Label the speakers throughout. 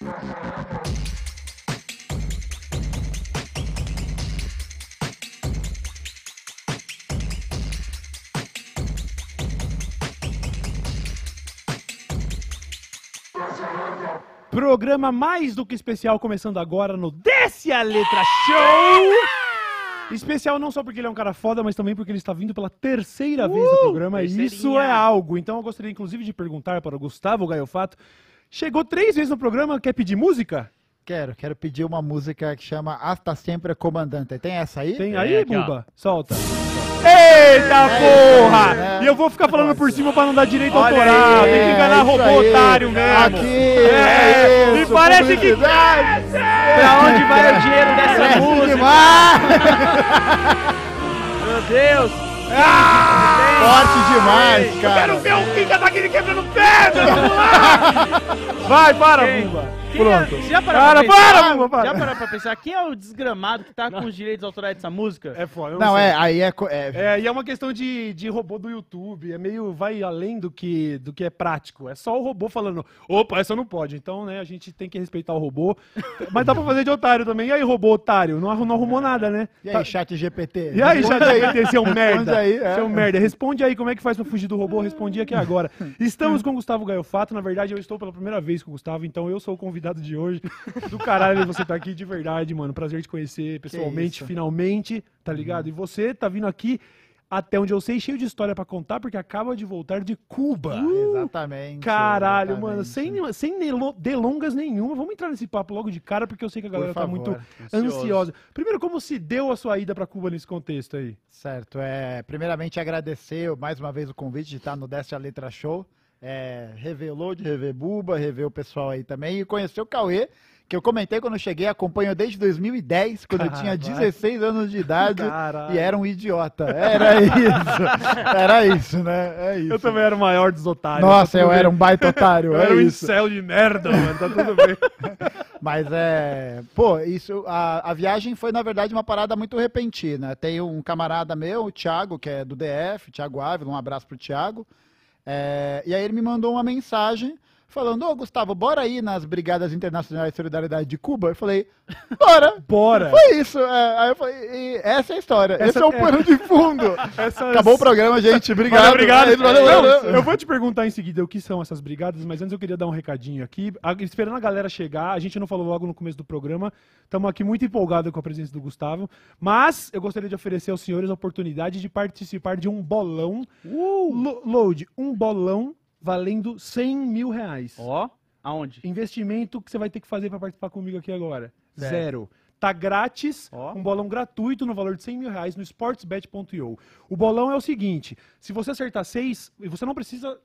Speaker 1: Programa mais do que especial começando agora no Desce a Letra Show! Especial não só porque ele é um cara foda, mas também porque ele está vindo pela terceira vez no programa. E isso é algo. Então eu gostaria inclusive de perguntar para o Gustavo Gaiofato. Chegou três vezes no programa, quer pedir música?
Speaker 2: Quero, quero pedir uma música que chama Hasta Sempre Comandante. Tem essa aí?
Speaker 1: Tem
Speaker 3: Tem
Speaker 1: aí,
Speaker 3: aqui, ó.
Speaker 1: Buba? Solta. Eita porra!
Speaker 2: né?
Speaker 1: E eu vou ficar falando por cima pra não dar direito
Speaker 3: Olha
Speaker 1: autoral.
Speaker 3: aí,
Speaker 1: Tem que enganar
Speaker 2: É,
Speaker 1: robô
Speaker 2: aí.
Speaker 1: otário mesmo.
Speaker 2: Aqui!
Speaker 1: É,
Speaker 2: isso,
Speaker 1: me parece que
Speaker 2: publicidade.
Speaker 3: Pra onde vai o dinheiro dessa música? Meu Deus!
Speaker 2: Forte demais,
Speaker 1: Eu
Speaker 2: cara.
Speaker 1: quero ver o Kinga daquele quebrando pedra! Vai, para,
Speaker 3: Quem? Quem
Speaker 2: Pronto.
Speaker 3: É, já parou
Speaker 1: Para,
Speaker 3: pra pensar,
Speaker 1: para, Buba, para.
Speaker 3: Já parou pra pensar quem é o desgramado que tá com os direitos autorais dessa música?
Speaker 1: É foda.
Speaker 2: Não,
Speaker 1: sei.
Speaker 2: é, aí é, é,
Speaker 1: É, e é uma questão de, de robô do YouTube. É meio. vai além do que, do que é prático. É só o robô falando, opa, essa não pode. Então, né, a gente tem que respeitar o robô. Mas dá pra fazer de otário também. E aí, robô otário? Não, não arrumou nada, né?
Speaker 2: E
Speaker 1: Tá-
Speaker 2: aí, chat GPT?
Speaker 1: E aí, já
Speaker 2: Responde
Speaker 1: seu merda.
Speaker 2: aí, é.
Speaker 1: Seu merda. Responde aí como é que faz pra fugir do robô. Respondi aqui agora. Estamos com o Gustavo Gaiofato. Na verdade, eu estou pela primeira vez com o Gustavo, então eu sou o convidado de hoje. Do caralho você tá aqui de verdade, mano. Prazer te conhecer pessoalmente, finalmente, tá ligado? E você tá vindo aqui, até onde eu sei, cheio de história pra contar, porque acaba de voltar de Cuba.
Speaker 2: Exatamente.
Speaker 1: Caralho,
Speaker 2: exatamente.
Speaker 1: mano, sem, sem delongas nenhuma. Vamos entrar nesse papo logo de cara, porque eu sei que a galera tá
Speaker 2: favor.
Speaker 1: muito
Speaker 3: Ansioso.
Speaker 1: ansiosa. Primeiro, como se deu a sua ida pra Cuba nesse contexto aí?
Speaker 2: Certo, é, primeiramente agradecer mais uma vez o convite de estar no Desce a Letra Show. É, revelou de rever Buba, rever o pessoal aí também e conhecer o Cauê, que eu comentei quando eu cheguei, acompanho desde 2010, quando eu tinha
Speaker 1: Caralho.
Speaker 2: 16 anos de idade
Speaker 1: Caralho.
Speaker 2: e era um idiota. Era isso. Era isso, né? É isso.
Speaker 1: Eu também era o maior dos otários.
Speaker 2: Nossa,
Speaker 1: tá
Speaker 2: eu
Speaker 1: tudo
Speaker 2: era
Speaker 1: bem.
Speaker 2: um baita otário.
Speaker 1: Eu
Speaker 2: é
Speaker 1: era um incel de merda, mano. Tá tudo bem.
Speaker 2: Mas é. Pô, isso. A, a viagem foi, na verdade, uma parada muito repentina. Tem um camarada meu, o Thiago, que é do DF, Thiago Ávila, um abraço pro Thiago. É, e aí ele me mandou uma mensagem falando: Ô Gustavo, bora aí nas Brigadas Internacionais de Solidariedade de Cuba? Eu falei: Bora!
Speaker 1: Bora.
Speaker 2: Foi isso. é, aí eu falei: e essa é a história.
Speaker 1: Essa-
Speaker 2: Esse é o
Speaker 1: é.
Speaker 2: pano de fundo.
Speaker 1: Essas-
Speaker 2: Acabou o programa, gente. Obrigado.
Speaker 1: Valeu, obrigado.
Speaker 2: É valeu.
Speaker 1: Eu vou te perguntar em seguida o que são essas brigadas, mas antes eu queria dar um recadinho aqui. A- esperando a galera chegar, a gente não falou logo no começo do programa. Estamos aqui muito empolgados com a presença do Gustavo. Mas eu gostaria de oferecer aos senhores a oportunidade de participar de um bolão. Lo- Load, um bolão valendo 100 mil reais.
Speaker 3: Ó, aonde?
Speaker 1: Investimento que você vai ter que fazer para participar comigo aqui agora.
Speaker 2: Certo.
Speaker 1: Zero. Tá grátis,
Speaker 3: Ó.
Speaker 1: um bolão gratuito no valor de 100 mil reais no sportsbet.io. O bolão é o seguinte: se você acertar seis, e você não precisa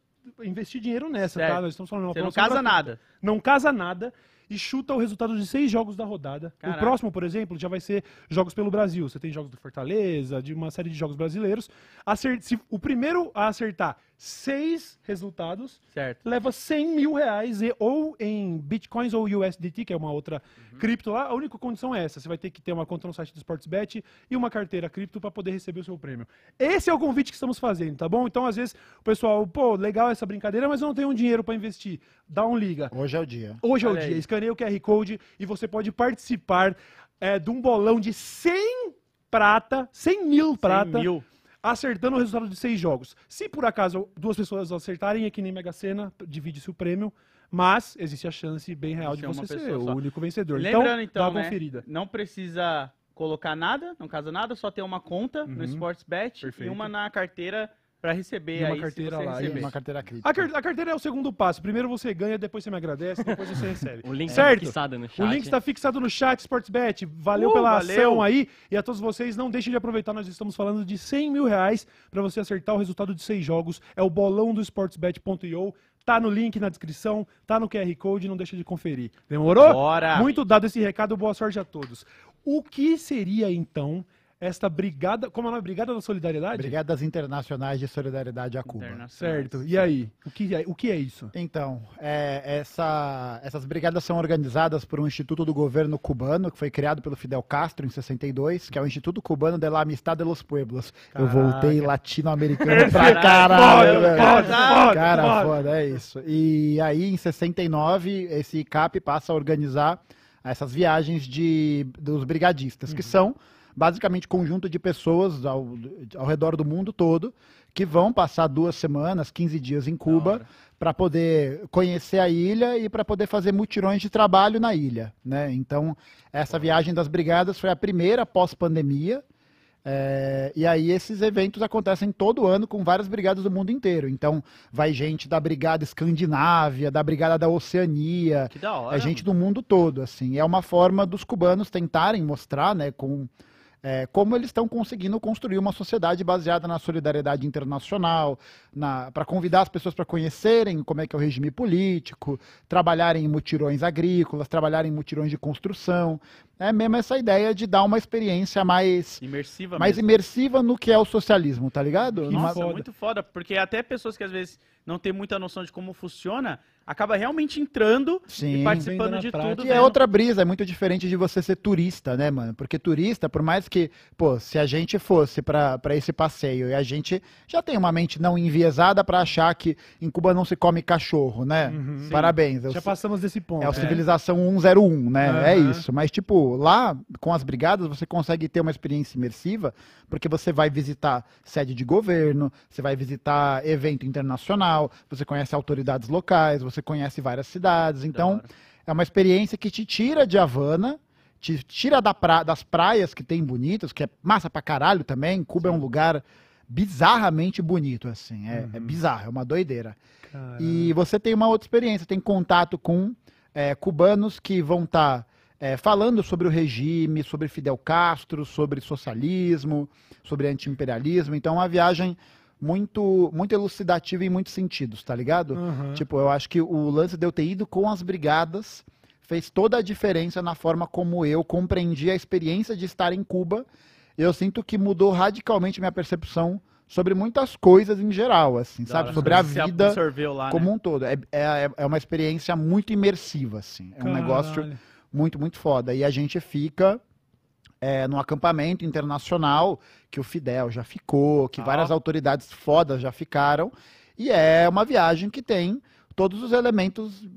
Speaker 1: investir dinheiro nessa,
Speaker 3: Certo.
Speaker 1: tá? Nós estamos falando uma
Speaker 3: Você não casa
Speaker 1: gratuita.
Speaker 3: nada.
Speaker 1: Não casa nada e chuta o resultado de seis jogos da rodada.
Speaker 3: Caraca.
Speaker 1: O próximo, por exemplo, já vai ser jogos pelo Brasil. Você tem jogos do Fortaleza, de uma série de jogos brasileiros. Acer- se o primeiro a acertar seis resultados
Speaker 3: Certo.
Speaker 1: leva 100 mil reais e- ou em bitcoins ou USDT, que é uma outra cripto lá. A única condição é essa: você vai ter que ter uma conta no site do Sportsbet e uma carteira cripto para poder receber o seu prêmio. Esse é o convite que estamos fazendo, tá bom? Então, às vezes, o pessoal, pô, legal essa brincadeira, mas eu não tenho dinheiro para investir. Dá um liga.
Speaker 2: Hoje é o dia.
Speaker 1: Hoje é o
Speaker 3: Olha
Speaker 1: dia.
Speaker 3: aí.
Speaker 1: Escaneia o QR Code e você pode participar é, de um bolão de 100 prata, 100 mil prata,
Speaker 3: 100 mil.
Speaker 1: Acertando o resultado de seis jogos. Se por acaso duas pessoas acertarem, é que nem Mega Sena, divide-se o prêmio, mas existe a chance bem real de
Speaker 3: uma
Speaker 1: você ser
Speaker 3: pessoa
Speaker 1: o
Speaker 3: só.
Speaker 1: único vencedor.
Speaker 3: Lembrando,
Speaker 1: dá
Speaker 3: então,
Speaker 1: uma
Speaker 3: né,
Speaker 1: conferida.
Speaker 3: não precisa colocar nada, não casa nada, só ter uma conta no
Speaker 1: Uhum.
Speaker 3: Sportsbet
Speaker 1: Perfeito.
Speaker 3: e uma na carteira pra receber
Speaker 1: E uma
Speaker 3: aí,
Speaker 1: carteira lá,
Speaker 3: receber.
Speaker 2: Uma carteira cripto.
Speaker 1: A, car- a carteira é o segundo passo. Primeiro você ganha, depois você me agradece, depois você recebe.
Speaker 4: O link
Speaker 1: Certo.
Speaker 4: tá fixado no chat.
Speaker 1: O link está fixado no chat Sportsbet. Valeu
Speaker 3: Uh,
Speaker 1: pela
Speaker 3: valeu.
Speaker 1: ação aí. E a todos vocês, não deixem de aproveitar. Nós estamos falando de 100 mil reais para você acertar o resultado de seis jogos. É o bolão do sportsbet.io. Tá no link na descrição, tá no QR Code, não deixa de conferir. Demorou?
Speaker 3: Bora!
Speaker 1: Muito dado esse recado, boa sorte a todos. O que seria então esta brigada. Como é o nome? Brigada da Solidariedade?
Speaker 2: Brigadas Internacionais de Solidariedade a Cuba.
Speaker 1: Certo. E aí? O que é, o que é isso?
Speaker 2: Então, é, essa- essas brigadas são organizadas por um instituto do governo cubano, que foi criado pelo Fidel Castro em 62, que é o Instituto Cubano de la Amistad de los Pueblos. Eu voltei
Speaker 1: Caraca.
Speaker 2: latino-americano pra
Speaker 3: Caralho,
Speaker 2: caralho,
Speaker 3: foda,
Speaker 2: velho.
Speaker 3: foda,
Speaker 1: foda,
Speaker 2: Cara,
Speaker 1: foda.
Speaker 2: foda, é isso. E aí, em 69, esse ICAP passa a organizar essas viagens de, dos brigadistas,
Speaker 1: Uhum.
Speaker 2: que são basicamente conjunto de pessoas ao, ao redor do mundo todo que vão passar duas semanas, 15 dias em Cuba, para poder conhecer a ilha e para poder fazer mutirões de trabalho na ilha, né? Então, essa viagem das brigadas foi a primeira pós-pandemia. é, e aí esses eventos acontecem todo ano com várias brigadas do mundo inteiro. Então, vai gente da brigada escandinávia, da brigada da Oceania,
Speaker 3: Que da hora.
Speaker 2: é gente do mundo todo, assim. É uma forma dos cubanos tentarem mostrar, né, com é, como eles estão conseguindo construir uma sociedade baseada na solidariedade internacional, para convidar as pessoas para conhecerem como é que é o regime político, trabalharem em mutirões agrícolas, trabalharem em mutirões de construção. É mesmo essa ideia de dar uma experiência mais,
Speaker 3: Imersiva
Speaker 2: mais
Speaker 3: mesmo.
Speaker 2: imersiva no que é o socialismo, tá ligado? Numa-
Speaker 3: Nossa,
Speaker 1: foda.
Speaker 3: muito foda, porque até pessoas que às vezes não têm muita noção de como funciona, acaba realmente entrando
Speaker 2: Sim.
Speaker 3: e participando de
Speaker 1: prática.
Speaker 3: tudo.
Speaker 2: Que é
Speaker 3: vendo.
Speaker 2: outra brisa, é muito diferente de você ser turista, né, mano? Porque turista, por mais que, pô, se a gente fosse pra pra esse passeio e a gente já tem uma mente não enviesada pra achar que em Cuba não se come cachorro, né?
Speaker 1: Uhum.
Speaker 2: Parabéns. eu
Speaker 1: Já passamos desse ponto.
Speaker 2: é o
Speaker 1: É.
Speaker 2: Civilização 101, né?
Speaker 1: Aham.
Speaker 2: É isso. Mas, tipo, lá, com as brigadas, você consegue ter uma experiência imersiva, porque você vai visitar sede de governo, você vai visitar evento internacional, você conhece autoridades locais, você conhece várias cidades.
Speaker 3: Da
Speaker 2: Então,
Speaker 3: hora.
Speaker 2: é uma experiência que te tira de Havana, te tira da pra- das praias que tem bonitas, que é massa pra caralho também. Cuba é um lugar bizarramente bonito, assim. É, é bizarro, é uma doideira.
Speaker 1: Caralho.
Speaker 2: E você tem uma outra experiência, tem contato com é, cubanos que vão estar falando sobre o regime, sobre Fidel Castro, sobre socialismo, sobre antiimperialismo. Então, é uma viagem muito, muito elucidativa em muitos sentidos, tá ligado?
Speaker 1: Aham.
Speaker 2: Tipo, eu acho que o lance de eu ter ido com as brigadas fez toda a diferença na forma como eu compreendi a experiência de estar em Cuba. Eu sinto que mudou radicalmente minha percepção sobre muitas coisas em geral, assim,
Speaker 3: Da
Speaker 2: sabe?
Speaker 3: hora.
Speaker 2: Sobre a vida
Speaker 3: lá,
Speaker 2: como
Speaker 3: né?
Speaker 2: um todo. É, é, é uma experiência muito imersiva, assim. É um negócio
Speaker 1: Caralho.
Speaker 2: muito, muito foda. E a gente fica é, num acampamento internacional que o Fidel já ficou, que
Speaker 3: Ah.
Speaker 2: várias autoridades fodas já ficaram. E é uma viagem que tem todos os elementos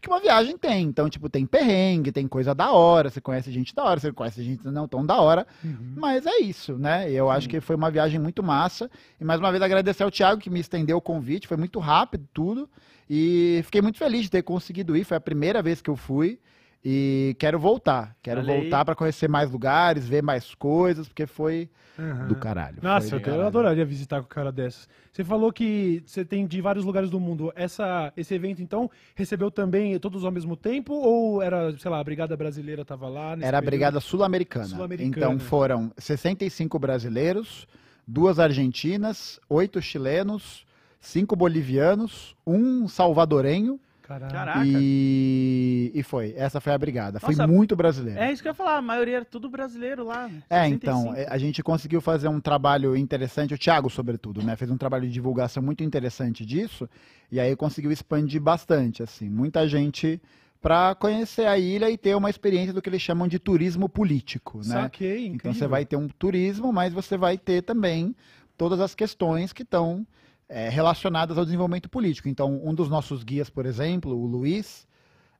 Speaker 2: que uma viagem tem. Então, tipo, tem perrengue, tem coisa da hora, você conhece gente da hora, você conhece gente não tão da hora.
Speaker 1: Uhum.
Speaker 2: Mas é isso, né? Eu acho que foi uma viagem muito massa. E mais uma vez agradecer ao Thiago que me estendeu o convite. Foi muito rápido tudo. E fiquei muito feliz de ter conseguido ir. Foi a primeira vez que eu fui. E quero voltar. Quero
Speaker 3: aí.
Speaker 2: voltar para conhecer mais lugares, ver mais coisas, porque foi
Speaker 1: Aham.
Speaker 2: do caralho.
Speaker 1: Nossa,
Speaker 2: foi
Speaker 1: eu,
Speaker 2: caralho.
Speaker 1: adoraria visitar com um cara dessas. Você falou que você tem de vários lugares do mundo. Essa, esse evento, então, recebeu também todos ao mesmo tempo? Ou era, sei lá, a Brigada Brasileira estava lá? nesse
Speaker 2: Era a? Brigada Sul-Americana.
Speaker 1: Sul-Americana.
Speaker 2: então foram 65 brasileiros, duas argentinas, oito chilenos, cinco bolivianos, um salvadorenho.
Speaker 3: Caraca.
Speaker 2: E, e foi. Essa foi a brigada. Foi
Speaker 3: Nossa,
Speaker 2: muito brasileiro.
Speaker 3: É isso que eu ia falar, a maioria era tudo brasileiro lá.
Speaker 2: É,
Speaker 3: 65.
Speaker 2: então, é, a gente conseguiu fazer um trabalho interessante, o Thiago, sobretudo, né? Fez um trabalho de divulgação muito interessante disso, e aí conseguiu expandir bastante, assim. Muita gente para conhecer a ilha e ter uma experiência do que eles chamam de turismo político, né?
Speaker 1: Saquei, incrível.
Speaker 2: Então você vai ter um turismo, mas você vai ter também todas as questões que estão é, relacionadas ao desenvolvimento político. Então, um dos nossos guias, por exemplo, o Luiz,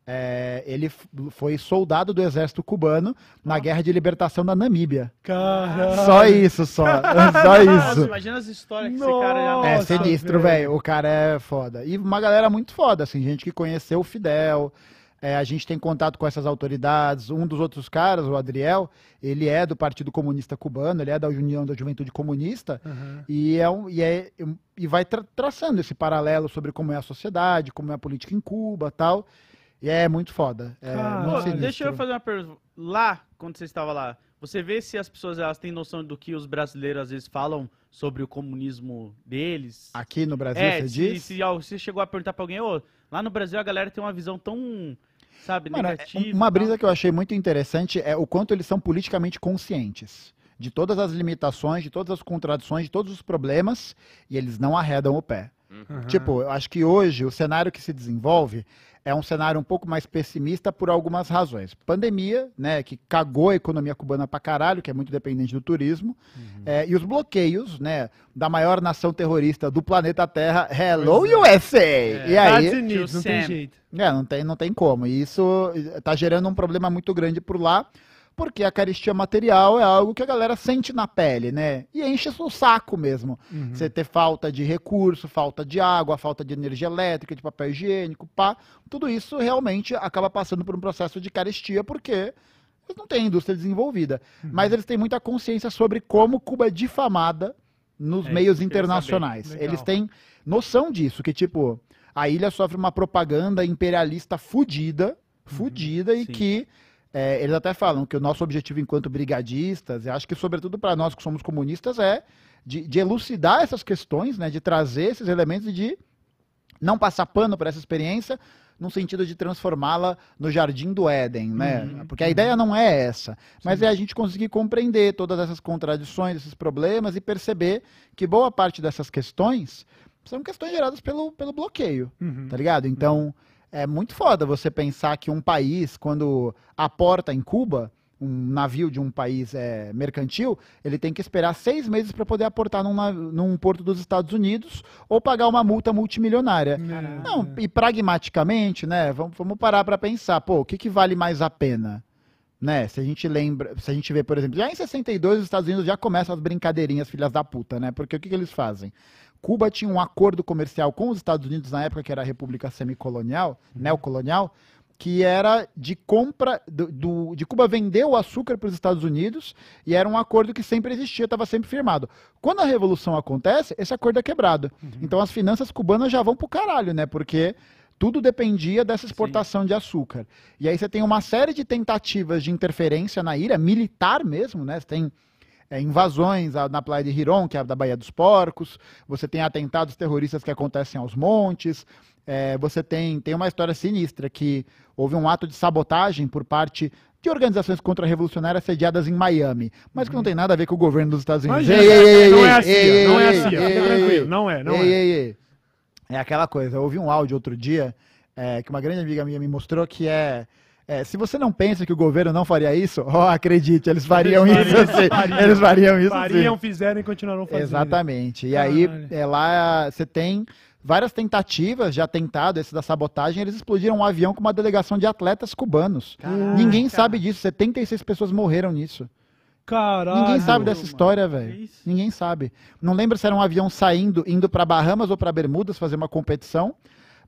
Speaker 2: é, ele foi soldado do exército cubano na guerra de libertação da Namíbia.
Speaker 1: Caralho.
Speaker 2: Só isso, só. Só
Speaker 3: Nossa,
Speaker 2: isso.
Speaker 3: imagina as histórias que esse cara já
Speaker 2: É
Speaker 1: Nossa,
Speaker 2: sinistro,
Speaker 1: velho.
Speaker 2: velho. O cara é foda. E uma galera muito foda, assim, gente que conheceu o Fidel. É, a gente tem contato com essas autoridades. Um dos outros caras, o Adriel, ele é do Partido Comunista Cubano, ele é da União da Juventude Comunista.
Speaker 1: Aham.
Speaker 2: E, é um, e, é, e vai tra- traçando esse paralelo sobre como é a sociedade, como é a política em Cuba tal. E é muito foda. É
Speaker 1: Caralho.
Speaker 2: muito
Speaker 3: Pô, deixa eu fazer uma pergunta. Lá, quando você estava lá, você vê se as pessoas elas têm noção do que os brasileiros às vezes falam sobre o comunismo deles?
Speaker 2: Aqui no Brasil,
Speaker 3: é,
Speaker 2: você
Speaker 3: se,
Speaker 2: diz?
Speaker 3: se você chegou a perguntar pra alguém, ô, lá no Brasil a galera tem uma visão tão, sabe,
Speaker 2: Mano, é-
Speaker 3: negativa.
Speaker 2: uma brisa
Speaker 3: tal.
Speaker 2: que eu achei muito interessante é o quanto eles são politicamente conscientes. de todas as limitações, de todas as contradições, de todos os problemas, e eles não arredam o pé.
Speaker 1: Aham.
Speaker 2: Tipo, eu acho que hoje o cenário que se desenvolve é um cenário um pouco mais pessimista por algumas razões. Pandemia, né, que cagou a economia cubana pra caralho, que é muito dependente do turismo, é, e os bloqueios, né, da maior nação terrorista do planeta Terra, Hello
Speaker 1: é.
Speaker 2: USA!
Speaker 3: É.
Speaker 2: E aí,
Speaker 1: Estados Unidos, não tem jeito.
Speaker 2: é, não tem, não tem como. E isso está gerando um problema muito grande por lá, porque a caristia material é algo que a galera sente na pele, né? E enche o saco mesmo.
Speaker 1: Uhum.
Speaker 2: Você ter falta de recurso, falta de água, falta de energia elétrica, de papel higiênico, pá. Tudo isso realmente acaba passando por um processo de carestia, porque eles não têm indústria desenvolvida.
Speaker 1: Uhum.
Speaker 2: Mas eles têm muita consciência sobre como Cuba é difamada nos
Speaker 3: É,
Speaker 2: meios internacionais. Eles têm noção disso, que tipo, a ilha sofre uma propaganda imperialista fudida, fudida, e
Speaker 3: sim.
Speaker 2: que é, eles até falam que o nosso objetivo enquanto brigadistas, e acho que sobretudo para nós que somos comunistas, é de, de elucidar essas questões, né, de trazer esses elementos e de não passar pano para essa experiência, no sentido de transformá-la no jardim do Éden, né?
Speaker 3: Uhum,
Speaker 2: Porque a ideia não é essa, mas é a gente conseguir compreender todas essas contradições, esses problemas e perceber que boa parte dessas questões são questões geradas pelo, pelo bloqueio,
Speaker 1: Uhum.
Speaker 2: tá ligado? Então, é muito foda você pensar que um país, quando aporta em Cuba, um navio de um país é, mercantil, ele tem que esperar seis meses para poder aportar num, num porto dos Estados Unidos ou pagar uma multa multimilionária. Não, e pragmaticamente, né? Vamos, vamos parar para pensar, pô, o que, que vale mais a pena? Né? Se a gente lembra, se a gente vê, por exemplo, já em 62 os Estados Unidos já começam as brincadeirinhas filhas da puta, né? Porque o que, que eles fazem? Cuba tinha um acordo comercial com os Estados Unidos na época que era a República Semicolonial, neocolonial, que era de compra do, do- de Cuba vender o açúcar para os Estados Unidos e era um acordo que sempre existia, estava sempre firmado. Quando a revolução acontece, esse acordo é quebrado. Então as finanças cubanas já vão pro caralho, né? Porque tudo dependia dessa exportação de açúcar. E aí você tem uma série de tentativas de interferência na ilha, militar mesmo, né? Você tem é, invasões na praia de Hiron, que é a da Baía dos Porcos, você tem atentados terroristas que acontecem aos montes, é, você tem, tem uma história sinistra que houve um ato de sabotagem por parte de organizações contra-revolucionárias sediadas em Miami, mas que não tem nada a ver com o governo dos Estados Unidos.
Speaker 1: Imagina,
Speaker 2: Ei, ei, ei,
Speaker 1: não é a CIA,
Speaker 2: ei,
Speaker 1: não é a
Speaker 2: ei,
Speaker 1: CIA,
Speaker 2: ei,
Speaker 1: fica
Speaker 2: ei,
Speaker 1: tranquilo, não é, não é.
Speaker 2: É aquela coisa, eu ouvi um áudio outro dia é, que uma grande amiga minha me mostrou que é, é, se você não pensa que o governo não faria isso, ó, acredite, eles fariam
Speaker 1: Eles
Speaker 2: isso
Speaker 1: fariam, fariam.
Speaker 2: Eles fariam isso
Speaker 1: Fariam,
Speaker 2: sim.
Speaker 1: fizeram e continuaram fazendo.
Speaker 2: Exatamente. E
Speaker 1: Caralho.
Speaker 2: aí, é, lá você tem várias tentativas já tentado, esse da sabotagem, eles explodiram um avião com uma delegação de atletas cubanos. Ninguém sabe disso, 76 pessoas morreram nisso.
Speaker 1: Caralho.
Speaker 2: Ninguém sabe dessa história, velho. Ninguém sabe. Não lembro se era um avião saindo, indo para Bahamas ou para Bermudas fazer uma competição,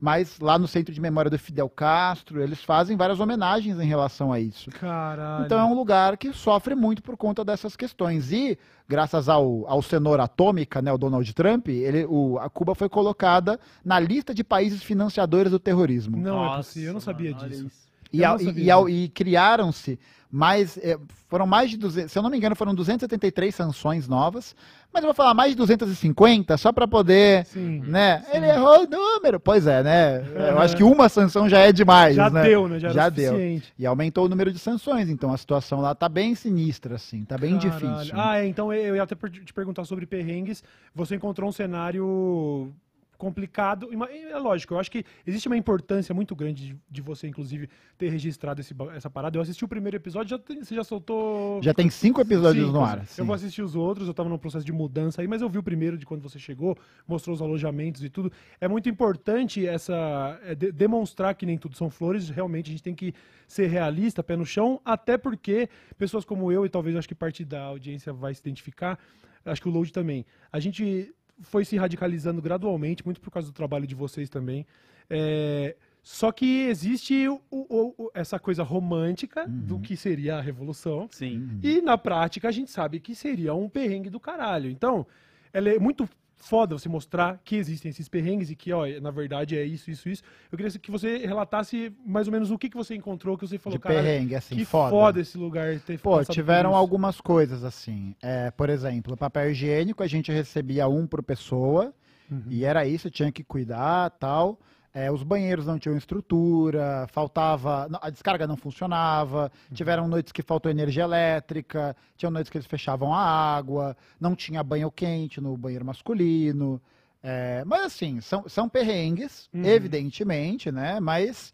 Speaker 2: mas lá no Centro de Memória do Fidel Castro, eles fazem várias homenagens em relação a isso.
Speaker 1: Caralho.
Speaker 2: Então é um lugar que sofre muito por conta dessas questões. E, graças ao, ao cenoura atômica, né, o Donald Trump, ele, o, a Cuba foi colocada na lista de países financiadores do terrorismo.
Speaker 1: Não é
Speaker 3: Nossa,
Speaker 1: possível, eu não sabia
Speaker 3: mano, olha
Speaker 1: disso.
Speaker 2: E, e- e criaram-se mais. eh, foram mais de 200, se eu não me engano, foram 273 sanções novas. Mas eu vou falar mais de 250 só para poder.
Speaker 1: Sim.
Speaker 2: Né? Ele errou o número. Pois é, né? Eu acho que uma sanção já é demais.
Speaker 1: Já
Speaker 2: né?
Speaker 1: deu, né? Já,
Speaker 2: Já deu.
Speaker 1: suficiente.
Speaker 2: E aumentou o número de sanções, então a situação lá tá bem sinistra, assim, tá bem
Speaker 1: Caralho.
Speaker 2: difícil.
Speaker 1: Ah, é, então eu ia até te perguntar sobre perrengues. Você encontrou um cenário complicado. É lógico, eu acho que existe uma importância muito grande de, de você, inclusive, ter registrado esse essa parada. Eu assisti o primeiro episódio, já tem- você já soltou.
Speaker 2: Já tem cinco episódios
Speaker 1: Sim,
Speaker 2: no ar.
Speaker 1: Eu
Speaker 2: sim.
Speaker 1: vou assistir os outros, eu tava num processo de mudança aí, mas eu vi o primeiro de quando você chegou, mostrou os alojamentos e tudo. É muito importante essa é, de- demonstrar que nem tudo são flores, realmente a gente tem que ser realista, pé no chão, até porque pessoas como eu e talvez acho que parte da audiência vai se identificar, acho que o Load também. A gente foi se radicalizando gradualmente, muito por causa do trabalho de vocês também. É, só que existe o- o- o- essa coisa romântica do
Speaker 2: Uhum.
Speaker 1: que seria a revolução.
Speaker 3: Sim.
Speaker 1: E na prática a gente sabe que seria um perrengue do caralho. Então, ela é muito foda você mostrar que existem esses perrengues e que, ó, na verdade é isso, isso, isso. Eu queria que você relatasse mais ou menos o que, que você encontrou, que você falou,
Speaker 2: De perrengue, assim,
Speaker 1: que
Speaker 2: foda.
Speaker 1: foda. esse lugar ter
Speaker 2: Pô, tiveram algumas coisas assim. É, por exemplo, papel higiênico, a gente recebia um por pessoa,
Speaker 1: Uhum.
Speaker 2: e era isso, tinha que cuidar tal. É, os banheiros não tinham estrutura, faltava. A descarga não funcionava, tiveram noites que faltou energia elétrica, tinham noites que eles fechavam a água, não tinha banho quente no banheiro masculino. é, mas assim, são, são perrengues,
Speaker 1: Uhum.
Speaker 2: evidentemente, né? Mas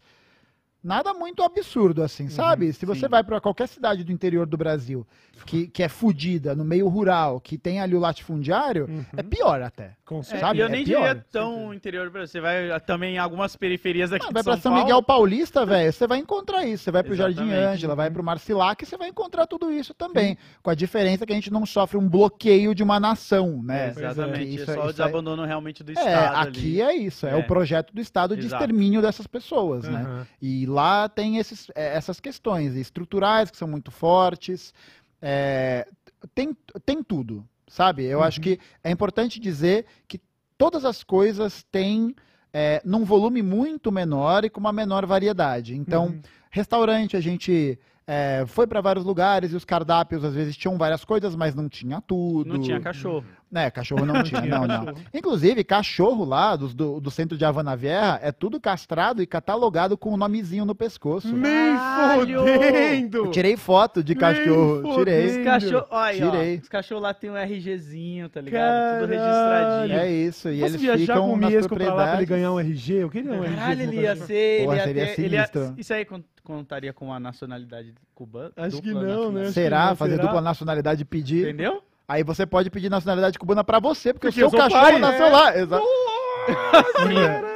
Speaker 2: nada muito absurdo, assim, sabe? Se você
Speaker 3: sim.
Speaker 2: vai para qualquer cidade do interior do Brasil que, que é fudida, no meio rural, que tem ali o latifundiário,
Speaker 1: Uhum.
Speaker 2: é pior até.
Speaker 1: Com
Speaker 3: É,
Speaker 1: certeza.
Speaker 2: sabe?
Speaker 3: E eu
Speaker 2: É
Speaker 3: nem
Speaker 2: pior.
Speaker 3: diria tão interior do Brasil. Você vai também em algumas periferias aqui de
Speaker 2: vai
Speaker 3: São,
Speaker 2: pra São
Speaker 3: Paulo.
Speaker 2: Miguel Paulista, velho, você vai encontrar isso. Você vai pro Jardim
Speaker 3: Exatamente.
Speaker 2: Ângela, vai pro Marcilac, você vai encontrar tudo isso também. Com a diferença que a gente não sofre um bloqueio de uma nação, né?
Speaker 1: É.
Speaker 3: Exatamente.
Speaker 2: Isso
Speaker 3: é
Speaker 2: é-
Speaker 3: só o
Speaker 2: é-
Speaker 3: desabandono realmente do
Speaker 2: É,
Speaker 3: Estado.
Speaker 2: aqui
Speaker 3: ali.
Speaker 2: é isso, é,
Speaker 3: É.
Speaker 2: o projeto do Estado de
Speaker 3: Exato.
Speaker 2: extermínio dessas pessoas, né?
Speaker 1: Aham.
Speaker 2: E lá tem esses, é, essas questões estruturais que são muito fortes, é, tem, tem tudo, sabe? Eu acho que é importante dizer que todas as coisas têm é, num volume muito menor e com uma menor variedade. Então,
Speaker 1: Uhum.
Speaker 2: restaurante, a gente é, foi para vários lugares e os cardápios às vezes tinham várias coisas, mas não tinha tudo.
Speaker 3: Não tinha cachorro.
Speaker 2: Né, cachorro não tinha, não, não. Inclusive, cachorro lá do, do centro de Havana Vieja é tudo castrado e catalogado com o nomezinho no pescoço.
Speaker 1: Nem
Speaker 3: Caralho!
Speaker 2: Eu
Speaker 1: fodendo!
Speaker 2: tirei foto de cachorro,
Speaker 1: fodendo.
Speaker 2: tirei.
Speaker 3: Os cachorros, ó,
Speaker 2: Tirei.
Speaker 3: os cachorros lá tem um RGzinho, tá ligado? Tudo
Speaker 1: Caralho.
Speaker 3: registradinho.
Speaker 2: É isso, e
Speaker 1: Posso
Speaker 2: eles
Speaker 1: viajar
Speaker 2: ficam
Speaker 1: com o
Speaker 2: nas
Speaker 1: Miesco pra lá pra ele ganhar um RG? Eu queria um RG.
Speaker 3: Caralho, ele ia
Speaker 1: cachorro.
Speaker 3: ser.
Speaker 2: Porra,
Speaker 3: ele ia
Speaker 2: seria
Speaker 3: ter, ele ia- isso aí con- contaria com a nacionalidade cubana?
Speaker 1: Acho que não, né?
Speaker 2: Será?
Speaker 1: não,
Speaker 2: Fazer
Speaker 1: será?
Speaker 2: dupla nacionalidade e pedir.
Speaker 3: Entendeu?
Speaker 2: Aí você pode pedir nacionalidade cubana pra você, porque,
Speaker 1: Porque
Speaker 2: o
Speaker 1: eu
Speaker 2: seu cachorro
Speaker 1: pai.
Speaker 2: nasceu
Speaker 1: É.
Speaker 2: lá. Exato.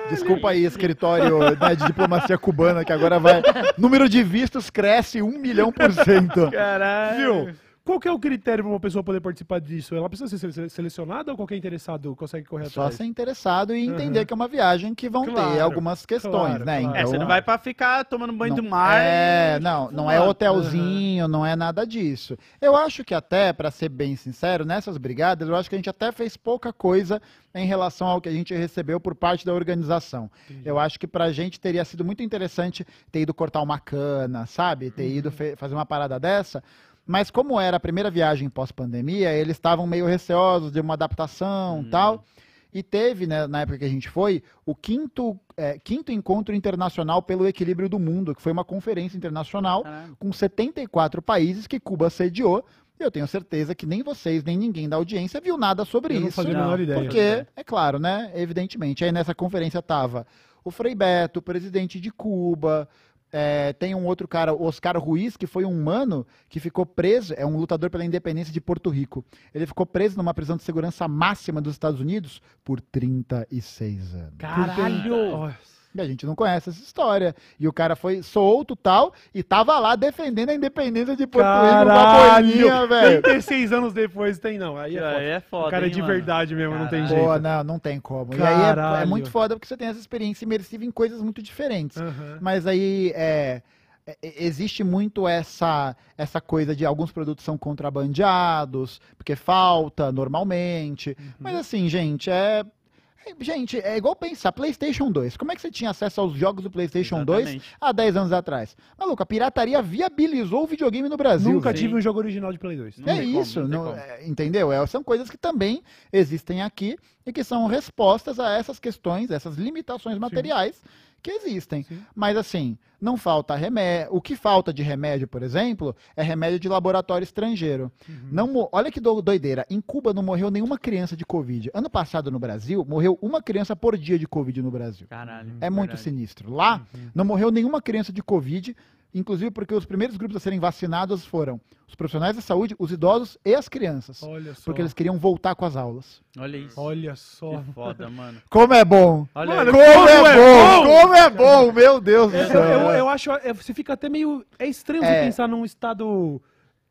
Speaker 2: Desculpa aí, escritório né, de diplomacia cubana, que agora vai. Número de vistos cresce um milhão por cento.
Speaker 3: Caralho.
Speaker 1: Viu? Qual que é o critério para uma pessoa poder participar disso? Ela precisa ser sele- selecionada ou qualquer interessado consegue correr
Speaker 2: Só
Speaker 1: atrás?
Speaker 2: ser interessado e entender
Speaker 1: Aham.
Speaker 2: que é uma viagem que vão ter
Speaker 1: Claro,
Speaker 2: algumas questões,
Speaker 1: claro,
Speaker 2: né?
Speaker 1: claro.
Speaker 3: É, você não vai pra ficar tomando banho
Speaker 2: não-
Speaker 3: do mar.
Speaker 2: É,
Speaker 3: e
Speaker 2: não, não é hotelzinho, não é nada disso. Eu acho que até, pra ser bem sincero, nessas brigadas, eu acho que a gente até fez pouca coisa em relação ao que a gente recebeu por parte da organização.
Speaker 1: Entendi.
Speaker 2: Eu acho que pra gente teria sido muito interessante ter ido cortar uma cana, sabe? Ter
Speaker 1: Uhum.
Speaker 2: ido fazer uma parada dessa. Mas como era a primeira viagem pós-pandemia, eles estavam meio receosos de uma adaptação e
Speaker 3: Hum.
Speaker 2: tal. E teve, né, na época que a gente foi, o quinto, é, quinto encontro internacional pelo equilíbrio do mundo, que foi uma conferência internacional
Speaker 3: Caralho.
Speaker 2: com 74 países que Cuba sediou. Eu tenho certeza que nem vocês, nem ninguém da audiência viu nada sobre
Speaker 1: Eu não
Speaker 2: isso.
Speaker 1: fazia a
Speaker 3: Não,
Speaker 1: menor ideia.
Speaker 2: Porque, é claro, né? Evidentemente. Aí nessa conferência tava o Frei Beto, o presidente de Cuba. É, tem um outro cara, o Oscar Ruiz, que foi um mano que ficou preso, é um lutador pela independência de Porto Rico. Ele ficou preso numa prisão de segurança máxima dos Estados Unidos por 36 anos.
Speaker 3: Caralho.
Speaker 1: Nossa.
Speaker 2: E a gente não conhece essa história. E o cara foi solto tal, e tava lá defendendo a independência de Porto Rico velho.
Speaker 1: 36 anos depois tem, não. Aí é
Speaker 3: Aí
Speaker 1: foda.
Speaker 3: é foda.
Speaker 1: O cara é
Speaker 3: hein,
Speaker 1: de
Speaker 3: mano?
Speaker 1: verdade mesmo, não tem
Speaker 3: Caralho.
Speaker 1: jeito.
Speaker 2: Pô, não, não tem como. E aí é- é,
Speaker 1: Caralho.
Speaker 2: muito foda porque você tem essa experiência imersiva em coisas muito diferentes.
Speaker 1: Aham.
Speaker 2: Mas aí é, é, existe muito essa, essa coisa de alguns produtos são contrabandeados, porque falta normalmente.
Speaker 1: Uhum.
Speaker 2: Mas assim, gente, é. É- Gente, é igual pensar, PlayStation 2. Como é que você tinha acesso aos jogos do PlayStation 2
Speaker 3: Exatamente.
Speaker 2: há 10 anos atrás? Maluco, a pirataria viabilizou o videogame no Brasil.
Speaker 1: Nunca tive um jogo original de Play 2.
Speaker 3: Não
Speaker 2: É
Speaker 3: tem como,
Speaker 2: isso,
Speaker 3: não
Speaker 2: não- é, entendeu? É, são coisas que também existem aqui e que são respostas a essas questões, essas limitações materiais que existem.
Speaker 1: Sim.
Speaker 2: Mas assim, não falta remédio. O que falta de remédio, por exemplo, é remédio de laboratório estrangeiro.
Speaker 1: Uhum.
Speaker 2: Não, olha que do- doideira. Em Cuba não morreu nenhuma criança de Covid. Ano passado no Brasil, morreu uma criança por dia de Covid no Brasil.
Speaker 3: Caralho.
Speaker 2: É muito
Speaker 3: verdade.
Speaker 2: sinistro. Lá,
Speaker 1: Uhum.
Speaker 2: não morreu nenhuma criança de Covid, inclusive porque os primeiros grupos a serem vacinados foram os profissionais da saúde, os idosos e as crianças.
Speaker 1: Olha só.
Speaker 2: Porque eles queriam voltar com as aulas.
Speaker 3: Olha isso.
Speaker 1: Olha só.
Speaker 3: Que foda, mano.
Speaker 2: Como é bom!
Speaker 3: Olha
Speaker 1: Mano,
Speaker 3: aí.
Speaker 2: Como é
Speaker 1: é
Speaker 2: bom!
Speaker 1: bom!
Speaker 2: Como é bom! Meu Deus do
Speaker 1: Eu,
Speaker 2: céu!
Speaker 1: eu, eu acho. é, Você fica até meio. É estranho
Speaker 2: É.
Speaker 1: você pensar num estado.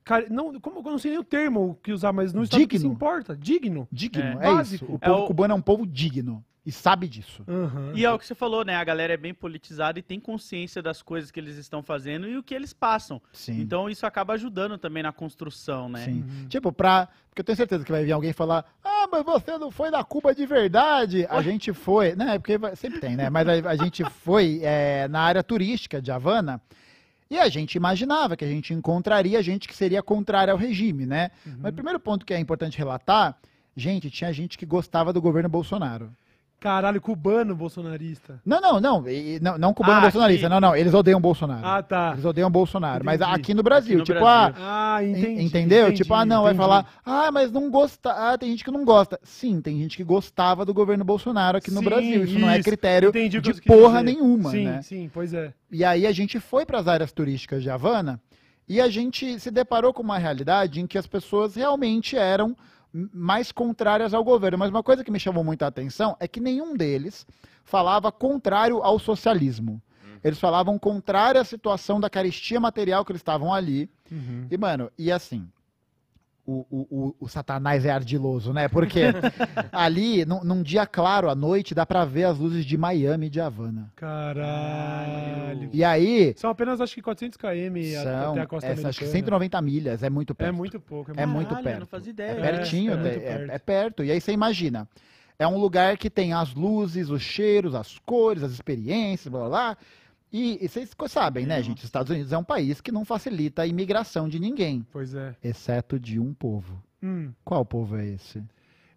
Speaker 1: Cara, não, como, eu não sei nem o termo que usar, mas num estado que se
Speaker 2: Digno.
Speaker 1: importa. Digno.
Speaker 2: Digno,
Speaker 3: É.
Speaker 2: é,
Speaker 1: Básico.
Speaker 2: isso. O
Speaker 3: É
Speaker 2: povo
Speaker 3: o-
Speaker 2: cubano é um povo digno. E sabe disso.
Speaker 1: Aham.
Speaker 3: E é o que você falou, né? A galera é bem politizada e tem consciência das coisas que eles estão fazendo e o que eles passam.
Speaker 2: Sim.
Speaker 3: Então isso acaba ajudando também na construção, né?
Speaker 2: Sim.
Speaker 1: Uhum.
Speaker 2: Tipo, pra. Porque eu tenho certeza que vai vir alguém falar: Ah, mas você não foi na Cuba de verdade. A gente foi. Né? Porque vai- sempre tem, né? Mas a, a gente foi é, na área turística de Havana. E a gente imaginava que a gente encontraria gente que seria contrária ao regime, né? Mas o primeiro ponto que é importante relatar: gente, tinha gente que gostava do governo Bolsonaro.
Speaker 1: Caralho, cubano bolsonarista.
Speaker 2: Não, não, não. e- não, não cubano
Speaker 3: Ah,
Speaker 2: bolsonarista.
Speaker 3: aqui.
Speaker 2: Não, não. Eles odeiam Bolsonaro.
Speaker 1: Ah, tá.
Speaker 2: Eles odeiam Bolsonaro. Mas
Speaker 1: Entendi.
Speaker 2: aqui no Brasil,
Speaker 3: Aqui no
Speaker 2: tipo,
Speaker 3: Brasil.
Speaker 2: ah,
Speaker 1: Ah,
Speaker 2: en-
Speaker 1: entendi.
Speaker 2: entendeu?
Speaker 1: entendi,
Speaker 2: tipo, ah, não, vai
Speaker 1: entendi.
Speaker 2: falar, ah, mas não gosta. Ah, tem gente que não gosta. Sim, tem gente que gostava do governo Bolsonaro aqui no
Speaker 1: Sim,
Speaker 2: Brasil. Isso, não é
Speaker 1: isso.
Speaker 2: critério de porra
Speaker 1: dizer.
Speaker 2: nenhuma,
Speaker 1: Sim,
Speaker 2: né?
Speaker 1: sim, pois é.
Speaker 2: E aí a gente foi para as áreas turísticas de Havana e a gente se deparou com uma realidade em que as pessoas realmente eram mais contrárias ao governo. Mas uma coisa que me chamou muita atenção é que nenhum deles falava contrário ao socialismo. Eles falavam contrário à situação da carestia material que eles estavam ali.
Speaker 1: Uhum.
Speaker 2: E, mano, e assim. O, o, o, Satanás é ardiloso, né? Porque ali, num, num dia claro à noite, dá pra ver as luzes de Miami e de Havana.
Speaker 1: Caralho.
Speaker 2: E aí,
Speaker 1: São apenas, acho que 400 km
Speaker 2: são
Speaker 1: até a costa
Speaker 2: essa, acho que
Speaker 1: americana.
Speaker 2: 190 milhas, é muito perto.
Speaker 1: É muito pouco.
Speaker 2: É muito
Speaker 3: Caralho, eu
Speaker 2: perto.
Speaker 3: não fazia
Speaker 2: É
Speaker 3: ideia.
Speaker 2: pertinho,
Speaker 1: É, é
Speaker 2: é,
Speaker 1: muito
Speaker 2: é-
Speaker 1: perto.
Speaker 2: é perto. E aí você imagina, é um lugar que tem as luzes, os cheiros, as cores, as experiências, blá blá blá. E, e vocês sabem, né,
Speaker 3: Nossa.
Speaker 2: gente? Os Estados Unidos é um país que não facilita a imigração de ninguém,
Speaker 1: Pois é.
Speaker 2: exceto de um povo.
Speaker 1: Hum.
Speaker 2: Qual povo é esse?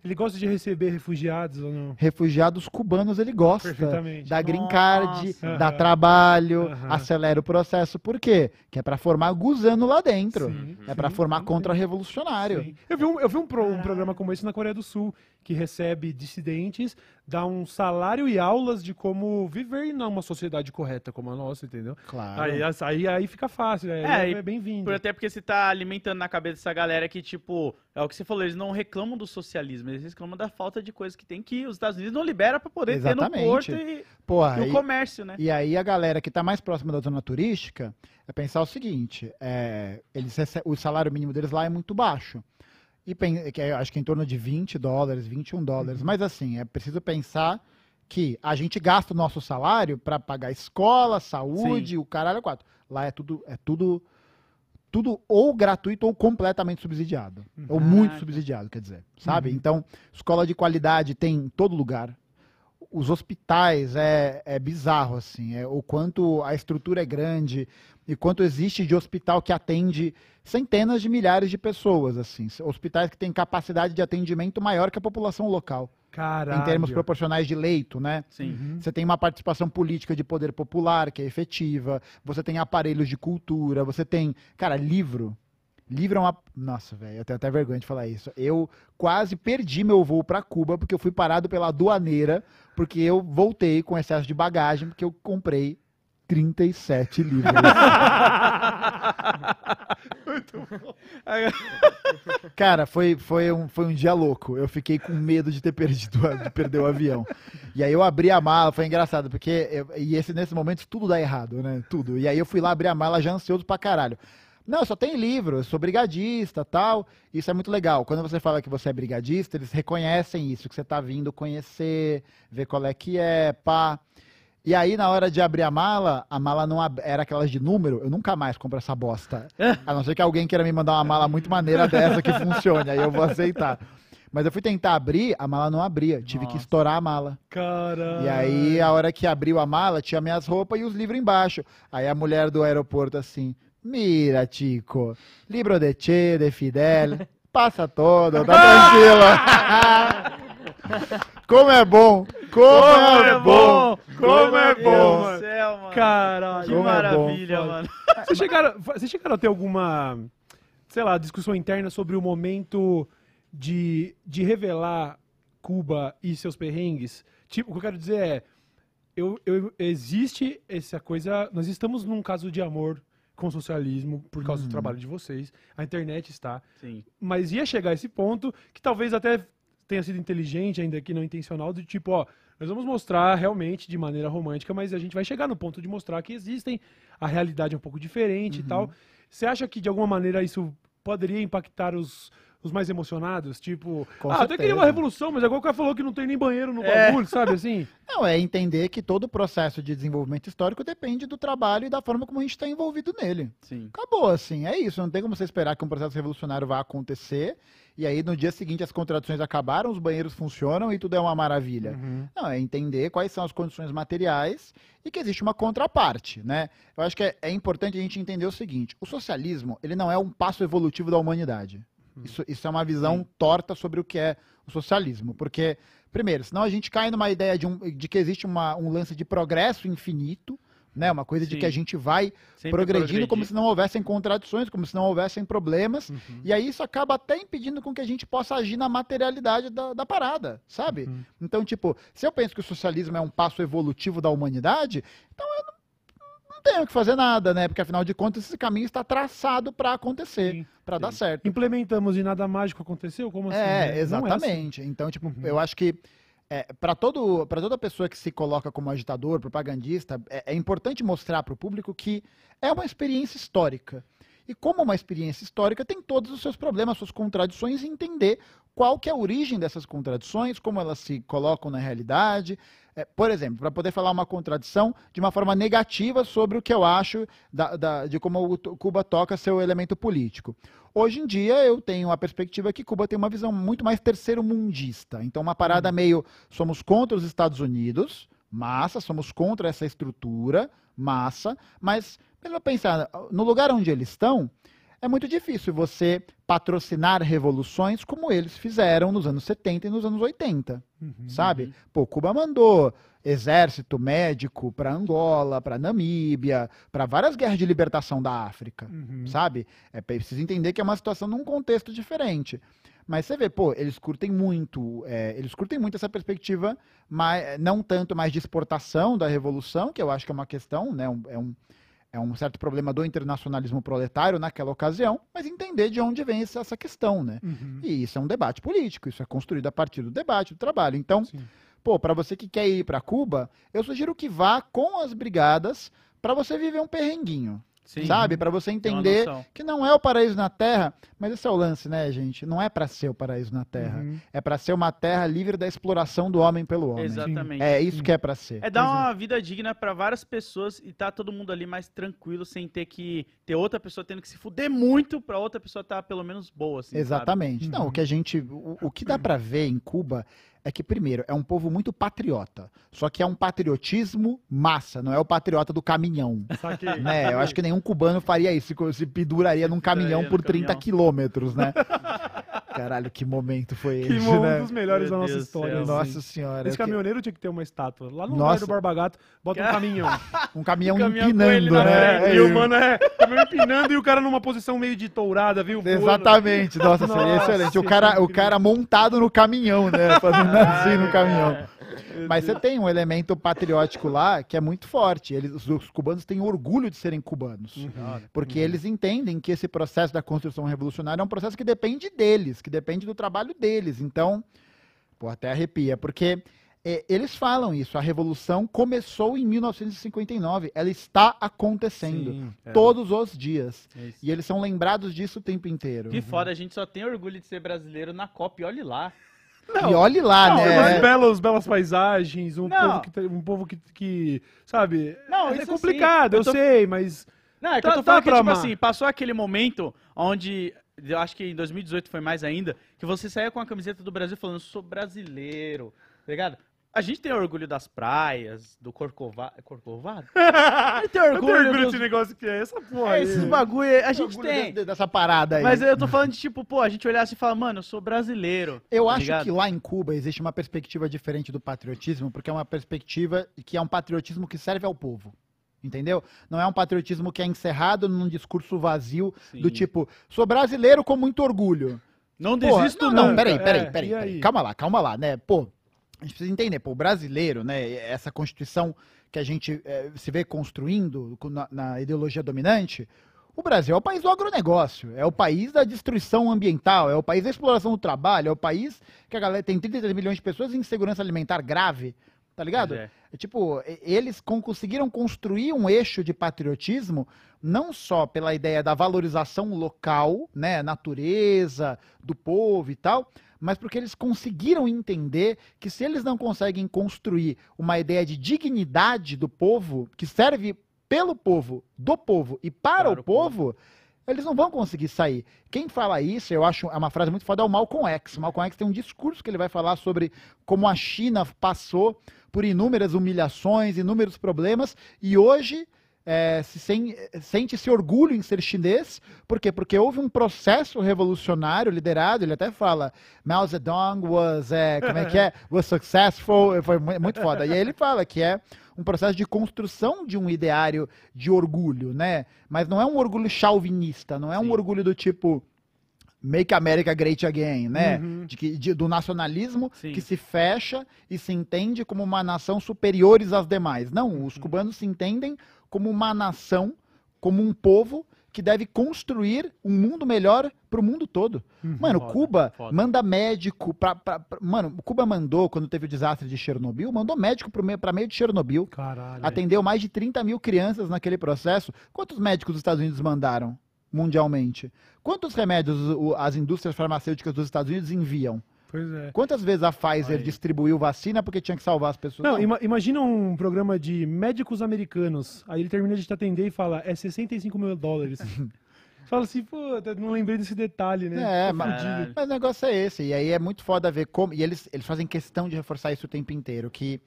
Speaker 1: Ele gosta de receber refugiados ou não?
Speaker 2: Refugiados cubanos ele gosta.
Speaker 1: Perfeitamente.
Speaker 2: Da green card,
Speaker 3: Nossa.
Speaker 2: dá trabalho,
Speaker 1: Aham.
Speaker 2: acelera o processo. Por quê? Que é pra formar gusano lá dentro.
Speaker 1: Sim,
Speaker 2: É pra
Speaker 1: sim,
Speaker 2: formar contra-revolucionário.
Speaker 1: Eu vi, um, eu vi um, pro- um programa como esse na Coreia do Sul, que recebe dissidentes, dá um salário e aulas de como viver numa sociedade correta como a nossa, entendeu?
Speaker 2: Claro.
Speaker 1: Aí, aí, aí fica fácil, aí
Speaker 3: É,
Speaker 1: é,
Speaker 3: e
Speaker 1: bem-vindo.
Speaker 3: Por- Até porque você tá alimentando na cabeça dessa galera que, tipo, é o que você falou, eles não reclamam do socialismo, eles reclamam da falta de coisa que tem que os Estados Unidos não libera pra poder ter
Speaker 2: Exatamente.
Speaker 3: no porto e,
Speaker 2: Porra,
Speaker 3: e
Speaker 2: e-
Speaker 3: o comércio, né?
Speaker 2: E aí a galera que está mais próxima da zona turística é pensar o seguinte: é, eles o salário mínimo deles lá é muito baixo. E que é, acho que em torno de 20 dólares, 21 dólares. Mas assim, é preciso pensar que a gente gasta o nosso salário para pagar escola, saúde, o caralho quatro. Lá é tudo, é tudo, tudo ou gratuito ou completamente subsidiado. Ou muito subsidiado, quer dizer. Sabe?
Speaker 1: Uhum.
Speaker 2: Então, escola de qualidade tem em todo lugar os hospitais é, é bizarro, assim, é, o quanto a estrutura é grande e quanto existe de hospital que atende centenas de milhares de pessoas, assim, hospitais que têm capacidade de atendimento maior que a população local,
Speaker 1: Caralho.
Speaker 2: em termos proporcionais de leito, né?
Speaker 3: Sim.
Speaker 1: Uhum.
Speaker 2: Você tem uma participação política de poder popular que é efetiva, você tem aparelhos de cultura, você tem, cara, livro. Livro é uma. Nossa, velho, eu tenho até vergonha de falar isso. Eu quase perdi meu voo pra Cuba porque eu fui parado pela aduaneira, porque eu voltei com excesso de bagagem, porque eu comprei 37 livros. Cara, foi, foi, um, foi um dia louco. Eu fiquei com medo de ter perdido, a- de perder o avião. E aí eu abri a mala, foi engraçado, porque eu- e esse, nesse momento tudo dá errado, né? Tudo. E aí eu fui lá abrir a mala já ansioso pra caralho. Não, só tem livro, eu sou brigadista tal. Isso é muito legal. Quando você fala que você é brigadista, eles reconhecem isso, que você tá vindo conhecer, ver qual é que é, pá. E aí, na hora de abrir a mala, a mala não ab... era aquelas de número, eu nunca mais compro essa bosta. A não ser que alguém queira me mandar uma mala muito maneira dessa que funcione, aí eu vou aceitar. Mas eu fui tentar abrir, a mala não abria, tive que
Speaker 3: Nossa.
Speaker 2: estourar a mala.
Speaker 1: Caralho.
Speaker 2: E aí, a hora que abriu a mala, tinha minhas roupas e os livros embaixo. Aí a mulher do aeroporto assim, mira, Tico, libro de Che, de Fidel, passa todo, tá tranquilo. Como é bom, como, é bom, como é
Speaker 3: Meu
Speaker 2: bom.
Speaker 3: Deus do céu, mano.
Speaker 1: Caralho.
Speaker 3: Que
Speaker 2: Como é bom,
Speaker 3: maravilha, mano.
Speaker 1: Vocês chegaram, vocês chegaram a ter alguma, sei lá, discussão interna sobre o momento de, de revelar Cuba e seus perrengues? Tipo, o que eu quero dizer é, eu, eu- existe essa coisa, nós estamos num caso de amor com o socialismo por causa do
Speaker 2: Uhum.
Speaker 1: trabalho de vocês, a internet está,
Speaker 3: Sim.
Speaker 1: mas ia chegar a esse ponto que talvez até tenha sido inteligente, ainda que não intencional, do tipo, ó, nós vamos mostrar realmente de maneira romântica, mas a gente vai chegar no ponto de mostrar que existem, a realidade é um pouco diferente e tal. Você acha que de alguma maneira isso poderia impactar os, os mais emocionados? Tipo,
Speaker 2: Com
Speaker 1: ah, até queria uma
Speaker 2: certeza.
Speaker 1: revolução, mas agora o cara falou que não tem nem banheiro no
Speaker 3: É.
Speaker 1: bagulho, sabe assim?
Speaker 2: Não, é entender que todo o processo de desenvolvimento histórico depende do trabalho e da forma como a gente está envolvido nele.
Speaker 3: Sim.
Speaker 2: Acabou, assim, é isso. Não tem como você esperar que um processo revolucionário vá acontecer e aí no dia seguinte as contradições acabaram, os banheiros funcionam e tudo é uma maravilha.
Speaker 1: Uhum.
Speaker 2: Não, é entender quais são as condições materiais e que existe uma contraparte, né? Eu acho que é, é importante a gente entender o seguinte: o socialismo ele não é um passo evolutivo da humanidade. Isso, isso é uma visão torta sobre o que é o socialismo, porque Primeiro, senão a gente cai numa ideia de, um, de que existe uma, um lance de progresso infinito, né? Uma coisa de
Speaker 3: Sim.
Speaker 2: que a gente vai
Speaker 3: Sempre
Speaker 2: progredindo como
Speaker 3: progredir.
Speaker 2: se não houvessem contradições, como se não houvessem problemas.
Speaker 1: Uhum.
Speaker 2: E aí isso acaba até impedindo com que a gente possa agir na materialidade da, da parada, sabe?
Speaker 1: Uhum.
Speaker 2: Então, tipo, se eu penso que o socialismo é um passo evolutivo da humanidade, então eu não tenho que fazer nada, né? Porque afinal de contas esse caminho está traçado para acontecer, para dar certo.
Speaker 1: Implementamos e nada mágico aconteceu? Como assim?
Speaker 2: É,
Speaker 1: né? Não assim.
Speaker 2: exatamente. Então, tipo,
Speaker 1: Uhum.
Speaker 2: eu acho que é, para toda pessoa que se coloca como agitador, propagandista, é, é importante mostrar para o público que é uma experiência histórica. E como uma experiência histórica, tem todos os seus problemas, suas contradições, e entender qual que é a origem dessas contradições, como elas se colocam na realidade. É, por exemplo, para poder falar uma contradição de uma forma negativa sobre o que eu acho da- da- de como Cuba toca seu elemento político. Hoje em dia eu tenho a perspectiva que Cuba tem uma visão muito mais terceiro-mundista. Então, uma parada meio somos contra os Estados Unidos, massa, somos contra essa estrutura, massa, mas mesmo pensar, no lugar onde eles estão, é muito difícil você patrocinar revoluções como eles fizeram nos anos 70 e nos anos 80
Speaker 1: Uhum.
Speaker 2: sabe? Pô, Cuba mandou exército médico para Angola, para Namíbia, para várias guerras de libertação da África,
Speaker 1: Uhum.
Speaker 2: sabe? É preciso entender que é uma situação num contexto diferente. Mas você vê, pô, eles curtem muito, é, eles curtem muito essa perspectiva, mas não tanto mais de exportação da revolução, que eu acho que é uma questão, né? um- é um é um certo problema do internacionalismo proletário naquela ocasião, mas entender de onde vem essa, questão, né?
Speaker 1: Uhum.
Speaker 2: E isso é um debate político, isso é construído a partir do debate, do trabalho. Então,
Speaker 1: Sim.
Speaker 2: pô, para você que quer ir para Cuba, eu sugiro que vá com as brigadas para você viver um perrenguinho,
Speaker 3: Sim.
Speaker 2: sabe? Para você entender que não é o paraíso na Terra, mas esse é o lance, né, gente? Não é para ser o paraíso na Terra,
Speaker 1: Uhum.
Speaker 2: é para ser uma terra livre da exploração do homem pelo homem.
Speaker 3: Exatamente.
Speaker 2: É isso que é para ser.
Speaker 3: É dar
Speaker 1: é.
Speaker 3: uma vida digna pra várias pessoas e tá todo mundo ali mais tranquilo, sem ter que ter outra pessoa tendo que se fuder muito pra outra pessoa estar pelo menos boa, assim. sabe?
Speaker 2: Exatamente. Não,
Speaker 1: Uhum.
Speaker 2: o que a gente. O, o que dá pra ver em Cuba é que, primeiro, é um povo muito patriota. Só que é um patriotismo massa, não é o patriota do caminhão.
Speaker 1: Saquei.
Speaker 2: né? Eu acho que nenhum cubano faria isso, se- se penduraria num caminhão por
Speaker 3: no
Speaker 2: 30
Speaker 3: caminhão.
Speaker 2: quilômetros, né? Caralho, que momento foi
Speaker 1: Que
Speaker 2: esse,
Speaker 1: um
Speaker 2: né?
Speaker 1: dos melhores
Speaker 3: Meu
Speaker 1: da nossa
Speaker 3: Deus
Speaker 1: história.
Speaker 3: céu.
Speaker 2: Nossa senhora.
Speaker 1: Esse
Speaker 2: que-
Speaker 1: caminhoneiro tinha que ter uma estátua. Lá no
Speaker 2: Nossa.
Speaker 1: lugar do Barba Gato, bota um caminhão.
Speaker 2: Um caminhão,
Speaker 3: O caminhão
Speaker 2: empinando,
Speaker 3: na
Speaker 2: né?
Speaker 3: frente,
Speaker 1: e
Speaker 2: É
Speaker 1: o mano é o caminhão empinando e o cara numa posição meio de tourada, viu?
Speaker 2: Exatamente, nossa, seria
Speaker 1: Nossa,
Speaker 2: excelente. O cara, o cara montado no caminhão, né? Fazendo assim no caminhão. Mas você tem um elemento patriótico lá que é muito forte. Eles, os, os cubanos têm orgulho de serem cubanos.
Speaker 1: Uhum.
Speaker 2: Porque eles entendem que esse processo da construção revolucionária é um processo que depende deles, que depende do trabalho deles. Então, pô, até arrepia. Porque é, eles falam isso. A revolução começou em 1959. Ela está acontecendo.
Speaker 1: Sim, é.
Speaker 2: Todos os dias.
Speaker 3: É.
Speaker 2: E eles são lembrados disso o tempo inteiro.
Speaker 3: Que foda, a gente só tem orgulho de ser brasileiro na Copa e olhe lá.
Speaker 2: E olhe lá,
Speaker 1: Não,
Speaker 2: né?
Speaker 1: mas belas, belas paisagens, um
Speaker 3: Não.
Speaker 1: povo, que, tem- um povo que, que, sabe,
Speaker 3: Não,
Speaker 1: é
Speaker 3: isso
Speaker 1: complicado, eu,
Speaker 3: Eu tô-
Speaker 1: sei, mas
Speaker 3: Não, é que
Speaker 1: Tá-
Speaker 3: eu tô
Speaker 1: tá
Speaker 3: falando que,
Speaker 1: pra
Speaker 3: tipo
Speaker 1: amar.
Speaker 3: assim, passou aquele momento onde, eu acho que em 2018 foi mais ainda, que você saía com a camiseta do Brasil falando, sou brasileiro, tá ligado? A gente tem orgulho das praias, do Corcovado. É Corcovado? A gente tem
Speaker 1: eu
Speaker 3: orgulho,
Speaker 1: tenho orgulho
Speaker 3: dos-
Speaker 1: desse negócio que é essa porra
Speaker 3: é, esses bagulho a gente tem.
Speaker 2: de- dessa parada aí.
Speaker 3: Mas eu tô falando de tipo, pô, a gente olhar assim e falar, mano, eu sou brasileiro.
Speaker 2: Eu
Speaker 3: tá
Speaker 2: acho
Speaker 3: ligado?
Speaker 2: que lá em Cuba existe uma perspectiva diferente do patriotismo, porque é uma perspectiva que é um patriotismo que serve ao povo. Entendeu? Não é um patriotismo que é encerrado num discurso vazio
Speaker 3: Sim.
Speaker 2: do tipo, sou brasileiro com muito orgulho.
Speaker 3: Não
Speaker 2: Porra,
Speaker 3: desisto
Speaker 2: não, não, peraí,
Speaker 1: É,
Speaker 2: peraí,
Speaker 1: e
Speaker 2: peraí,
Speaker 1: aí?
Speaker 2: peraí. Calma lá, calma lá, né? Pô, a gente precisa entender, pô, o brasileiro, né? Essa constituição que a gente eh, se vê construindo na, na ideologia dominante, o Brasil é o país do agronegócio, é o país da destruição ambiental, é o país da exploração do trabalho, é o país que a galera tem 33 milhões de pessoas em insegurança alimentar grave, tá ligado?
Speaker 3: É.
Speaker 2: É tipo, eles con- conseguiram construir um eixo de patriotismo não só pela ideia da valorização local, né, natureza, do povo e tal, mas porque eles conseguiram entender que se eles não conseguem construir uma ideia de dignidade do povo, que serve pelo povo, do povo e para,
Speaker 3: Para
Speaker 2: o
Speaker 3: o
Speaker 2: povo, eles não vão conseguir sair. Quem fala isso, eu acho é uma frase muito foda, é o Malcolm X. O Malcolm X tem um discurso que ele vai falar sobre como a China passou por inúmeras humilhações, inúmeros problemas, e hoje é, se sen- sente esse orgulho em ser chinês. Por quê? Porque houve um processo revolucionário liderado, ele até fala, Mao Zedong was, é, como é que é, was successful, foi mu- muito foda. E aí ele fala que é um processo de construção de um ideário de orgulho, né? Mas não é um orgulho chauvinista, não é um
Speaker 3: Sim.
Speaker 2: orgulho do tipo Make America Great Again, né?
Speaker 1: Uhum.
Speaker 2: De que, de- do nacionalismo
Speaker 3: Sim.
Speaker 2: que se fecha e se entende como uma nação superiores às demais. Não, os cubanos se entendem como uma nação, como um povo que deve construir um mundo melhor para o mundo todo. Mano,
Speaker 3: Foda,
Speaker 2: Cuba
Speaker 3: foda.
Speaker 2: manda médico pra, pra- pra- Mano, Cuba mandou, quando teve o desastre de Chernobyl, mandou médico pro meio, pra meio de Chernobyl.
Speaker 1: Caralho.
Speaker 2: Atendeu mais de 30 mil crianças naquele processo. Quantos médicos os Estados Unidos mandaram mundialmente? Quantos remédios as indústrias farmacêuticas dos Estados Unidos enviam?
Speaker 1: Pois é.
Speaker 2: Quantas vezes a Pfizer distribuiu vacina porque tinha que salvar as pessoas?
Speaker 1: Não, ima- imagina um programa de médicos americanos. Aí ele termina de te atender e fala, é 65 mil dólares. Fala assim, pô, não lembrei desse detalhe, né?
Speaker 2: É, mas, mas o negócio é esse. E aí é muito foda ver como. E eles, eles fazem questão de reforçar isso o tempo inteiro. Que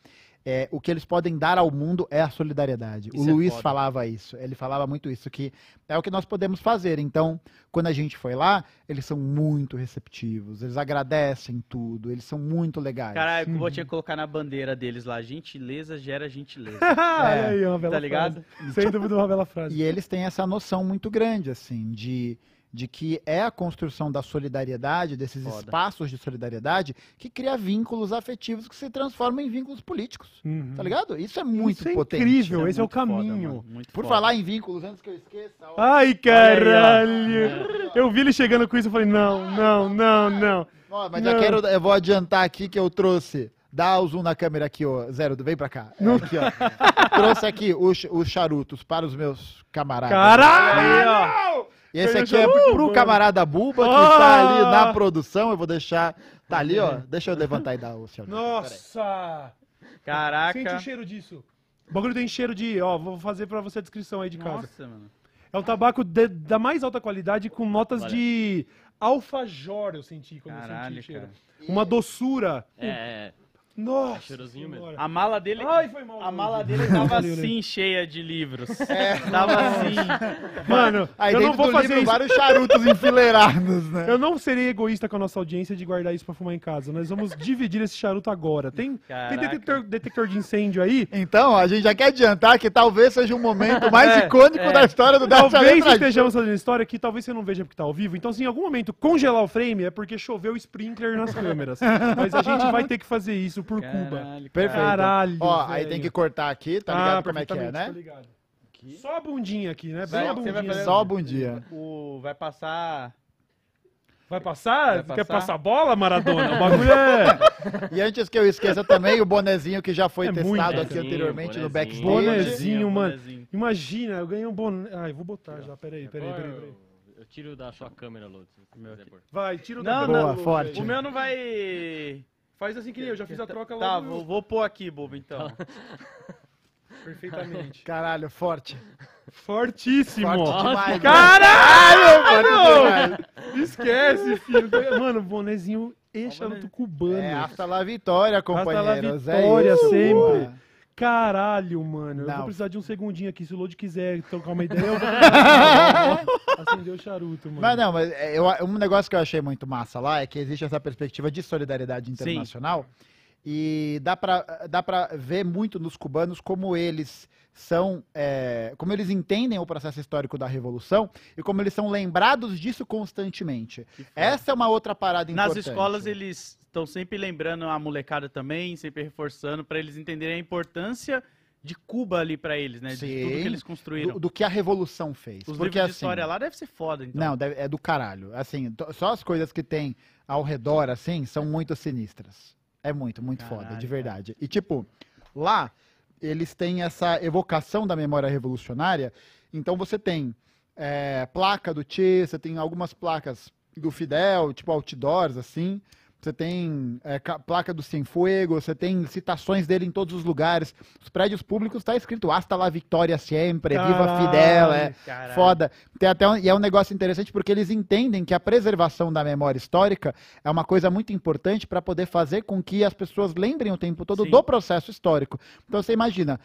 Speaker 2: é, o que eles podem dar ao mundo é a solidariedade.
Speaker 3: Isso
Speaker 2: o
Speaker 3: é
Speaker 2: Luiz
Speaker 3: foda.
Speaker 2: falava isso. Ele falava muito isso, que é o que nós podemos fazer. Então, quando a gente foi lá, eles são muito receptivos. Eles agradecem tudo. Eles são muito legais.
Speaker 3: Caralho,
Speaker 1: Uhum.
Speaker 3: eu vou tinha que colocar na bandeira deles lá. Gentileza gera gentileza.
Speaker 1: Olha aí, uma bela
Speaker 3: tá ligado?
Speaker 1: frase. Sem dúvida, uma bela frase.
Speaker 2: E eles têm essa noção muito grande, assim, de, de que é a construção da solidariedade, desses
Speaker 3: Foda.
Speaker 2: espaços de solidariedade, que cria vínculos afetivos que se transformam em vínculos políticos.
Speaker 1: Uhum.
Speaker 2: Tá ligado? Isso é muito
Speaker 1: Isso é
Speaker 2: potente.
Speaker 1: incrível.
Speaker 3: Isso
Speaker 1: esse é o
Speaker 3: foda,
Speaker 1: caminho.
Speaker 3: muito
Speaker 2: Por
Speaker 3: foda.
Speaker 2: falar em vínculos, antes que eu esqueça. ó,
Speaker 1: Ai,
Speaker 3: aí,
Speaker 1: caralho. Eu vi ele chegando com isso e falei, não, não, não, não.
Speaker 2: ó, mas
Speaker 1: não.
Speaker 2: já quero, eu vou adiantar aqui que eu trouxe. Dá o zoom na câmera aqui, ó. Zero, vem pra cá. É, aqui, ó. trouxe aqui os, os charutos para os meus camaradas.
Speaker 1: Caralho!
Speaker 2: E esse aqui é pro
Speaker 1: mano.
Speaker 2: camarada Buba, que
Speaker 1: Ah!
Speaker 2: está ali na produção. Eu vou deixar. Tá ali, ó. Deixa eu levantar e dar o seu.
Speaker 1: Nossa!
Speaker 3: Caraca.
Speaker 1: Sente o cheiro disso. O bagulho tem cheiro de, ó, vou fazer pra você a descrição aí de casa.
Speaker 3: Nossa, mano.
Speaker 1: É um tabaco de- da mais alta qualidade com notas
Speaker 4: Olha.
Speaker 1: de alfajor, eu senti quando eu
Speaker 3: Caralho,
Speaker 1: senti o cheiro.
Speaker 3: cara.
Speaker 1: Uma doçura.
Speaker 4: É, é.
Speaker 1: Nossa.
Speaker 4: cheirosinho mesmo.
Speaker 3: A mala dele.
Speaker 1: Ai, foi mal.
Speaker 3: A mala dele tava assim, cheia de livros.
Speaker 2: É.
Speaker 3: Tava assim.
Speaker 1: Mano,
Speaker 2: Aí
Speaker 1: eu não vou
Speaker 2: do
Speaker 1: fazer
Speaker 2: livro,
Speaker 1: isso.
Speaker 2: vários charutos enfileirados, né?
Speaker 1: Eu não serei egoísta com a nossa audiência de guardar isso pra fumar em casa. Nós vamos dividir esse charuto agora. Tem, tem detector, detector de incêndio aí?
Speaker 2: Então, a gente já quer adiantar que talvez seja o momento mais
Speaker 1: É,
Speaker 2: icônico
Speaker 3: é.
Speaker 2: da história do Delta
Speaker 1: Talvez estejamos fazendo história que talvez você não veja porque tá ao vivo. Então, se em algum momento congelar o frame é porque choveu sprinkler nas câmeras. Mas a gente vai ter que fazer isso por Cuba.
Speaker 3: Caralho,
Speaker 2: Perfeito.
Speaker 1: Caralho,
Speaker 2: Ó, aí
Speaker 1: velho.
Speaker 2: tem que cortar aqui, tá ligado como é que é, né?
Speaker 1: tô ligado. Só a bundinha aqui, né?
Speaker 3: Vai-
Speaker 1: Bem a
Speaker 3: vai
Speaker 1: bundinha.
Speaker 3: fazer-
Speaker 2: Só bom dia.
Speaker 3: O, vai passar.
Speaker 1: Vai passar?
Speaker 3: Vai
Speaker 1: Quer
Speaker 3: passar?
Speaker 1: passar bola, Maradona? O bagulho é...
Speaker 2: E antes que eu esqueça também, o bonezinho que já foi
Speaker 1: É muito
Speaker 2: testado aqui
Speaker 4: bonezinho,
Speaker 2: anteriormente no
Speaker 4: bonezinho.
Speaker 2: backstage.
Speaker 1: Bonezinho, mano.
Speaker 3: bonezinho.
Speaker 1: Imagina, eu ganhei um boné... Ai, vou botar já, peraí, peraí, peraí. peraí.
Speaker 4: Eu, tiro da sua câmera, pôr.
Speaker 1: Vai, tira o
Speaker 3: Não,
Speaker 1: da
Speaker 2: não,
Speaker 1: Boa,
Speaker 2: forte.
Speaker 3: O meu não vai.
Speaker 1: Faz assim que nem eu, já fiz a troca logo.
Speaker 3: Tá, vou, vou pôr aqui, bobo, então.
Speaker 1: Perfeitamente.
Speaker 2: Caralho, forte.
Speaker 1: Fortíssimo.
Speaker 2: Forte demais.
Speaker 1: Caralho, mano! Esquece, filho. Mano, bonezinho e charuto cubano.
Speaker 2: É, hasta la vitória, companheiros.
Speaker 1: Hasta la vitória,
Speaker 2: é isso.
Speaker 1: sempre.
Speaker 2: Boa.
Speaker 1: Caralho, mano. Eu
Speaker 2: Não.
Speaker 1: vou precisar de um segundinho aqui. Se o Load quiser trocar uma ideia, eu vou acender o charuto, mano.
Speaker 2: Mas não, mas é, eu- um negócio que eu achei muito massa lá é que existe essa perspectiva de solidariedade internacional. E dá pra, dá pra ver muito nos cubanos como eles são, é, como eles entendem o processo histórico da Revolução e como eles são lembrados disso constantemente. Essa é uma outra parada
Speaker 3: Nas
Speaker 2: importante.
Speaker 3: escolas eles estão sempre lembrando a molecada também, sempre reforçando pra eles entenderem a importância de Cuba ali pra eles, né? De
Speaker 2: Sim.
Speaker 3: tudo que eles construíram.
Speaker 2: do, do que a Revolução fez.
Speaker 3: Os
Speaker 2: Porque
Speaker 3: livros de
Speaker 2: assim,
Speaker 3: história lá deve ser foda, então.
Speaker 2: Não, deve- é do caralho. Assim, só as coisas que tem ao redor, assim, são muito sinistras. É muito, muito foda,
Speaker 3: Caralho,
Speaker 2: de verdade. E, tipo, lá, eles têm essa evocação da memória revolucionária. Então, você tem é, placa do Che, você tem algumas placas do Fidel, tipo outdoors, assim. Você tem é, ca- placa do Cienfuego, você tem citações dele em todos os lugares. Os prédios públicos tá escrito Hasta la Victoria Siempre, Viva. Fidel, é
Speaker 3: Caralho.
Speaker 2: foda. Tem até um, e é um negócio interessante porque eles entendem que a preservação da memória histórica é uma coisa muito importante para poder fazer com que as pessoas lembrem o tempo todo
Speaker 3: Sim.
Speaker 2: do processo histórico. Então você imagina,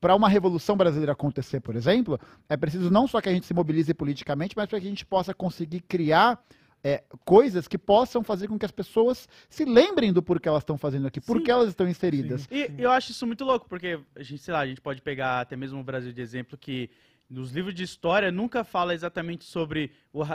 Speaker 2: para uma revolução brasileira acontecer, por exemplo, é preciso não só que a gente se mobilize politicamente, mas para que a gente possa conseguir criar é, coisas que possam fazer com que as pessoas se lembrem do porquê elas estão fazendo aqui, por
Speaker 3: Sim.
Speaker 2: que elas estão inseridas.
Speaker 3: E eu acho isso muito louco, porque a gente, sei lá, a gente pode pegar até mesmo o Brasil de exemplo que nos livros de história nunca fala exatamente sobre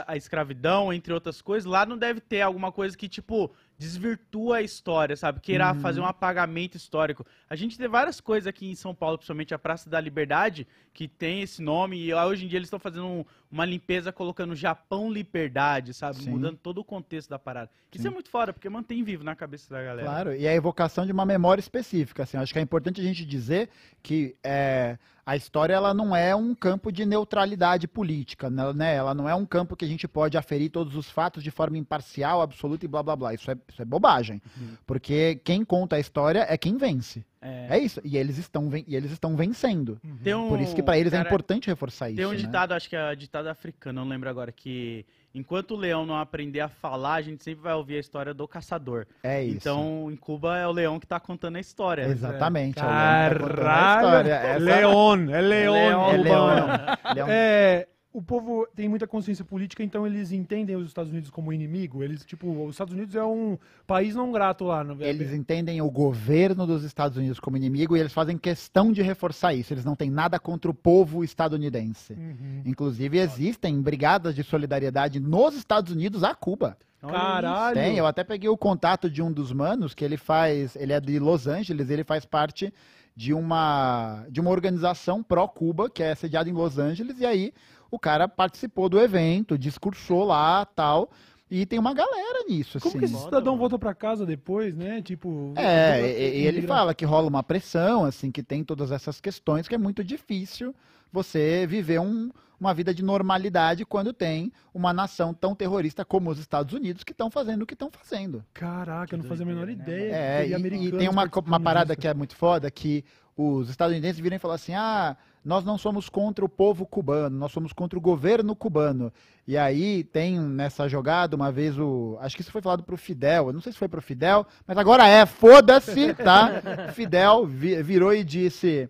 Speaker 3: a escravidão, entre outras coisas. Lá não deve ter alguma coisa que, tipo, desvirtua a história, sabe? Queira
Speaker 2: Uhum.
Speaker 3: fazer um apagamento histórico. A gente tem várias coisas aqui em São Paulo, principalmente a Praça da Liberdade, que tem esse nome. E hoje em dia eles estão fazendo um- uma limpeza colocando Japão Liberdade, sabe?
Speaker 2: Sim.
Speaker 3: Mudando todo o contexto da parada. Isso
Speaker 2: Sim.
Speaker 3: é muito foda, porque mantém vivo na cabeça da galera.
Speaker 2: Claro, e a evocação de uma memória específica. Assim, acho que é importante a gente dizer que é, a história ela não é um campo de neutralidade política, né? Ela não é um campo que a gente pode aferir todos os fatos de forma imparcial, absoluta e blá blá blá. Isso é, isso é bobagem. Porque quem conta a história é quem vence.
Speaker 3: É.
Speaker 2: É isso. E eles estão, ven- e eles estão vencendo.
Speaker 3: Tem um,
Speaker 2: Por isso que para eles é
Speaker 3: cara,
Speaker 2: importante reforçar isso.
Speaker 3: Tem um
Speaker 2: né?
Speaker 3: ditado, acho que é ditado africano, não lembro agora, que enquanto o leão não aprender a falar, a gente sempre vai ouvir a história do caçador.
Speaker 2: É isso.
Speaker 3: Então, em Cuba é o leão que tá contando a história.
Speaker 2: Exatamente. é o Leão tá contando a
Speaker 1: Caralho!
Speaker 2: história. Essa-
Speaker 1: Leon, é Leon.
Speaker 3: Leon.
Speaker 2: É Leão.
Speaker 1: cubano.
Speaker 2: Leão.
Speaker 1: É, o povo tem muita consciência política, então eles entendem os Estados Unidos como inimigo. Eles, tipo, os Estados Unidos é um país não grato lá. No
Speaker 2: Eles entendem o governo dos Estados Unidos como inimigo e eles fazem questão de reforçar isso. Eles não têm nada contra o povo estadunidense.
Speaker 1: Uhum.
Speaker 2: Inclusive, existem brigadas de solidariedade nos Estados Unidos a Cuba.
Speaker 1: Caralho!
Speaker 2: Tem, eu até peguei o contato de um dos manos que ele faz, ele é de Los Angeles, ele faz parte de uma de uma organização pró-Cuba que é sediada em Los Angeles e aí o cara participou do evento, discursou lá, tal, e tem uma galera nisso
Speaker 1: Como
Speaker 2: assim.
Speaker 1: que esse cidadão volta pra casa depois, né? Tipo.
Speaker 2: É,
Speaker 1: volta-
Speaker 2: e, e ele fala que rola uma pressão, assim, que tem todas essas questões, que é muito difícil você viver um- uma vida de normalidade quando tem uma nação tão terrorista como os Estados Unidos que estão fazendo o que estão fazendo.
Speaker 1: Caraca, eu não
Speaker 3: Que
Speaker 1: fazia a menor
Speaker 3: né,
Speaker 1: ideia.
Speaker 2: É,
Speaker 1: que
Speaker 2: e, e tem uma, uma parada que é muito foda, que os estadunidenses viram e falam assim, ah, nós não somos contra o povo cubano, nós somos contra o governo cubano. E aí tem nessa jogada, uma vez o. Acho que isso foi falado pro Fidel. Eu não sei se foi pro Fidel, mas agora é, foda-se, tá? Fidel vi- virou e disse.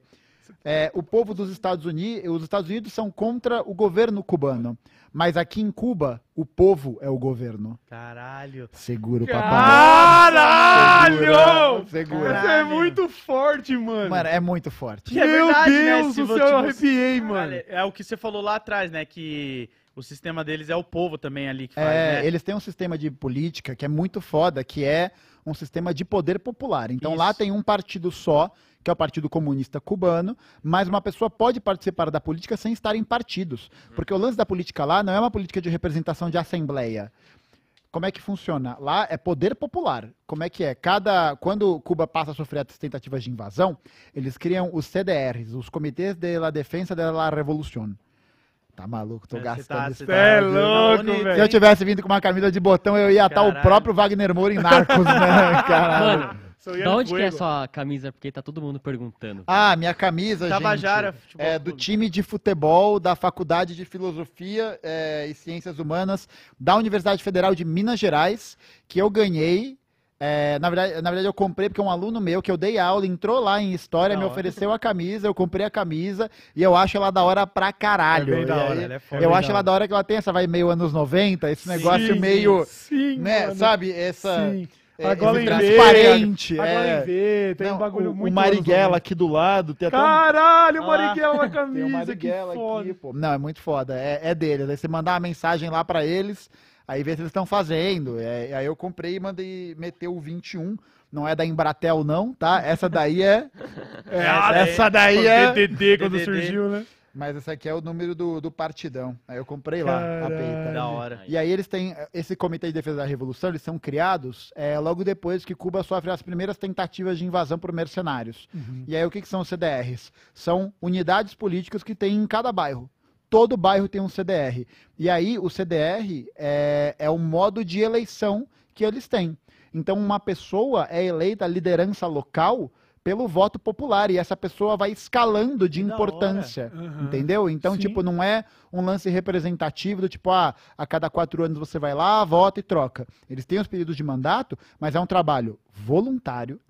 Speaker 2: É, o povo dos Estados Unidos, os Estados Unidos são contra o governo cubano, mas aqui em Cuba o povo é o governo.
Speaker 3: Caralho.
Speaker 2: Seguro, papai.
Speaker 1: Caralho!
Speaker 2: Segura.
Speaker 1: Isso é muito forte, mano.
Speaker 2: Mano, é muito forte.
Speaker 3: Que é
Speaker 1: Meu
Speaker 3: verdade, né?
Speaker 1: Deus do
Speaker 3: vo-
Speaker 1: céu, eu arrepiei, mano.
Speaker 3: Caralho, É o que você falou lá atrás, né? Que o sistema deles é o povo também ali que faz,
Speaker 2: É,
Speaker 3: né?
Speaker 2: eles têm um sistema de política que é muito foda, que é um sistema de poder popular. Então lá
Speaker 3: Isso.
Speaker 2: tem um partido só, que é o Partido Comunista Cubano, mas uma pessoa pode participar da política sem estar em partidos. Porque o lance da política lá não é uma política de representação de assembleia. Como é que funciona? Lá é poder popular. Como é que é? Cada quando Cuba passa a sofrer as tentativas de invasão, eles criam os CDRs, os Comitês de la Defensa de la Revolución. Tá maluco? Tô
Speaker 3: Você
Speaker 2: gastando
Speaker 3: tá-
Speaker 2: esse
Speaker 3: você
Speaker 1: Cê é
Speaker 3: tá-
Speaker 1: louco,
Speaker 3: bonito,
Speaker 1: velho.
Speaker 2: se eu tivesse vindo com uma camisa de botão, eu ia estar o próprio Wagner Moura em Narcos, né? Caralho.
Speaker 4: Mano, Da onde que é
Speaker 1: Fuego.
Speaker 4: sua camisa? Porque tá todo mundo perguntando.
Speaker 2: Ah, minha camisa,
Speaker 3: Tabajara
Speaker 2: gente,
Speaker 3: Futebol
Speaker 2: é do time de futebol da Faculdade de Filosofia é, e Ciências Humanas da Universidade Federal de Minas Gerais, que eu ganhei. é, na, verdade, na verdade, eu comprei porque um aluno meu que eu dei aula entrou lá em História,
Speaker 3: Da
Speaker 2: me
Speaker 3: hora.
Speaker 2: ofereceu a camisa, eu comprei a camisa e eu acho ela da hora pra caralho.
Speaker 1: É bem da hora,
Speaker 2: aí,
Speaker 3: ela é foda.
Speaker 2: eu acho
Speaker 1: da
Speaker 2: ela da hora que ela tem essa vai meio anos 90, esse negócio
Speaker 1: Sim,
Speaker 2: meio,
Speaker 1: Sim,
Speaker 2: né,
Speaker 1: mano.
Speaker 2: sabe, essa...
Speaker 1: Sim.
Speaker 2: É,
Speaker 1: A gola
Speaker 2: esse
Speaker 1: em V,
Speaker 2: transparente.
Speaker 1: A gola
Speaker 2: é.
Speaker 1: em V, tem
Speaker 2: Não,
Speaker 1: um bagulho
Speaker 2: o,
Speaker 1: muito...
Speaker 2: o Marighella aqui do lado, tem até um-
Speaker 1: 90. Caralho, o
Speaker 3: Ah,
Speaker 1: Marighella na
Speaker 2: tem o
Speaker 1: camisa, que
Speaker 2: Marighella
Speaker 1: foda.
Speaker 2: aqui, pô. Não, é muito foda. É, é deles. Aí você mandar uma mensagem lá pra eles, aí vê se eles estão fazendo. É, aí eu comprei e mandei meter o 21. Não é da Embratel, não, tá? Essa daí é.
Speaker 1: É,
Speaker 3: Essa
Speaker 2: essa daí é.
Speaker 1: DDD quando
Speaker 3: DDD.
Speaker 1: surgiu, né?
Speaker 2: Mas esse aqui é o número do, do partidão. Aí eu comprei lá a peita.
Speaker 3: Da hora.
Speaker 2: E aí eles têm esse Comitê de Defesa da Revolução, eles são criados é, logo depois que Cuba sofre as primeiras tentativas de invasão por mercenários. E aí o que, que são os CDRs? São unidades políticas que tem em cada bairro. Todo bairro tem um CDR. E aí o CDR é, é o modo de eleição que eles têm. Então, uma pessoa é eleita liderança local pelo voto popular e essa pessoa vai escalando de importância.
Speaker 1: Aham.
Speaker 2: Entendeu? Então,
Speaker 1: Sim.
Speaker 2: tipo, não é um lance representativo do tipo, ah, a cada quatro anos você vai lá, vota e troca. Eles têm os períodos de mandato, mas é um trabalho voluntário.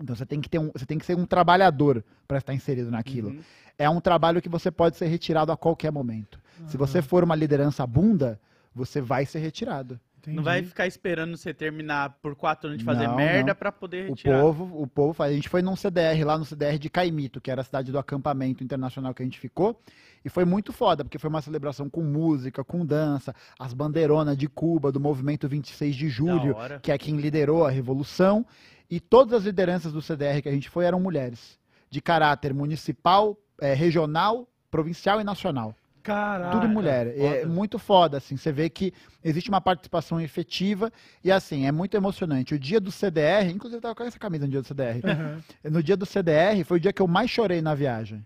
Speaker 2: Então você tem que ter um, você tem que ser um trabalhador para estar inserido naquilo.
Speaker 3: Uhum.
Speaker 2: É um trabalho que você pode ser retirado a qualquer momento. Se você for uma liderança bunda, você vai ser retirado.
Speaker 3: Não vai ficar esperando você terminar por quatro anos de fazer
Speaker 2: Não,
Speaker 3: merda pra poder
Speaker 2: O
Speaker 3: retirar.
Speaker 2: povo, o povo faz. A gente foi num CDR lá no CDR de Caimito, que era a cidade do acampamento internacional que a gente ficou. E foi muito foda, porque foi uma celebração com música, com dança, as bandeironas de Cuba, do movimento 26 de julho, que é quem liderou a revolução. E todas as lideranças do CDR que a gente foi eram mulheres, de caráter municipal, eh, regional, provincial e nacional.
Speaker 1: Caraca.
Speaker 2: Tudo mulher. É
Speaker 3: foda.
Speaker 2: muito foda, assim. Você vê que existe uma participação efetiva e, assim, é muito emocionante. O dia do CDR, inclusive eu tava com essa camisa no dia do CDR.
Speaker 1: Aham.
Speaker 2: No dia do CDR foi o dia que eu mais chorei na viagem.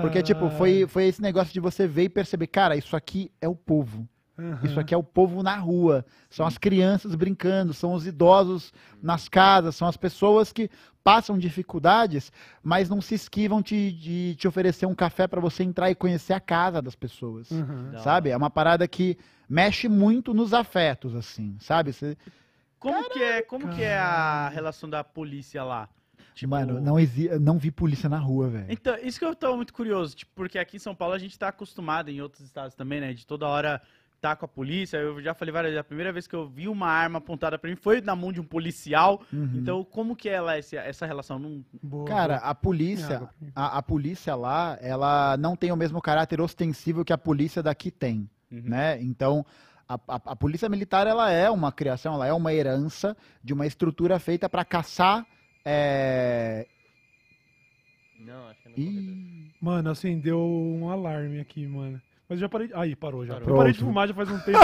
Speaker 2: Porque, tipo, foi, foi esse negócio de você ver e perceber, cara, isso aqui é o povo.
Speaker 1: Aham.
Speaker 2: Isso aqui é o povo na rua. São as crianças brincando, são os idosos nas casas, são as pessoas que passam dificuldades, mas não se esquivam de, de te oferecer um café para você entrar e conhecer a casa das pessoas.
Speaker 3: Da
Speaker 2: Sabe? É uma parada que mexe muito nos afetos, assim, sabe? Você-
Speaker 3: Como que é, como que é a relação da polícia lá? Tipo,
Speaker 2: Mano, não, exi... não vi polícia na rua, velho.
Speaker 3: Então, isso que eu tô muito curioso, tipo, porque aqui em São Paulo a gente tá acostumado, em outros estados também, né, de toda hora tá com a polícia. Eu já falei várias vezes, a primeira vez que eu vi uma arma apontada pra mim foi na mão de um policial.
Speaker 2: Uhum.
Speaker 3: Então, como que é lá esse- essa relação? Não...
Speaker 1: Boa,
Speaker 2: Cara,
Speaker 1: boa.
Speaker 2: a polícia, a, a polícia lá, ela não tem o mesmo caráter ostensivo que a polícia daqui tem,
Speaker 3: Uhum.
Speaker 2: né? Então, a, a- a polícia militar, ela é uma criação, ela é uma herança de uma estrutura feita para caçar... é,
Speaker 4: Não, acho que é corredor.
Speaker 2: Ih,
Speaker 1: Mano, acendeu um alarme aqui, mano. Mas eu já parei. Aí, parou já.
Speaker 4: Parou.
Speaker 1: Eu parei de fumar já faz um tempo.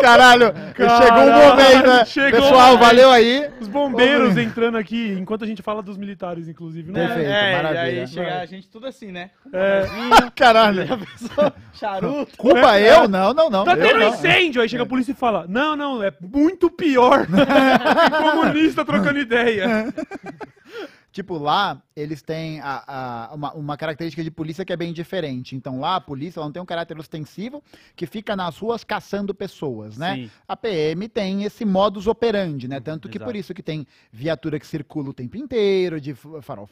Speaker 2: Caralho, chegou um momento, né?
Speaker 1: Chegou
Speaker 2: Pessoal, valeu aí.
Speaker 1: Os bombeiros entrando aqui, enquanto a gente fala dos militares, inclusive. Não é?
Speaker 2: Perfeito,
Speaker 3: é,
Speaker 2: maravilha.
Speaker 3: E aí chega a gente tudo assim, né?
Speaker 1: É,
Speaker 2: Caralho.
Speaker 3: Já pensou? Charuto.
Speaker 2: Culpa eu? Não, não, não.
Speaker 1: tá
Speaker 2: eu
Speaker 1: tendo
Speaker 2: não.
Speaker 1: incêndio! Aí chega a polícia e fala: Não, não, é muito pior. Comunista trocando ideia.
Speaker 2: Tipo, lá eles têm a- a- uma, uma característica de polícia que é bem diferente. Então, lá a polícia não tem um caráter ostensivo que fica nas ruas caçando pessoas, né?
Speaker 3: Sim.
Speaker 2: A PM tem esse modus operandi, né? Tanto que
Speaker 3: Exato.
Speaker 2: por isso que tem viatura que circula o tempo inteiro, de farol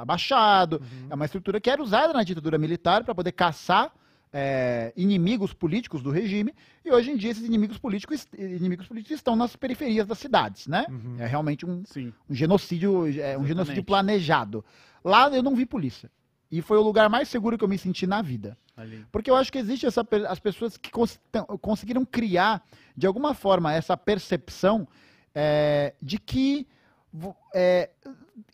Speaker 2: abaixado. É uma estrutura que era usada na ditadura militar para poder caçar é, inimigos políticos do regime. E hoje em dia esses inimigos políticos, inimigos políticos estão nas periferias das cidades, né?
Speaker 1: Uhum.
Speaker 2: É realmente um, um genocídio, é, um genocídio planejado. Lá eu não vi polícia. E foi o lugar mais seguro que eu me senti na vida.
Speaker 3: Ali.
Speaker 2: Porque eu acho que existe essa as pessoas que cons- conseguiram criar de alguma forma essa percepção é, de que é,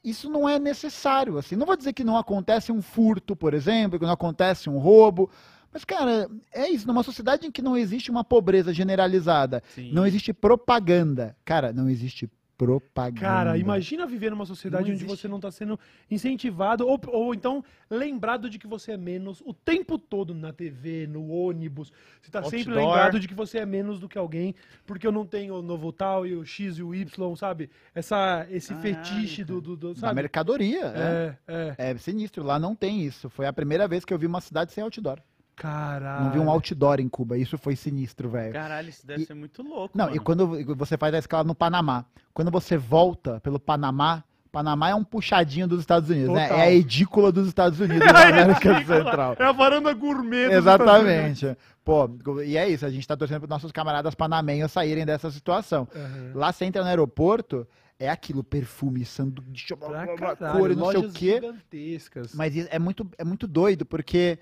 Speaker 2: isso não é necessário. Assim, não vou dizer que não acontece um furto, por exemplo, que não acontece um roubo. Mas, cara, é isso. Numa sociedade em que não existe uma pobreza generalizada,
Speaker 3: Sim.
Speaker 2: não existe propaganda. Cara, não existe propaganda.
Speaker 1: Cara, imagina viver numa sociedade onde você não tá sendo incentivado ou, ou então lembrado de que você é menos o tempo todo na TV, no ônibus. Você tá sempre lembrado de que você é menos do que alguém, porque eu não tenho o novo tal e o X e o Y, sabe? Essa, esse
Speaker 3: Caralho,
Speaker 1: fetiche do, do, do-
Speaker 2: Da mercadoria. É.
Speaker 1: É, é.
Speaker 2: é sinistro. Lá não tem isso. Foi a primeira vez que eu vi uma cidade sem outdoor.
Speaker 1: Caralho.
Speaker 2: Não vi um outdoor em Cuba. Isso foi sinistro, velho.
Speaker 3: Caralho, isso deve
Speaker 2: E-
Speaker 3: ser muito louco,
Speaker 2: Não,
Speaker 3: mano.
Speaker 2: e quando você faz a escala no Panamá, quando você volta pelo Panamá, Panamá é um puxadinho dos Estados Unidos, né?
Speaker 1: Total.
Speaker 2: É a edícula dos Estados Unidos da América Central.
Speaker 1: É a varanda gourmet.
Speaker 2: Exatamente. Pô, e é isso, a gente tá torcendo para nossos camaradas panamenhos saírem dessa situação.
Speaker 1: Aham.
Speaker 2: Lá você entra no aeroporto, é aquilo, perfume, sanduíche, cor não sei o quê.
Speaker 1: gigantescas.
Speaker 2: Mas é muito, é muito doido, porque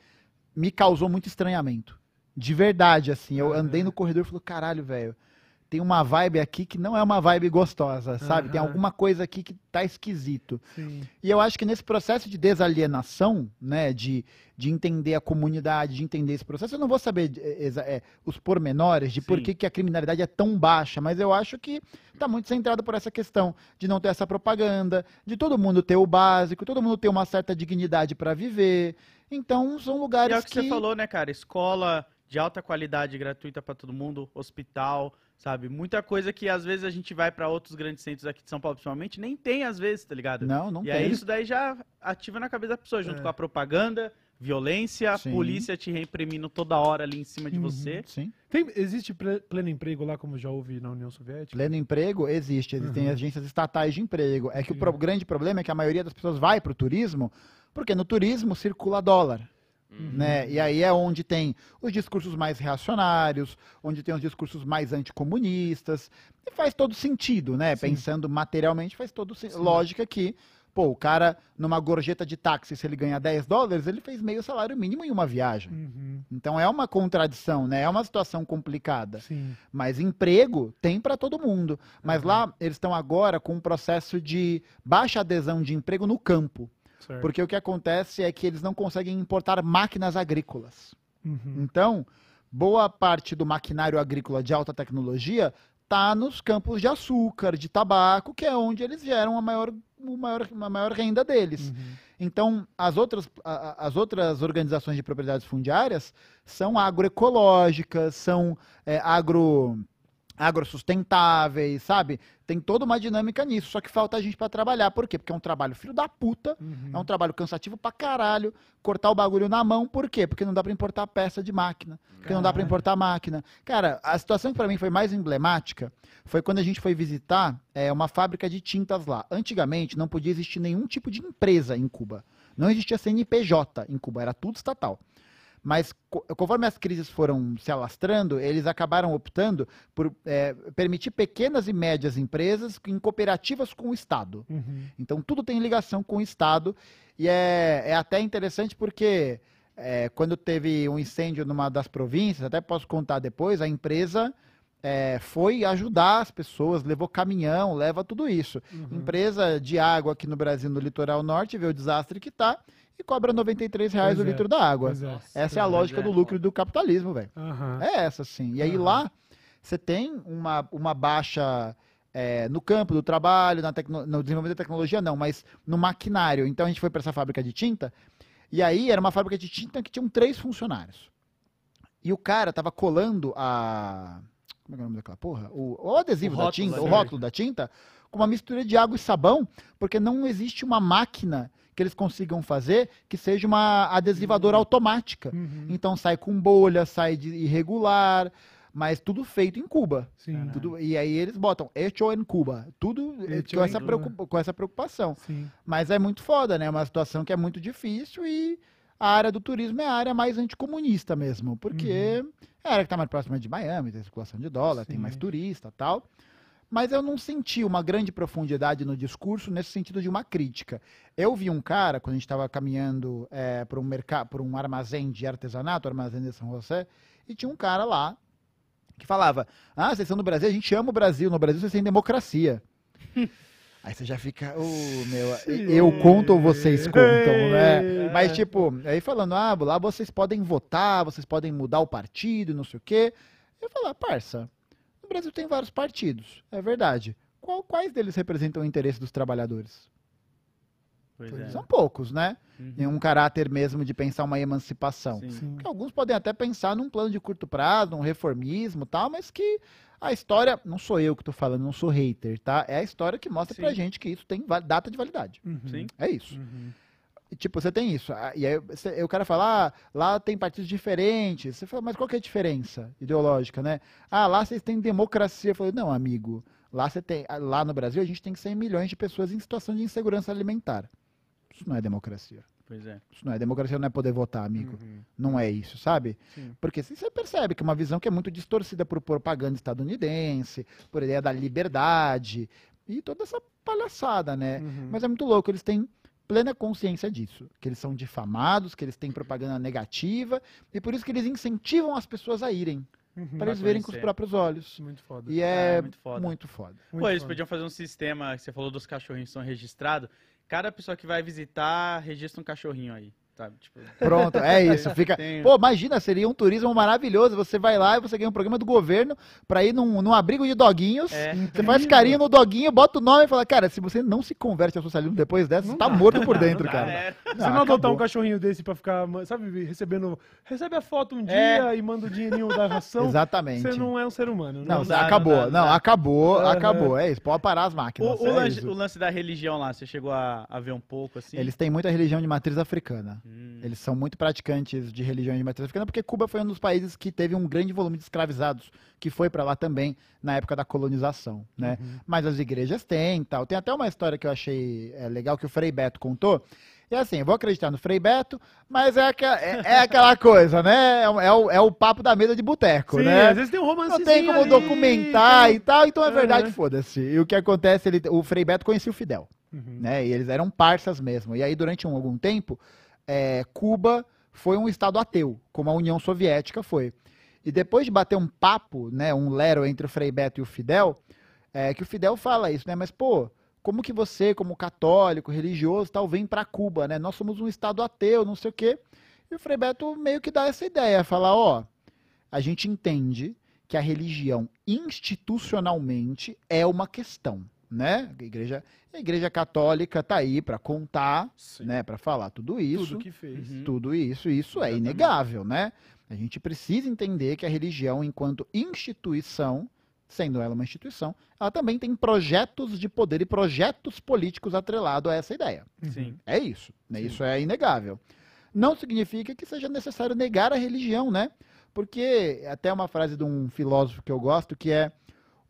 Speaker 2: me causou muito estranhamento. De verdade, assim. Eu andei no corredor e falei, caralho, velho. Tem uma vibe aqui que não é uma vibe gostosa, sabe? Tem
Speaker 1: Aham.
Speaker 2: alguma coisa aqui que tá esquisito.
Speaker 1: Sim.
Speaker 2: E eu acho que nesse processo de desalienação, né, de, de entender a comunidade, de entender esse processo, eu não vou saber eh, os pormenores de por
Speaker 3: Sim.
Speaker 2: que, que a criminalidade é tão baixa, mas eu acho que está muito centrado por essa questão de não ter essa propaganda, de todo mundo ter o básico, todo mundo ter uma certa dignidade para viver. Então, são
Speaker 3: E
Speaker 2: lugares
Speaker 3: é o que, você falou, né, cara? Escola de alta qualidade, gratuita para todo mundo, hospital, sabe? Muita coisa que às vezes a gente vai para outros grandes centros aqui de São Paulo, principalmente, nem tem às vezes, tá ligado?
Speaker 2: Não, não
Speaker 3: e
Speaker 2: tem.
Speaker 3: aí isso daí já ativa na cabeça da pessoa, junto
Speaker 1: É.
Speaker 3: com a propaganda, violência,
Speaker 2: Sim.
Speaker 3: polícia te reprimindo toda hora ali em cima de
Speaker 1: Uhum.
Speaker 3: você.
Speaker 2: Sim.
Speaker 1: Tem- existe ple- pleno emprego lá, como já houve na União Soviética?
Speaker 2: Pleno emprego existe, existem
Speaker 1: Uhum.
Speaker 2: agências estatais de emprego. É que o
Speaker 1: Sim.
Speaker 2: pro- grande problema é que a maioria das pessoas vai para o turismo, porque no turismo circula dólar.
Speaker 1: Uhum.
Speaker 2: Né? E aí é onde tem os discursos mais reacionários, onde tem os discursos mais anticomunistas. E faz todo sentido, né?
Speaker 1: Sim.
Speaker 2: Pensando materialmente, faz todo sen-
Speaker 1: Sim.
Speaker 2: lógica que, pô, o cara, numa gorjeta de táxi, se ele ganha 10 dólares, ele fez meio salário mínimo em uma viagem.
Speaker 1: Uhum.
Speaker 2: Então é uma contradição, né? É uma situação complicada.
Speaker 1: Sim.
Speaker 2: Mas emprego tem para todo mundo. Mas
Speaker 1: Uhum.
Speaker 2: lá eles estão agora com um processo de baixa adesão de emprego no campo.
Speaker 1: Certo.
Speaker 2: Porque o que acontece é que eles não conseguem importar máquinas agrícolas.
Speaker 1: Uhum.
Speaker 2: Então, boa parte do maquinário agrícola de alta tecnologia está nos campos de açúcar, de tabaco, que é onde eles geram a maior, o maior, a maior renda deles.
Speaker 1: Uhum.
Speaker 2: Então, as outras, a- a- as outras organizações de propriedades fundiárias são agroecológicas, são é, agro agrosustentáveis, sabe? Tem toda uma dinâmica nisso, só que falta gente para trabalhar. Por quê? Porque é um trabalho filho da puta,
Speaker 1: Uhum.
Speaker 2: é um trabalho cansativo pra caralho, cortar o bagulho na mão, por quê? Porque não dá pra importar peça de máquina, porque não dá
Speaker 1: Caralho.
Speaker 2: importar máquina. Cara, a situação que pra mim foi mais emblemática foi quando a gente foi visitar é, uma fábrica de tintas lá. Antigamente não podia existir nenhum tipo de empresa em Cuba. Não existia CNPJ em Cuba, era tudo estatal. Mas co- conforme as crises foram se alastrando, eles acabaram optando por é, permitir pequenas e médias empresas em cooperativas com o Estado.
Speaker 1: Uhum.
Speaker 2: Então tudo tem ligação com o Estado e é, é até interessante porque é, quando teve um incêndio numa das províncias, até posso contar depois, a empresa é, foi ajudar as pessoas, levou caminhão, leva tudo isso.
Speaker 1: Uhum.
Speaker 2: Empresa de água aqui no Brasil, no litoral norte, vê o desastre que tá e cobra 93 reais
Speaker 1: Pois
Speaker 2: o
Speaker 1: é.
Speaker 2: litro da água.
Speaker 1: Pois é.
Speaker 2: Essa é a
Speaker 1: Pois
Speaker 2: lógica
Speaker 3: é.
Speaker 2: do lucro do capitalismo, velho.
Speaker 1: Aham.
Speaker 2: É essa, sim. E aí
Speaker 1: Aham.
Speaker 2: lá você tem uma, uma baixa é, no campo do trabalho, na tecno- no desenvolvimento da tecnologia, não, mas no maquinário. Então a gente foi para essa fábrica de tinta, e aí era uma fábrica de tinta que tinham três funcionários. E o cara tava colando a. Como é que é o nome daquela porra? O, o adesivo
Speaker 3: O
Speaker 2: da tinta, o
Speaker 3: né?
Speaker 2: rótulo da tinta, com uma mistura de água e sabão, porque não existe uma máquina que eles consigam fazer que seja uma adesivadora automática.
Speaker 1: Uhum.
Speaker 2: Então sai com bolha, sai de irregular, mas tudo feito em Cuba.
Speaker 1: Sim.
Speaker 2: Tudo, e aí eles botam hecho em Cuba. Tudo eh,
Speaker 1: Hecho
Speaker 2: com essa, preocupa- com essa preocupação.
Speaker 1: Sim.
Speaker 2: Mas é muito foda, né? É uma situação que é muito difícil e a área do turismo é a área mais anticomunista mesmo. Porque é a área que está mais próxima de Miami, tem circulação de dólar, tem
Speaker 1: Sim.
Speaker 2: mais turista tal. Mas eu não senti uma grande profundidade no discurso nesse sentido de uma crítica. Eu vi um cara, quando a gente estava caminhando é, para um mercado, por um armazém de artesanato, armazém de São José, e tinha um cara lá que falava: Ah, vocês são do Brasil, a gente ama o Brasil, no Brasil vocês têm democracia. Aí você já fica, ô meu, eu conto ou vocês contam, né? Mas tipo, aí falando, ah, lá vocês podem votar, vocês podem mudar o partido, não sei o quê. Eu falo, parça, no Brasil tem vários partidos, é verdade. Qual- quais deles representam o interesse dos trabalhadores?
Speaker 3: Pois é.
Speaker 2: São poucos, né?
Speaker 3: Uhum.
Speaker 2: Em um caráter mesmo de pensar uma emancipação.
Speaker 3: Sim.
Speaker 1: Sim.
Speaker 2: Porque alguns podem até pensar num plano de curto prazo, num reformismo e tal, mas que a história, não sou eu que tô falando, não sou hater, tá? É a história que mostra
Speaker 3: Sim.
Speaker 2: pra gente que isso tem data de validade.
Speaker 1: Uhum.
Speaker 3: Sim.
Speaker 2: É isso.
Speaker 1: Uhum.
Speaker 2: Tipo, você tem isso. ah, E aí você- o cara fala, ah, lá tem partidos diferentes. Você fala, mas qual que é a diferença ideológica, né? Ah, lá vocês têm democracia. Eu falei, não, amigo. Lá, você tem, ah, lá no Brasil a gente tem 100 milhões de pessoas em situação de insegurança alimentar. Isso não é democracia.
Speaker 3: Pois é.
Speaker 2: Isso não é democracia, não é poder votar, amigo.
Speaker 1: Uhum.
Speaker 2: Não é isso, sabe?
Speaker 1: Sim.
Speaker 2: Porque se você percebe que é uma visão que é muito distorcida por propaganda estadunidense, por ideia da liberdade e toda essa palhaçada, né?
Speaker 1: Uhum.
Speaker 2: Mas é muito louco, eles têm plena consciência disso, que eles são difamados, que eles têm propaganda negativa e por isso que eles incentivam as pessoas a irem,
Speaker 1: Uhum.
Speaker 2: para eles verem com os próprios olhos.
Speaker 1: Muito foda.
Speaker 2: E
Speaker 3: É,
Speaker 2: é,
Speaker 3: muito foda.
Speaker 2: muito foda.
Speaker 1: Muito
Speaker 3: Pô, eles
Speaker 1: foda.
Speaker 3: podiam fazer um sistema, que você falou dos cachorrinhos que são registrados. Cada pessoa que vai visitar, registra um cachorrinho aí. Sabe? Tipo,
Speaker 2: Pronto, é isso. Fica. Pô, imagina, seria um turismo maravilhoso. Você vai lá e você ganha um programa do governo pra ir num, num abrigo de doguinhos.
Speaker 3: É.
Speaker 2: Você faz carinho no doguinho, bota o nome e fala, cara, se você não se converte ao socialismo depois dessa, você tá morto por dentro, cara.
Speaker 3: era.
Speaker 1: Você não adotar
Speaker 2: acabou.
Speaker 1: um cachorrinho desse pra ficar, sabe, recebendo. Recebe a foto um dia
Speaker 3: É.
Speaker 1: e manda o dinheirinho da ração.
Speaker 2: Exatamente.
Speaker 1: Você não é um ser humano.
Speaker 2: Não,
Speaker 3: Não dá,
Speaker 2: acabou.
Speaker 3: não
Speaker 2: Não,
Speaker 3: dá, não dá.
Speaker 2: acabou, acabou. É isso, pode parar as máquinas.
Speaker 3: O, o
Speaker 2: é
Speaker 3: lance, o lance da religião lá, você chegou a, a ver um pouco assim?
Speaker 2: Eles têm muita religião de matriz africana.
Speaker 3: Hum.
Speaker 2: Eles são muito praticantes de religião de matriz africana, porque Cuba foi um dos países que teve um grande volume de escravizados, que foi para lá também na época da colonização, né? Mas as igrejas têm e tal. Tem até uma história que eu achei é, legal que o Frei Beto contou. E assim, eu vou acreditar no Frei Beto, mas é, aqua- é- é aquela coisa, né? É, o- é o, é papo da mesa de boteco, né?
Speaker 1: às vezes tem um romance
Speaker 2: Não tem como documentar e tal, então é verdade,
Speaker 1: Uhum.
Speaker 2: foda-se. E o que acontece, ele, o Frei Beto conhecia o Fidel
Speaker 1: Uhum.
Speaker 2: né? E eles eram parças mesmo. E aí, durante um, algum tempo, é, Cuba foi um estado ateu, como a União Soviética foi. E depois de bater um papo, né, um lero entre o Frei Beto e o Fidel, é, que o Fidel fala isso, né? Mas, pô, como que você, como católico, religioso, tal, vem para Cuba, né? Nós somos um estado ateu, não sei o quê. E o Frei Beto meio que dá essa ideia, fala, ó, a gente entende que a religião institucionalmente é uma questão, né? A igreja, a igreja católica tá aí para contar,
Speaker 1: Sim.
Speaker 2: né, para falar tudo isso,
Speaker 1: Tudo que fez.
Speaker 3: Uhum.
Speaker 2: tudo isso, isso é
Speaker 3: Exatamente.
Speaker 2: inegável, né? A gente precisa entender que a religião, enquanto instituição, sendo ela uma instituição, ela também tem projetos de poder e projetos políticos atrelados a essa ideia.
Speaker 3: Sim.
Speaker 2: É isso, né?
Speaker 1: Sim.
Speaker 2: Isso é inegável. Não significa que seja necessário negar a religião, né? Porque até uma frase de um filósofo que eu gosto que é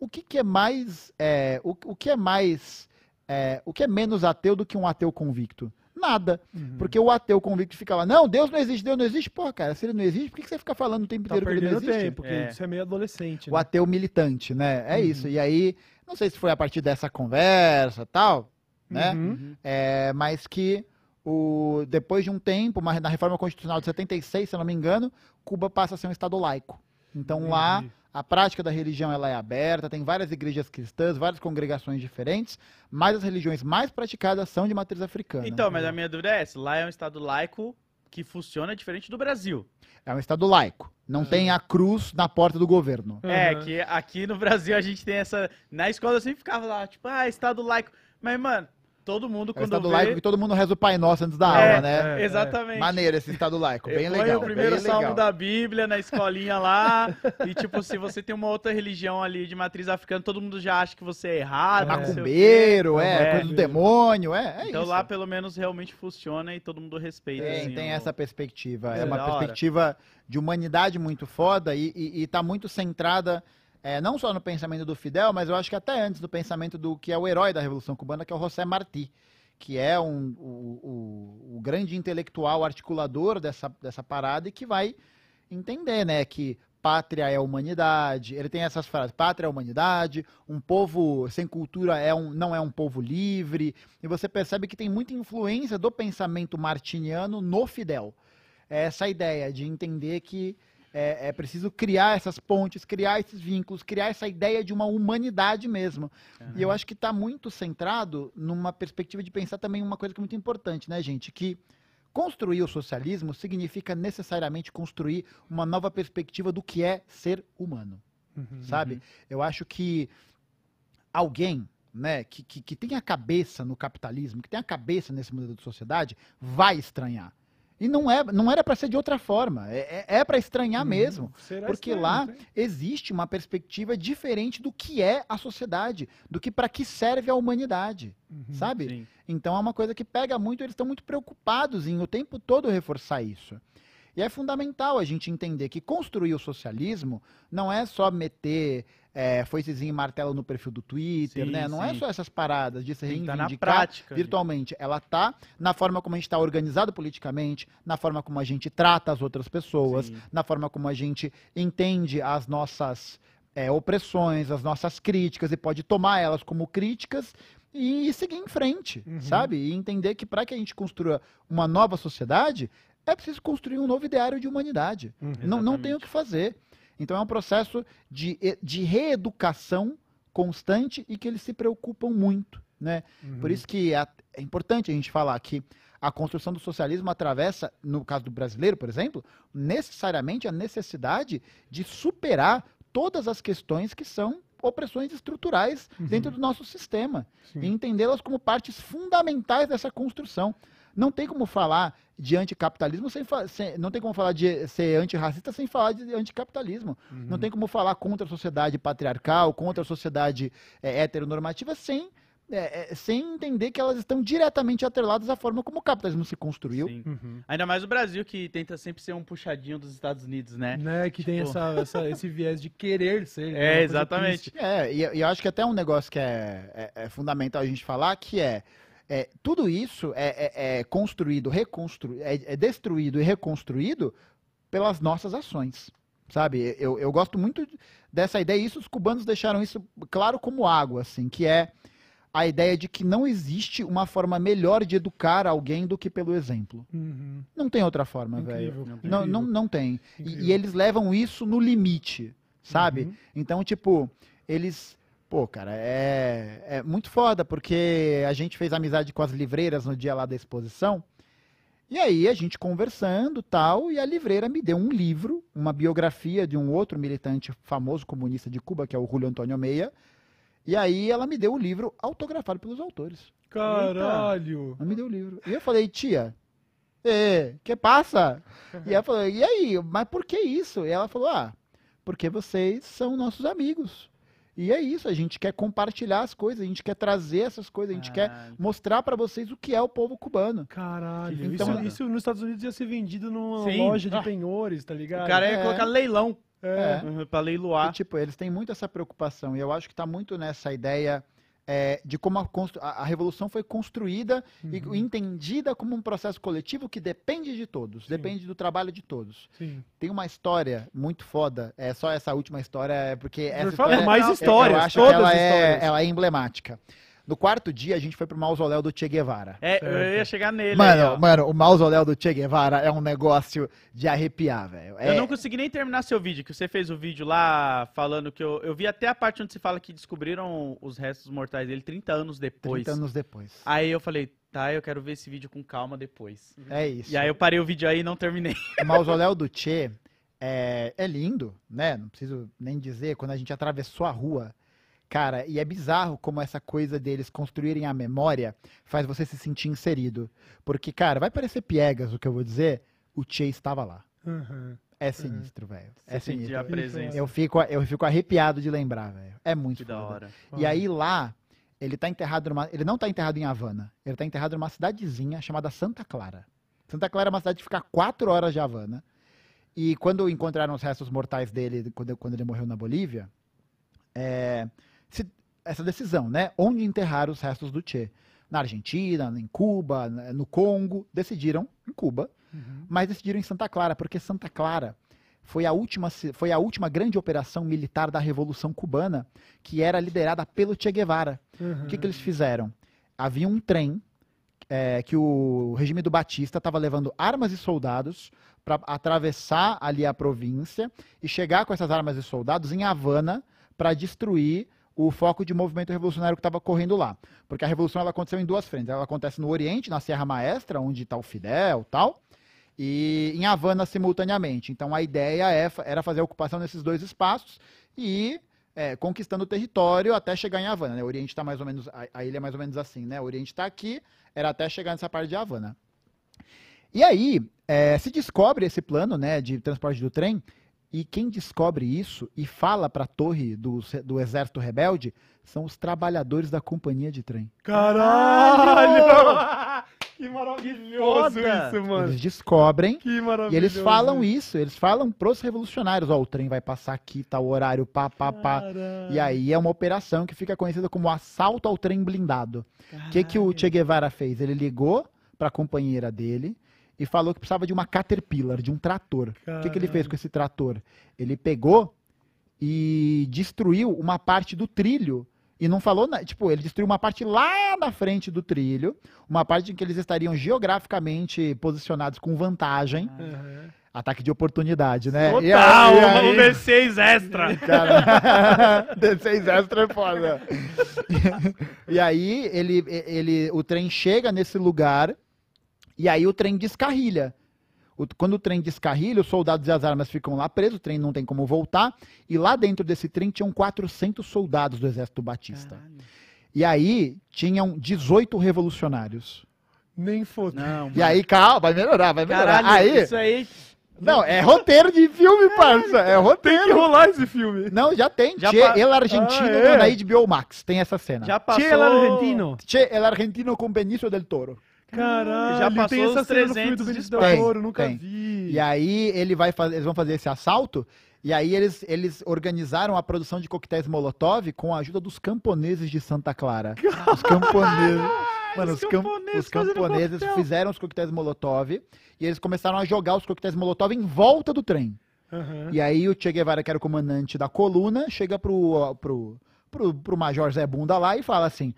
Speaker 2: o que, que é mais é, o, o que é mais é, o que é menos ateu do que um ateu convicto? Nada.
Speaker 1: Uhum.
Speaker 2: Porque o ateu convicto fica lá, não, Deus não existe, Deus não existe. Porra, cara, se ele não existe, por que, que você fica falando o tempo
Speaker 1: Tá
Speaker 2: inteiro que ele não existe?
Speaker 1: tempo, porque
Speaker 3: É.
Speaker 1: isso é meio adolescente.
Speaker 2: O
Speaker 1: né?
Speaker 2: ateu militante, né? É
Speaker 1: Uhum.
Speaker 2: isso. E aí, não sei se foi a partir dessa conversa tal, né?
Speaker 1: Uhum.
Speaker 2: É, mas que o, depois de um tempo, uma- na reforma constitucional de 76, se eu não me engano, Cuba passa a ser um estado laico. Então lá. A prática da religião ela é aberta, tem várias igrejas cristãs, várias congregações diferentes, mas as religiões mais praticadas são de matriz africana.
Speaker 3: Então, mas a minha dúvida é essa. Lá é um estado laico que funciona diferente do Brasil.
Speaker 2: É um estado laico. Não tem a cruz na porta do governo.
Speaker 3: É,
Speaker 1: Uhum.
Speaker 3: que aqui no Brasil a gente tem essa... Na escola eu sempre ficava lá, tipo, ah, estado laico. Mas, mano, todo mundo
Speaker 2: É
Speaker 3: quando
Speaker 2: estado
Speaker 3: vê...
Speaker 2: laico que todo mundo reza o Pai Nosso antes da
Speaker 3: É,
Speaker 2: aula, né?
Speaker 1: é.
Speaker 3: Exatamente.
Speaker 2: Maneiro esse estado laico, bem
Speaker 3: Eu
Speaker 2: legal.
Speaker 3: ponho o primeiro salmo
Speaker 2: legal.
Speaker 3: da Bíblia na escolinha lá. e, tipo, se você tem uma outra religião ali de matriz africana, todo mundo já acha que você é errado. quê.
Speaker 2: Macumbeiro, é,
Speaker 3: É.
Speaker 2: coisa do demônio, é, é
Speaker 3: Então
Speaker 2: isso.
Speaker 3: lá pelo menos realmente funciona e todo mundo respeita.
Speaker 2: Tem,
Speaker 3: assim,
Speaker 2: tem
Speaker 3: o-
Speaker 2: essa perspectiva. É,
Speaker 3: É
Speaker 2: uma perspectiva de humanidade muito foda e, e, e tá muito centrada é, não só no pensamento do Fidel, mas eu acho que até antes do pensamento do que é o herói da Revolução Cubana, que é o José Martí, que é um, o, o- o grande intelectual articulador dessa, dessa parada e que vai entender, né, que pátria é humanidade. Ele tem essas frases: pátria é humanidade, um povo sem cultura é um, não é um povo livre. E você percebe que tem muita influência do pensamento martiniano no Fidel. É essa ideia de entender que é, é preciso criar essas pontes, criar esses vínculos, criar essa ideia de uma humanidade mesmo. E eu acho que está muito centrado numa perspectiva de pensar também uma coisa que é muito importante, né, gente? Que construir o socialismo significa necessariamente construir uma nova perspectiva do que é ser humano
Speaker 1: Uhum.
Speaker 2: sabe? Eu acho que alguém né, que, que, que tem a cabeça no capitalismo, que tem a cabeça nesse modelo de sociedade, vai estranhar. E não, é, não era para ser de outra forma, é, é, para estranhar
Speaker 1: Uhum.
Speaker 2: mesmo. Porque
Speaker 1: estranho,
Speaker 2: lá
Speaker 1: tem?
Speaker 2: existe uma perspectiva diferente do que é a sociedade, do que para que serve a humanidade,
Speaker 1: Uhum.
Speaker 2: sabe?
Speaker 3: Sim.
Speaker 2: Então é uma coisa que pega muito, eles estão muito preocupados em o tempo todo reforçar isso. E é fundamental a gente entender que construir o socialismo não é só meter é, foicezinho e martelo no perfil do Twitter,
Speaker 3: Sim,
Speaker 2: né? Não é
Speaker 3: sim.
Speaker 2: só essas paradas de se
Speaker 3: que tá na
Speaker 2: reivindicar
Speaker 3: prática.
Speaker 2: virtualmente. Ela tá na forma como a gente está organizado politicamente, na forma como a gente trata as outras pessoas,
Speaker 3: Sim.
Speaker 2: na forma como a gente entende as nossas é, opressões, as nossas críticas e pode tomar elas como críticas e seguir em frente,
Speaker 1: Uhum.
Speaker 2: sabe? E entender que para que a gente construa uma nova sociedade, é preciso construir um novo ideário de humanidade.
Speaker 1: Uhum.
Speaker 2: Não, não tem o que fazer. Então é um processo de, de reeducação constante e que eles se preocupam muito, né?
Speaker 1: Uhum.
Speaker 2: Por isso que é, é importante a gente falar que a construção do socialismo atravessa, no caso do brasileiro, por exemplo, necessariamente a necessidade de superar todas as questões que são opressões estruturais
Speaker 1: Uhum.
Speaker 2: dentro do nosso sistema
Speaker 1: Sim.
Speaker 2: e entendê-las como partes fundamentais dessa construção. Não tem como falar de anticapitalismo sem, sem não tem como falar de ser antirracista sem falar de anticapitalismo.
Speaker 1: Uhum.
Speaker 2: Não tem como falar contra a sociedade patriarcal, contra a sociedade é, heteronormativa sem é, é, sem entender que elas estão diretamente atreladas à forma como o capitalismo se construiu.
Speaker 3: Sim.
Speaker 1: Uhum.
Speaker 3: Ainda mais o Brasil, que tenta sempre ser um puxadinho dos Estados Unidos, né?
Speaker 1: Né, que tem
Speaker 3: Tipo-
Speaker 1: essa, essa- esse viés de querer ser. né,
Speaker 3: É, exatamente.
Speaker 2: É, e, e eu acho que até um negócio que é, é- é fundamental a gente falar, que é, é, tudo isso é, é- é construído, reconstruído, é, é destruído e reconstruído pelas nossas ações, sabe? Eu, eu gosto muito dessa ideia, e isso os cubanos deixaram isso claro como água, assim, que é a ideia de que não existe uma forma melhor de educar alguém do que pelo exemplo.
Speaker 1: Uhum.
Speaker 2: Não tem outra forma, velho.
Speaker 3: Não
Speaker 2: Não, não, tem. E-. E, eles levam isso no limite, sabe?
Speaker 1: Uhum.
Speaker 2: Então, tipo, eles. Pô, cara, é, é muito foda, porque a gente fez amizade com as livreiras no dia lá da exposição. E aí, a gente conversando tal, e a livreira me deu um livro, uma biografia de um outro militante famoso comunista de Cuba, que é o Julio Antônio Meia. E aí, ela me deu o livro autografado pelos autores.
Speaker 1: Caralho.
Speaker 2: Ela me deu o livro. E eu falei, tia, é, que passa? E ela falou, e aí, mas por que isso? E ela falou, ah, porque vocês são nossos amigos. E é isso, a gente quer compartilhar as coisas, a gente quer trazer essas coisas, a gente quer
Speaker 3: Ah,
Speaker 2: mostrar pra vocês o que é o povo cubano.
Speaker 1: Caralho.
Speaker 2: Então-
Speaker 1: isso, isso nos Estados Unidos ia ser vendido numa
Speaker 3: Sim.
Speaker 1: loja de
Speaker 3: Ah.
Speaker 1: penhores, tá ligado?
Speaker 3: O cara ia
Speaker 2: É.
Speaker 3: colocar leilão
Speaker 1: É.
Speaker 3: uhum, pra
Speaker 2: E,
Speaker 3: leiloar.
Speaker 2: tipo, eles têm muito essa preocupação, e eu acho que tá muito nessa ideia é, de como a, a- revolução foi construída e
Speaker 1: Uhum.
Speaker 2: entendida como um processo coletivo que depende de todos,
Speaker 1: Sim.
Speaker 2: depende do trabalho de todos.
Speaker 1: Sim.
Speaker 2: Tem uma história muito foda, é só essa última história, é porque essa história
Speaker 1: mais
Speaker 2: eu-
Speaker 1: histórias,
Speaker 2: eu acho
Speaker 1: todas
Speaker 2: que ela é, ela é emblemática. No quarto dia, a gente foi pro mausoléu do Che Guevara.
Speaker 3: É, eu
Speaker 1: Certo.
Speaker 3: ia chegar nele. aí,
Speaker 2: Mano,
Speaker 3: ó.
Speaker 2: mano, o mausoléu do Che Guevara é um negócio de arrepiar, velho.
Speaker 3: Eu
Speaker 2: É,
Speaker 3: não consegui nem terminar seu vídeo, que você fez o vídeo lá falando que eu, eu vi até a parte onde você fala que descobriram os restos mortais dele 30 anos depois.
Speaker 2: 30 anos depois.
Speaker 3: Aí eu falei, tá, eu quero ver esse vídeo com calma depois.
Speaker 2: É isso.
Speaker 3: E aí eu parei o vídeo aí e não terminei.
Speaker 2: O mausoléu do Che é, é lindo, né? Não preciso nem dizer. Quando a gente atravessou a rua, cara, e é bizarro como essa coisa deles construírem a memória faz você se sentir inserido. Porque, cara, vai parecer piegas o que eu vou dizer, o Che estava lá.
Speaker 1: Uhum.
Speaker 2: É sinistro, velho. É
Speaker 3: Você sentia a
Speaker 2: sinistro.
Speaker 3: presença.
Speaker 2: Eu fico, eu fico arrepiado de lembrar, velho. É muito
Speaker 3: Que da hora.
Speaker 2: E aí lá, ele tá enterrado numa. Ele não tá enterrado em Havana. Ele tá enterrado numa cidadezinha chamada Santa Clara. Santa Clara é uma cidade que fica a quatro horas de Havana. E quando encontraram os restos mortais dele, quando, quando ele morreu na Bolívia, é, essa decisão, né? Onde enterrar os restos do Che? Na Argentina, em Cuba, na- no Congo. Decidiram em Cuba,
Speaker 1: Uhum.
Speaker 2: mas decidiram em Santa Clara, porque Santa Clara foi a última, foi a última grande operação militar da Revolução Cubana, que era liderada pelo Che Guevara.
Speaker 1: Uhum.
Speaker 2: O que, que eles fizeram? Havia um trem é, que o regime do Batista estava levando armas e soldados para atravessar ali a província e chegar com essas armas e soldados em Havana para destruir o foco de movimento revolucionário que estava correndo lá. Porque a revolução ela aconteceu em duas frentes. Ela acontece no Oriente, na Serra Maestra, onde está o Fidel tal, e em Havana simultaneamente. Então a ideia é, era fazer a ocupação nesses dois espaços e é, conquistando o território até chegar em Havana. Né? O Oriente está mais ou menos. A, a ilha é mais ou menos assim, né? O Oriente está aqui, era até chegar nessa parte de Havana. E aí, é, se descobre esse plano né, de transporte do trem, e quem descobre isso e fala para a torre do, do exército rebelde são os trabalhadores da companhia de trem.
Speaker 1: Caralho! que maravilhoso
Speaker 3: foda!
Speaker 1: isso, mano.
Speaker 2: Eles descobrem
Speaker 1: Que maravilhoso.
Speaker 2: E eles falam isso, eles falam pros revolucionários, ó, o trem vai passar aqui, tal horário, pá, pá, pá.
Speaker 1: Caralho.
Speaker 2: E aí é uma operação que fica conhecida como assalto ao trem blindado. O que, que o Che Guevara fez? Ele ligou pra companheira dele e falou que precisava de uma Caterpillar, de um trator. O que, que ele fez com esse trator? Ele pegou e destruiu uma parte do trilho. E não falou, na- tipo, ele destruiu uma parte lá na frente do trilho, uma parte em que eles estariam geograficamente posicionados com vantagem.
Speaker 1: Uhum.
Speaker 2: Ataque de oportunidade, né?
Speaker 3: Total,
Speaker 2: E aí- e aí-
Speaker 3: um D6 extra.
Speaker 2: Cara, D6 extra é foda. e aí ele, ele, o trem chega nesse lugar E aí o trem descarrilha. O- quando o trem descarrilha, os soldados e as armas ficam lá presos, o trem não tem como voltar. E lá dentro desse trem tinham 400 soldados do exército Batista.
Speaker 3: Caralho.
Speaker 2: E aí tinham 18 revolucionários.
Speaker 1: Nem foda.
Speaker 3: Não,
Speaker 2: E aí, calma, vai melhorar, vai melhorar.
Speaker 3: Caralho,
Speaker 2: aí,
Speaker 3: isso aí
Speaker 2: não, é roteiro de filme, parça. É
Speaker 1: Tem que
Speaker 2: roteiro.
Speaker 1: rolar esse filme.
Speaker 2: Não, já tem.
Speaker 3: Já
Speaker 2: che
Speaker 3: pa-
Speaker 2: El Argentino
Speaker 1: Ah, é?
Speaker 2: na HBO Max. Tem essa cena.
Speaker 3: já passou...
Speaker 1: Che, el argentino.
Speaker 2: Che El Argentino com Benício del Toro.
Speaker 1: Caralho,
Speaker 3: Já passou
Speaker 1: tem essa
Speaker 3: os
Speaker 1: cena no filme
Speaker 3: 300
Speaker 1: do Del
Speaker 2: Tem,
Speaker 1: Toro, nunca
Speaker 2: tem.
Speaker 1: vi.
Speaker 2: E aí ele vai fazer, eles vão fazer esse assalto. E aí eles, eles organizaram a produção de coquetéis Molotov com a ajuda dos camponeses de Santa Clara. Os camponeses. Mano,
Speaker 3: os
Speaker 2: os, cam-
Speaker 3: camponeses
Speaker 2: os camponeses fizeram os coquetéis Molotov e eles começaram a jogar os coquetéis Molotov em volta do trem.
Speaker 1: Aham.
Speaker 2: E aí o Che Guevara, que era o comandante da coluna, chega pro, pro, pro, pro Major Zé Bunda lá e fala assim: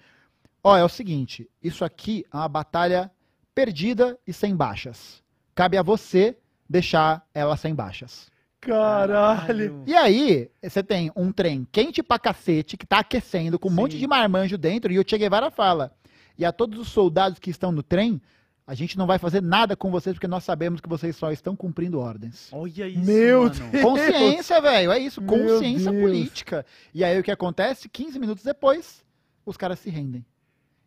Speaker 2: Ó, é o seguinte, isso aqui é uma batalha perdida e sem baixas. Cabe a você deixar ela sem baixas.
Speaker 1: Caralho.
Speaker 2: E aí, você tem um trem quente pra cacete, que tá aquecendo, com um monte de marmanjo dentro, e o Che Guevara fala: E a todos os soldados que estão no trem, a gente não vai fazer nada com vocês, porque nós sabemos que vocês só estão cumprindo ordens.
Speaker 3: Olha isso,
Speaker 1: Meu
Speaker 3: mano.
Speaker 1: Deus.
Speaker 2: Consciência, velho, é isso, consciência política. E aí o que acontece? 15 minutos depois, os caras se rendem.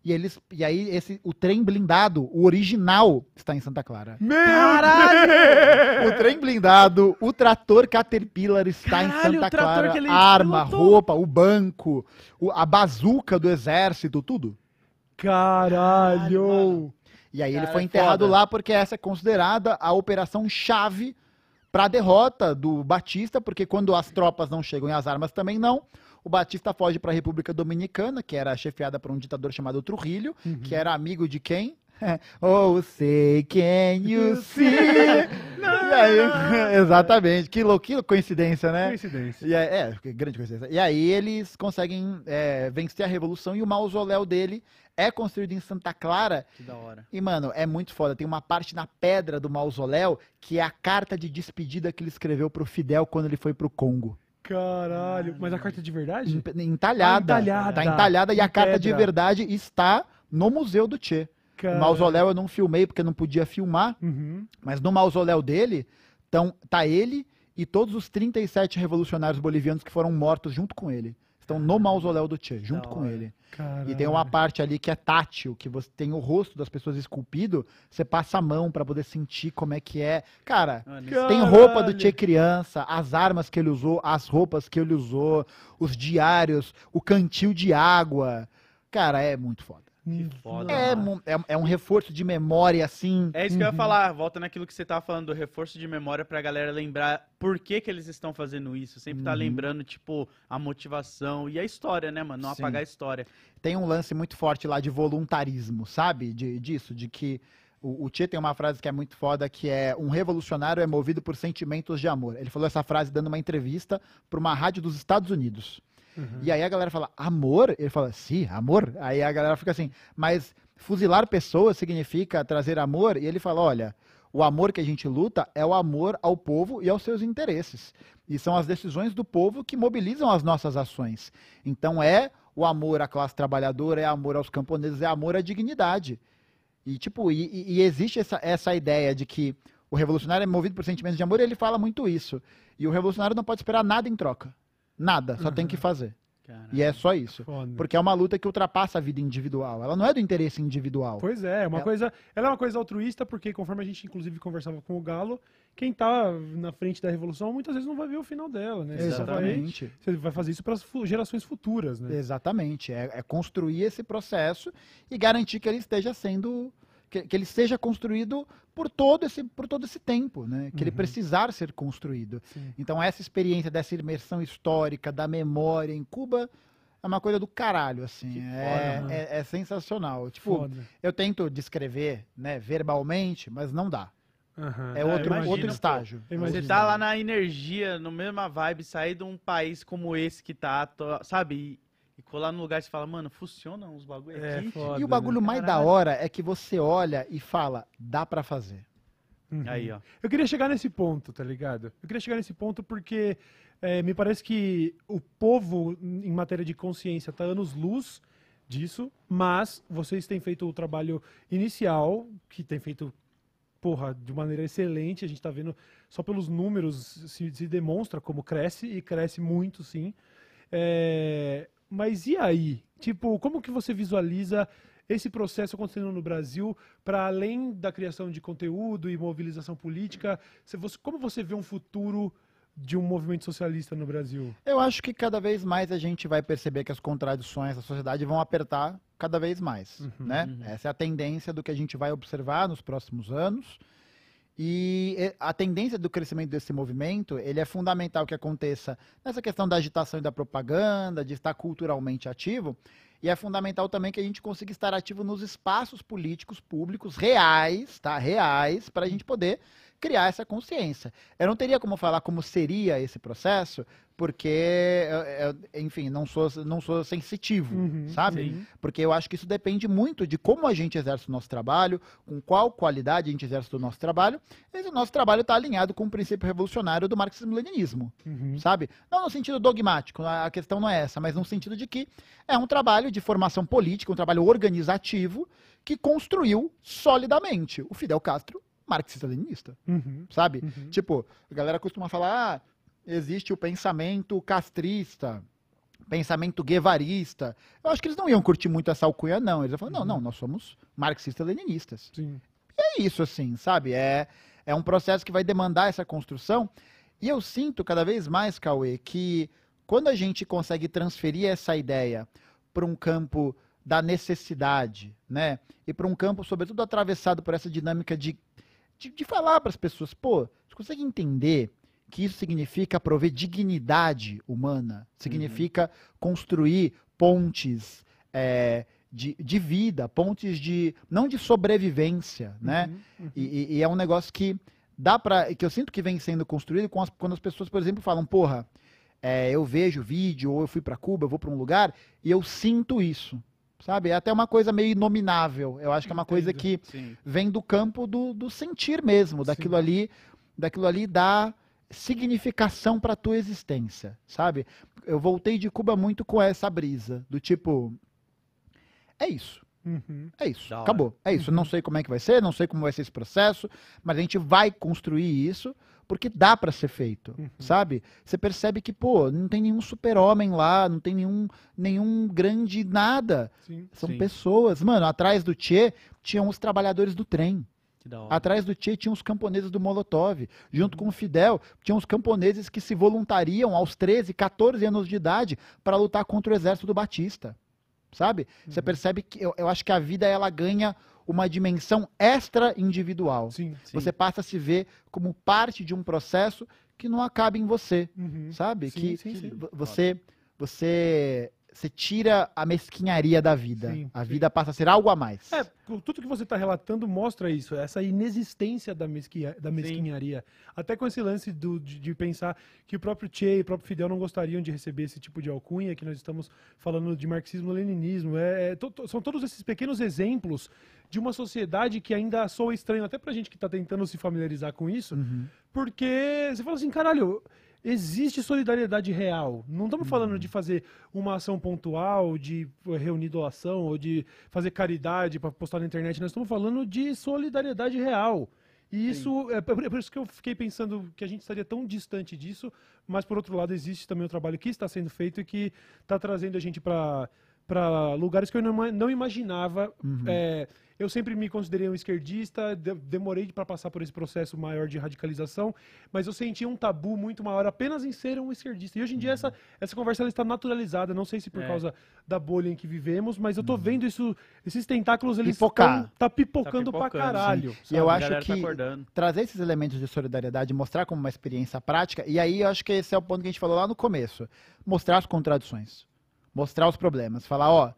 Speaker 2: E eles e aí esse o trem blindado, o original, está em Santa Clara.
Speaker 1: Meu
Speaker 3: Caralho!
Speaker 2: O trem blindado, o trator Caterpillar está
Speaker 3: Caralho,
Speaker 2: em Santa
Speaker 3: o trator
Speaker 2: Clara.
Speaker 3: que ele
Speaker 2: Arma,
Speaker 3: pilotou.
Speaker 2: roupa, o banco, o- a bazuca do exército, tudo.
Speaker 1: Caralho.
Speaker 2: E aí ele foi
Speaker 3: é
Speaker 2: enterrado
Speaker 3: foda.
Speaker 2: lá porque essa é considerada a operação chave para a derrota do Batista, porque quando as tropas não chegam e as armas também não, o Batista foge para a República Dominicana, que era chefiada por um ditador chamado Trujillo,
Speaker 1: Uhum.
Speaker 2: que era amigo de quem? Oh, sei quem you see. Aí, exatamente. Que, lou- que coincidência, né?
Speaker 1: Coincidência.
Speaker 2: E é, é, grande coincidência. E aí eles conseguem é, vencer a revolução e o mausoléu dele é construído em Santa Clara.
Speaker 3: Que da hora.
Speaker 2: E, mano, é muito foda. Tem uma parte na pedra do mausoléu que é a carta de despedida que ele escreveu pro Fidel quando ele foi pro Congo.
Speaker 1: Caralho. Mas a carta é de verdade?
Speaker 2: Entalhada.
Speaker 1: Ah, entalhada.
Speaker 2: Tá entalhada e a carta de
Speaker 1: pedra.
Speaker 2: verdade está no Museu do Che.
Speaker 1: Cara-
Speaker 2: O mausoléu eu não filmei porque não podia filmar,
Speaker 1: Uhum.
Speaker 2: mas no mausoléu dele tão, tá ele e todos os 37 revolucionários bolivianos que foram mortos junto com ele. Estão no mausoléu do Che, junto com ele.
Speaker 1: Caralho.
Speaker 2: E tem uma parte ali que é tátil, que você tem o rosto das pessoas esculpido, você passa a mão pra poder sentir como é que é. Cara,
Speaker 3: Mano,
Speaker 1: Cara-
Speaker 2: tem roupa do
Speaker 1: Caralho.
Speaker 2: Che criança, as armas que ele usou, as roupas que ele usou, os diários, o cantil de água. Cara, é muito foda.
Speaker 1: Que
Speaker 3: foda,
Speaker 2: É, é, é um reforço de memória, assim.
Speaker 3: É isso que eu ia
Speaker 1: Uhum.
Speaker 3: falar, volta naquilo que você tava falando do reforço de memória pra galera lembrar por que que eles estão fazendo isso. Sempre tá
Speaker 2: Uhum.
Speaker 3: lembrando, tipo, a motivação e a história, né, mano? Não
Speaker 2: Sim.
Speaker 3: apagar a história.
Speaker 2: Tem um lance muito forte lá de voluntarismo, sabe? De, disso, de que o, o Che tem uma frase que é muito foda, que é um revolucionário é movido por sentimentos de amor. Ele falou essa frase dando uma entrevista pra uma rádio dos Estados Unidos.
Speaker 1: Uhum.
Speaker 2: E aí a galera fala, amor? Ele fala, sim, amor. Aí a galera fica assim, mas fuzilar pessoas significa trazer amor? E ele fala, olha, o amor que a gente luta é o amor ao povo e aos seus interesses. E são as decisões do povo que mobilizam as nossas ações. Então é o amor à classe trabalhadora, é amor aos camponeses, é amor à dignidade. E tipo, e- e existe essa, essa ideia de que o revolucionário é movido por sentimentos de amor e ele fala muito isso. E o revolucionário não pode esperar nada em troca. Nada, só tem que fazer.
Speaker 3: Cara.
Speaker 2: E é só isso.
Speaker 1: Foda.
Speaker 2: Porque é uma luta que ultrapassa a vida individual. Ela não é do interesse individual.
Speaker 1: Pois é, é uma
Speaker 2: Ela-
Speaker 1: coisa. Ela é uma coisa altruísta, porque conforme a gente, inclusive, conversava com o Galo, quem tá na frente da revolução muitas vezes não vai ver o final dela, né? Você só vai,
Speaker 2: Exatamente.
Speaker 1: você vai fazer isso para as gerações futuras, né?
Speaker 2: Exatamente. É, é construir esse processo e garantir que ele esteja sendo. Que, que ele seja construído por todo esse, por todo esse tempo, né? Que ele
Speaker 1: Uhum.
Speaker 2: precisar ser construído.
Speaker 1: Sim.
Speaker 2: Então, essa experiência dessa imersão histórica, da memória em Cuba, é uma coisa do caralho, assim. É,
Speaker 1: foda,
Speaker 2: é, é sensacional. Tipo,
Speaker 1: Foda.
Speaker 2: eu tento descrever, né, verbalmente, mas não dá.
Speaker 1: Aham.
Speaker 2: É
Speaker 3: Ah,
Speaker 2: outro,
Speaker 3: imagino,
Speaker 2: outro estágio.
Speaker 3: Você tá lá na energia, no mesma vibe, sair de um país como esse que tá, sabe? E colar num lugar e você fala, mano, funciona uns bagulho
Speaker 1: É,
Speaker 3: aqui.
Speaker 1: foda,
Speaker 2: E o bagulho
Speaker 1: né?
Speaker 2: mais da
Speaker 3: Caralho.
Speaker 2: hora é que você olha e fala, dá pra fazer.
Speaker 1: Uhum.
Speaker 3: Aí, ó.
Speaker 1: Eu queria chegar nesse ponto, tá ligado? Eu queria chegar nesse ponto porque é, me parece que o povo, em matéria de consciência, tá anos-luz disso, mas vocês têm feito o trabalho inicial, que tem feito porra, de maneira excelente. A gente está vendo, só pelos números, se, se, demonstra como cresce, e cresce muito, sim. É, mas e aí? Tipo, como que você visualiza esse processo acontecendo no Brasil, para além da criação de conteúdo e mobilização política, você, como você vê um futuro de um movimento socialista no Brasil?
Speaker 2: Eu acho que cada vez mais a gente vai perceber que as contradições da sociedade vão apertar cada vez mais, uhum, né? Uhum. Essa é a tendência do que a gente vai observar nos próximos anos. E a tendência do crescimento desse movimento, ele é fundamental que aconteça nessa questão da agitação e da propaganda, de estar culturalmente ativo, e é fundamental também que a gente consiga estar ativo nos espaços políticos públicos reais, tá? Reais, para a gente poder criar essa consciência. Eu não teria como falar como seria esse processo, porque, enfim, não sou, não sou sensitivo, uhum, sabe? Sim. Porque eu acho que isso depende muito de como a gente exerce o nosso trabalho, com qual qualidade a gente exerce o nosso trabalho, e o nosso trabalho está alinhado com o princípio revolucionário do marxismo-leninismo, uhum. sabe? Não no sentido dogmático, a questão não é essa, mas no sentido de que é um trabalho de formação política, um trabalho organizativo, que construiu solidamente o Fidel Castro marxista-leninista, uhum, sabe? Uhum. Tipo, a galera costuma falar, ah, existe o pensamento castrista, pensamento guevarista. Eu acho que eles não iam curtir muito essa alcunha, não. Eles iam falar, não, não, nós somos marxistas-leninistas. E é isso, assim, sabe? É, é um processo que vai demandar essa construção. E eu sinto cada vez mais, Cauê, que quando a gente consegue transferir essa ideia para um campo da necessidade, né? E para um campo, sobretudo, atravessado por essa dinâmica de de, de falar para as pessoas, pô, você consegue entender que isso significa prover dignidade humana, significa uhum. construir pontes é, de, de vida, pontes de não de sobrevivência, né? Uhum, uhum. E, e, é um negócio que dá para que eu sinto que vem sendo construído as, quando as pessoas, por exemplo, falam, porra, é, eu vejo vídeo ou eu fui para Cuba, eu vou para um lugar e eu sinto isso sabe? É até uma coisa meio inominável. Eu acho que é uma Entendo. coisa que Sim. vem do campo do, do sentir mesmo, daquilo Sim. ali, daquilo ali dá significação para tua existência, sabe? Eu voltei de Cuba muito com essa brisa do tipo é isso. Uhum. É isso. Acabou. É isso. Uhum. Não sei como é que vai ser, não sei como vai ser esse processo, mas a gente vai construir isso porque dá para ser feito, uhum. sabe? Você percebe que, pô, não tem nenhum super-homem lá, não tem nenhum, nenhum grande nada. Sim. São Sim. pessoas. Mano, atrás do Tchê tinham os trabalhadores do trem. Atrás do Tchê tinham os camponeses do Molotov. Junto uhum. com o Fidel, tinham os camponeses que se voluntariam aos 13, 14 anos de idade para lutar contra o exército do Batista. Sabe? Uhum. Você percebe que eu, eu acho que a vida ela ganha uma dimensão extra individual. Sim, sim. Você passa a se ver como parte de um processo que não acaba em você, uhum. sabe? Sim, que você você você tira a mesquinharia da vida. Sim, a vida passa a ser algo a mais.
Speaker 1: É, tudo que você está relatando mostra isso, essa inexistência da, mesquinha, da mesquinharia. Sim. Até com esse lance do, de, de, pensar que o próprio Che e o próprio Fidel não gostariam de receber esse tipo de alcunha, que nós estamos falando de marxismo-leninismo. É, é to, to, são todos esses pequenos exemplos de uma sociedade que ainda soa estranho, até pra gente que está tentando se familiarizar com isso, uhum. porque você fala assim, caralho existe solidariedade real. Não estamos falando de fazer uma ação pontual, de reunir doação ou de fazer caridade para postar na internet. Nós estamos falando de solidariedade real. E isso é, é por isso que eu fiquei pensando que a gente estaria tão distante disso, mas por outro lado existe também o trabalho que está sendo feito e que está trazendo a gente para para lugares que eu não, não imaginava. Uhum. É, eu sempre me considerei um esquerdista, de, demorei para passar por esse processo maior de radicalização, mas eu sentia um tabu muito maior apenas em ser um esquerdista. E hoje em dia uhum. essa, essa conversa está naturalizada, não sei se por é. causa da bolha em que vivemos, mas eu tô uhum. vendo isso, esses tentáculos eles estão tá pipocando, tá pipocando pra caralho.
Speaker 2: E eu acho que tá trazer esses elementos de solidariedade, mostrar como uma experiência prática, e aí eu acho que esse é o ponto que a gente falou lá no começo, mostrar as contradições mostrar os problemas, falar, ó,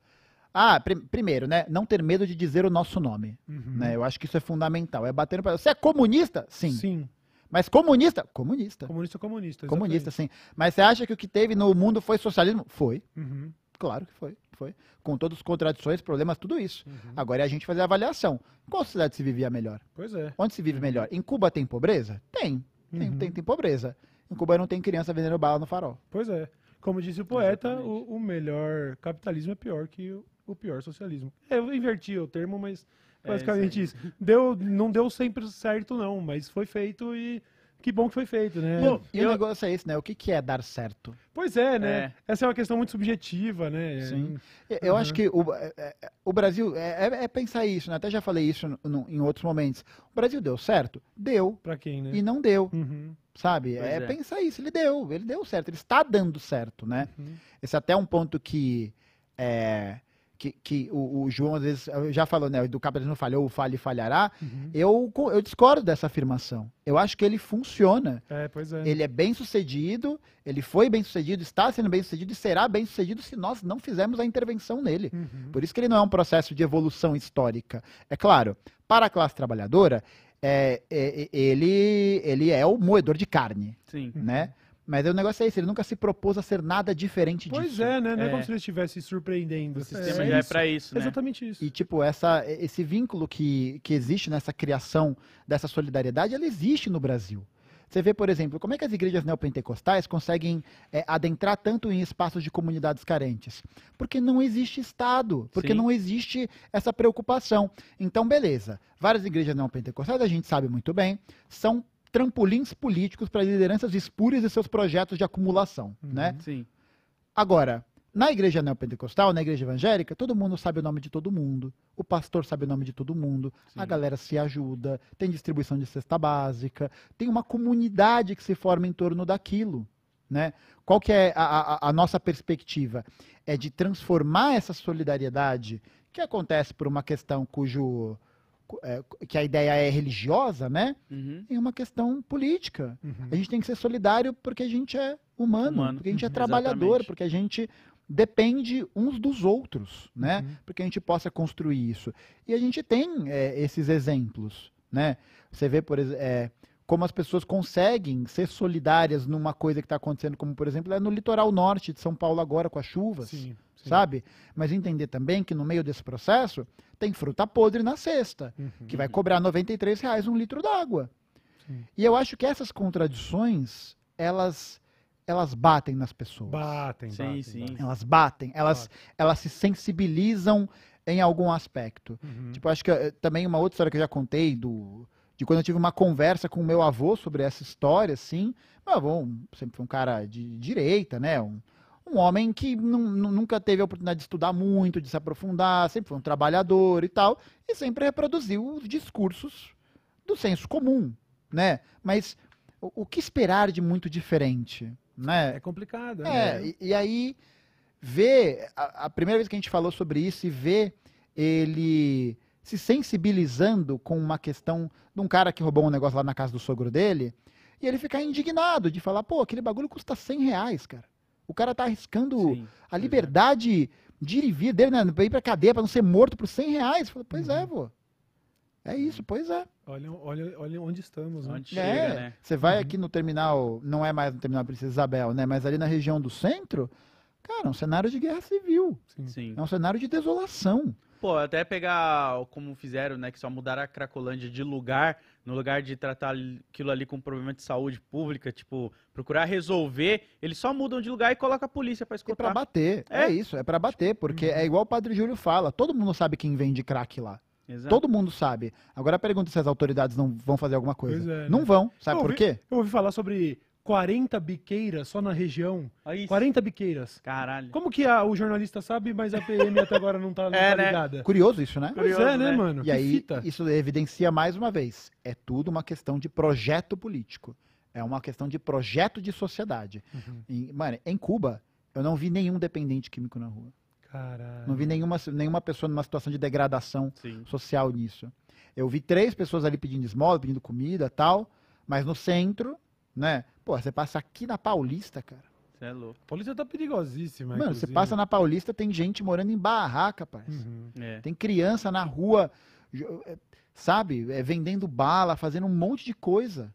Speaker 2: ah, pr primeiro, né, não ter medo de dizer o nosso nome, uhum. né? Eu acho que isso é fundamental. É bater no Você é comunista? Sim. Sim. Mas comunista? Comunista.
Speaker 1: Comunista, comunista.
Speaker 2: Exatamente. Comunista, sim. Mas você acha que o que teve no mundo foi socialismo? Foi. Uhum. Claro que foi. Foi. Com todas as contradições, problemas, tudo isso. Uhum. Agora é a gente fazer a avaliação. Qual sociedade se vivia melhor?
Speaker 1: Pois é.
Speaker 2: Onde se vive melhor? Em Cuba tem pobreza? Tem. Tem, uhum. tem, tem pobreza. Em Cuba não tem criança vendendo bala no farol.
Speaker 1: Pois é. Como disse o poeta, o, o, melhor capitalismo é pior que o, o pior socialismo. Eu inverti o termo, mas Basicamente isso. Deu, não deu sempre certo, não, mas foi feito e que bom que foi feito, né?
Speaker 3: Pô,
Speaker 2: E
Speaker 3: Eu-
Speaker 2: o negócio é esse, né? O que, que é dar certo?
Speaker 1: Pois é, né?
Speaker 3: É.
Speaker 1: Essa é uma questão muito subjetiva, né?
Speaker 2: Sim. Eu- Eu
Speaker 1: Uhum.
Speaker 2: acho que o, é- é- o Brasil é, é- é pensar isso, né? Até já falei isso no- no- em outros momentos. O Brasil deu certo? Deu.
Speaker 1: Pra quem, né?
Speaker 2: E não deu,
Speaker 1: Uhum.
Speaker 2: sabe? É,
Speaker 3: é.
Speaker 2: pensar isso. Ele deu, ele deu certo. Ele está dando certo, né?
Speaker 1: Uhum.
Speaker 2: Esse é até um ponto que. é, que, que o, o João às vezes já falou, né? Do capitalismo falhou, falha e falhará.
Speaker 1: Uhum.
Speaker 2: Eu, eu discordo dessa afirmação. Eu acho que ele funciona.
Speaker 1: É, pois é.
Speaker 2: Ele é bem sucedido, ele foi bem sucedido, está sendo bem sucedido e será bem sucedido se nós não fizermos a intervenção nele.
Speaker 1: Uhum.
Speaker 2: Por isso que ele não é um processo de evolução histórica. É claro, para a classe trabalhadora, é, é, é, ele, ele é o moedor de carne,
Speaker 3: Sim.
Speaker 2: né? Mas o negócio é esse, ele nunca se propôs a ser nada diferente
Speaker 1: Pois
Speaker 2: disso.
Speaker 1: é, né? Não é,
Speaker 3: É.
Speaker 1: como se ele estivesse surpreendendo.
Speaker 3: O sistema
Speaker 1: é
Speaker 3: já é
Speaker 1: isso.
Speaker 3: pra isso, né?
Speaker 1: Exatamente isso.
Speaker 2: E, tipo, essa, esse vínculo que, que existe nessa criação dessa solidariedade, ela existe no Brasil. Você vê, por exemplo, como é que as igrejas neopentecostais conseguem é, adentrar tanto em espaços de comunidades carentes? Porque não existe Estado, porque
Speaker 3: Sim.
Speaker 2: não existe essa preocupação. Então, beleza. Várias igrejas neopentecostais, a gente sabe muito bem, são trampolins políticos para lideranças espúrias e seus projetos de acumulação,
Speaker 1: Uhum.
Speaker 2: né?
Speaker 3: Sim.
Speaker 2: Agora, na igreja neopentecostal, na igreja evangélica, todo mundo sabe o nome de todo mundo. O pastor sabe o nome de todo mundo. A
Speaker 3: Sim.
Speaker 2: galera se ajuda, tem distribuição de cesta básica, tem uma comunidade que se forma em torno daquilo. Né? Qual que é a, a- a nossa perspectiva? É de transformar essa solidariedade, que acontece por uma questão cujo. É, que a ideia é religiosa, né?
Speaker 3: Uhum.
Speaker 2: Em uma questão política.
Speaker 1: Uhum.
Speaker 2: A gente tem que ser solidário porque a gente é humano,
Speaker 3: Humano.
Speaker 2: porque a gente é
Speaker 1: Uhum,
Speaker 2: trabalhador,
Speaker 3: exatamente.
Speaker 2: porque a gente depende uns dos outros, né?
Speaker 1: Uhum.
Speaker 2: Porque a gente possa construir isso. E a gente tem é, esses exemplos, né? Você vê, por exemplo, como as pessoas conseguem ser solidárias numa coisa que está acontecendo, como, por exemplo, é no litoral norte de São Paulo agora com as chuvas,
Speaker 1: Sim, sim.
Speaker 2: sabe? Mas entender também que no meio desse processo tem fruta podre na cesta
Speaker 1: Uhum.
Speaker 2: que vai cobrar 93 reais um litro d'água. E eu acho que essas contradições, elas, elas batem nas pessoas.
Speaker 1: Batem,
Speaker 3: Sim,
Speaker 1: batem,
Speaker 3: sim.
Speaker 1: batem.
Speaker 2: Elas batem, elas, elas se sensibilizam em algum aspecto.
Speaker 1: Uhum.
Speaker 2: Tipo, acho que eh, também uma outra história que eu já contei do de quando eu tive uma conversa com o meu avô sobre essa história, assim. Meu avô sempre foi um cara de direita, né? Um, um homem que nu- nu- nunca teve a oportunidade de estudar muito, de se aprofundar, sempre foi um trabalhador e tal, e sempre reproduziu os discursos do senso comum, né? Mas o, o que esperar de muito diferente, né?
Speaker 1: É complicado.
Speaker 2: É,
Speaker 1: né?
Speaker 2: e, e aí ver a, a primeira vez que a gente falou sobre isso e ver ele se sensibilizando com uma questão de um cara que roubou um negócio lá na casa do sogro dele e ele ficar indignado de falar, pô, aquele bagulho custa 100 reais, cara. O cara tá arriscando
Speaker 3: Sim.
Speaker 2: a liberdade de ir e vir dele, né? Pra ir pra cadeia pra não ser morto por 100 reais. Fala, pois é, vô. É isso, pois é.
Speaker 1: Olha, olha, olha onde estamos, né?
Speaker 3: Onde
Speaker 2: É,
Speaker 3: chega, né?
Speaker 2: Você vai
Speaker 1: Uhum.
Speaker 2: aqui no terminal, não é mais no terminal Princesa Isabel, né? Mas ali na região do centro, cara, é um cenário de guerra civil.
Speaker 1: Sim.
Speaker 3: Sim.
Speaker 2: É um cenário de desolação.
Speaker 3: Pô, até pegar como fizeram, né? Que só mudaram a Cracolândia de lugar, no lugar de tratar aquilo ali com problema de saúde pública, tipo, procurar resolver, eles só mudam de lugar e colocam a polícia pra
Speaker 2: É pra
Speaker 3: escutar.
Speaker 2: bater. É,
Speaker 3: É.
Speaker 2: isso, é pra bater, porque
Speaker 1: Uhum.
Speaker 2: é igual o Padre Júlio fala, todo mundo sabe quem vende crack lá.
Speaker 3: Exato.
Speaker 2: Todo mundo sabe. Agora pergunta se as autoridades não vão fazer alguma coisa.
Speaker 1: É,
Speaker 2: não
Speaker 1: né?
Speaker 2: vão. Sabe
Speaker 1: Eu
Speaker 2: por
Speaker 1: ouvi-
Speaker 2: quê?
Speaker 1: Eu ouvi falar sobre 40 biqueiras só na região.
Speaker 3: Isso.
Speaker 1: 40 biqueiras.
Speaker 3: Caralho.
Speaker 1: Como que a- o jornalista sabe, mas a PM até agora não tá, não
Speaker 3: É,
Speaker 1: tá
Speaker 3: né?
Speaker 1: ligada?
Speaker 2: Curioso isso, né?
Speaker 1: Pois
Speaker 3: Curioso,
Speaker 1: é, né,
Speaker 3: né?
Speaker 1: mano?
Speaker 2: E
Speaker 1: que
Speaker 2: aí,
Speaker 1: fita.
Speaker 2: isso evidencia mais uma vez: é tudo uma questão de projeto político. É uma questão de projeto de sociedade.
Speaker 1: Uhum.
Speaker 2: E, mano, em Cuba, eu não vi nenhum dependente químico na rua.
Speaker 1: Caralho.
Speaker 2: Não vi nenhuma, nenhuma pessoa numa situação de degradação
Speaker 3: Sim.
Speaker 2: social nisso. Eu vi três pessoas ali pedindo esmola, pedindo comida tal, mas no centro, né? Pô, você passa aqui na Paulista, cara.
Speaker 3: Você é louco.
Speaker 1: A polícia tá perigosíssima,
Speaker 2: Mano, você
Speaker 1: inclusive.
Speaker 2: passa na Paulista, tem gente morando em barraca, parça.
Speaker 1: Uhum.
Speaker 3: É.
Speaker 2: Tem criança na rua, é, sabe, é, vendendo bala, fazendo um monte de coisa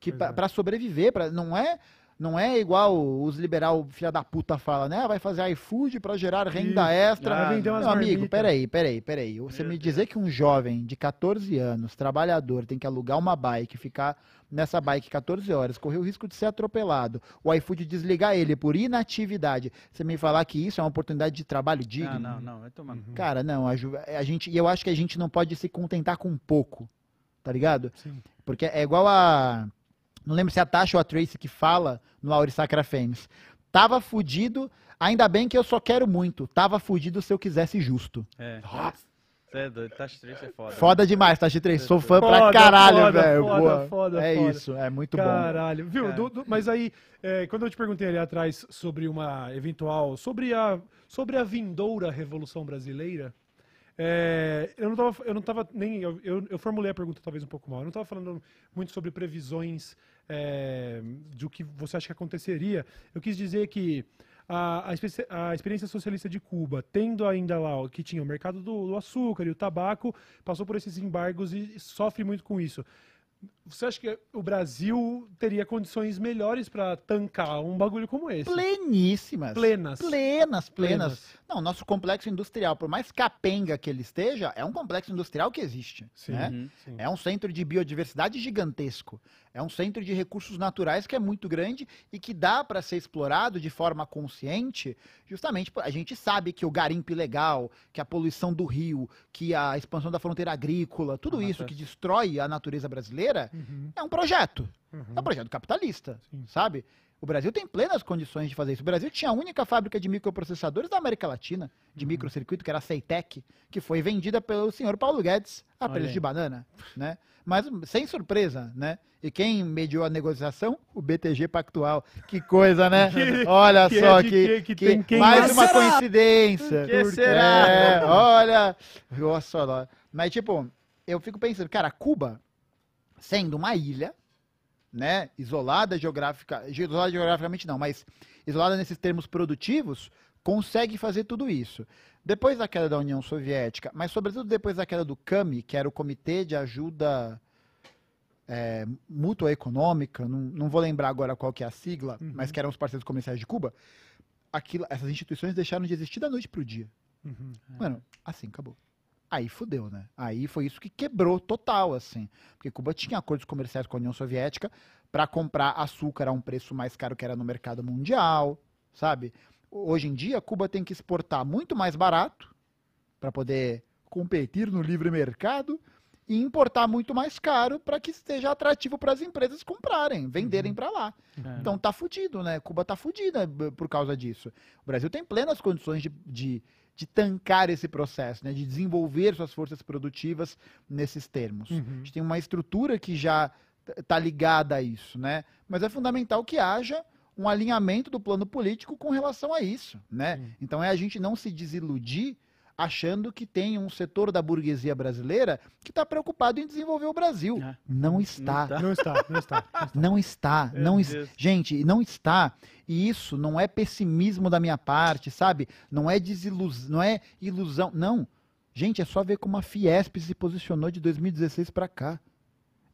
Speaker 2: que pa-
Speaker 1: é.
Speaker 2: pra sobreviver, pra, não é Não é igual os liberal filha da puta fala, né? Vai fazer iFood pra gerar renda
Speaker 1: Isso.
Speaker 2: extra.
Speaker 3: Ah,
Speaker 2: Meu amigo,
Speaker 1: marmitas.
Speaker 2: peraí, peraí, peraí. Você
Speaker 3: Meu
Speaker 2: me dizer que um jovem de 14 anos, trabalhador, tem que alugar uma bike, ficar nessa bike 14 horas, correr o risco de ser atropelado, o iFood desligar ele por inatividade, você me falar que isso é uma oportunidade de trabalho digno?
Speaker 3: Não, não, não. No cu.
Speaker 2: Cara, não, a, a gente, e eu acho que a gente não pode se contentar com pouco, tá ligado?
Speaker 1: Sim.
Speaker 2: Porque é igual a. Não lembro se é a Tasha ou a Tracy que fala no Auri Sacra. Tava fudido, ainda bem que eu só quero muito. Tava fudido se eu quisesse justo.
Speaker 3: É. Você é doido. Taxa 3 é foda.
Speaker 2: Foda demais, Tasha 3. Sou fã
Speaker 1: Foda,
Speaker 2: pra caralho,
Speaker 1: foda,
Speaker 2: velho.
Speaker 1: foda,
Speaker 2: Boa.
Speaker 1: foda,
Speaker 2: é
Speaker 1: foda.
Speaker 2: isso, é muito bom.
Speaker 1: Caralho, viu?
Speaker 3: Cara.
Speaker 1: Du- du- mas aí, é, quando eu te perguntei ali atrás sobre uma eventual. sobre a, sobre a vindoura Revolução Brasileira, é, eu, não tava, eu não tava nem. Eu, eu, eu formulei a pergunta talvez um pouco mal. Eu não tava falando muito sobre previsões é, do que você acha que aconteceria. Eu quis dizer que. A, a, a experiência socialista de Cuba, tendo ainda lá o que tinha o mercado do, do açúcar e o tabaco, passou por esses embargos e sofre muito com isso. Você acha que o Brasil teria condições melhores pra tancar um bagulho como esse?
Speaker 2: Pleníssimas.
Speaker 1: Plenas.
Speaker 2: Plenas, plenas. Não, nosso complexo industrial, por mais capenga que ele esteja, é um complexo industrial que existe.
Speaker 1: Sim.
Speaker 2: né?
Speaker 3: Uhum.
Speaker 1: Sim.
Speaker 2: É um centro de biodiversidade gigantesco. É um centro de recursos naturais que é muito grande e que dá para ser explorado de forma consciente, justamente a gente sabe que o garimpo ilegal, que a poluição do rio, que a expansão da fronteira agrícola, tudo
Speaker 3: Ah,
Speaker 2: isso
Speaker 3: tá.
Speaker 2: que destrói a natureza brasileira
Speaker 1: Uhum,
Speaker 2: é um projeto.
Speaker 1: uhum.
Speaker 2: É um projeto capitalista,
Speaker 1: Sim.
Speaker 2: sabe? O Brasil tem plenas condições de fazer isso. O Brasil tinha a única fábrica de microprocessadores da América Latina, de microcircuito, que era a Ceitec, que foi vendida pelo senhor Paulo Guedes a
Speaker 3: Olha
Speaker 2: preço
Speaker 3: aí.
Speaker 2: de banana, né? Mas sem surpresa, né? E quem mediou a negociação? O BTG Pactual. Que coisa, né?
Speaker 1: Que-
Speaker 2: olha
Speaker 1: que é
Speaker 2: só
Speaker 1: de
Speaker 2: que,
Speaker 1: que- que
Speaker 2: que mais uma
Speaker 1: será?
Speaker 2: coincidência.
Speaker 3: Que será?
Speaker 2: É, olha, nossa, só. Mas tipo, eu fico pensando, cara, Cuba sendo uma ilha, né, isolada geográfica, isolada geograficamente não, mas isolada nesses termos produtivos, consegue fazer tudo isso. Depois da queda da União Soviética, mas sobretudo depois da queda do CAMI, que era o Comitê de Ajuda é, Mútua Econômica, não, não vou lembrar agora qual que é a sigla,
Speaker 1: Uhum.
Speaker 2: mas que eram os parceiros comerciais de Cuba, aquilo, essas instituições deixaram de existir da noite para o dia.
Speaker 1: Uhum.
Speaker 2: Mano, assim, acabou. Aí fudeu, né? Aí foi isso que quebrou total, assim. Porque Cuba tinha acordos comerciais com a União Soviética para comprar açúcar a um preço mais caro que era no mercado mundial, sabe? Hoje em dia, Cuba tem que exportar muito mais barato para poder competir no livre mercado e importar muito mais caro para que esteja atrativo para as empresas comprarem, venderem para lá.
Speaker 3: É.
Speaker 2: Então tá fudido, né? Cuba tá fudida b- por causa disso. O Brasil tem plenas condições de, de, de tancar esse processo, né? De desenvolver suas forças produtivas nesses termos. A
Speaker 1: Uhum.
Speaker 2: gente tem uma estrutura que já t- tá ligada a isso, né? Mas é fundamental que haja um alinhamento do plano político com relação a isso, né?
Speaker 1: Sim.
Speaker 2: Então é a gente não se desiludir achando que tem um setor da burguesia brasileira que está preocupado em desenvolver o Brasil.
Speaker 3: É.
Speaker 2: Não está.
Speaker 3: tá.
Speaker 1: Não está, não está. não está.
Speaker 2: Não está, não gente, não está. E isso não é pessimismo da minha parte, sabe? Não é desilusão, não é ilusão, não. Gente, é só ver como a Fiesp se posicionou de 2016 para cá.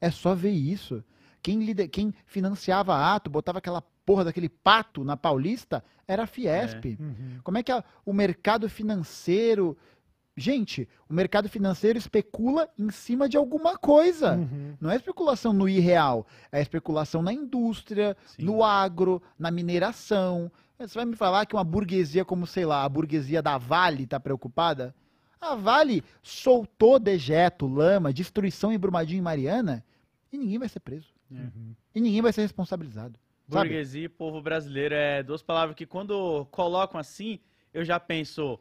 Speaker 2: É só ver isso. Quem, lide- quem financiava ato, botava aquela porra daquele pato na Paulista, era a Fiesp.
Speaker 1: Uhum.
Speaker 2: Como é que a- o mercado financeiro. Gente, o mercado financeiro especula em cima de alguma coisa.
Speaker 1: Uhum.
Speaker 2: Não é especulação no irreal, é especulação na indústria,
Speaker 3: Sim.
Speaker 2: no agro, na mineração. Você vai me falar que uma burguesia como, sei lá, a burguesia da Vale está preocupada? A Vale soltou dejeto, lama, destruição em Brumadinho e Mariana e ninguém vai ser preso.
Speaker 1: Uhum.
Speaker 2: E ninguém vai ser responsabilizado.
Speaker 3: Burguesia e povo brasileiro é duas palavras que quando colocam assim, eu já penso,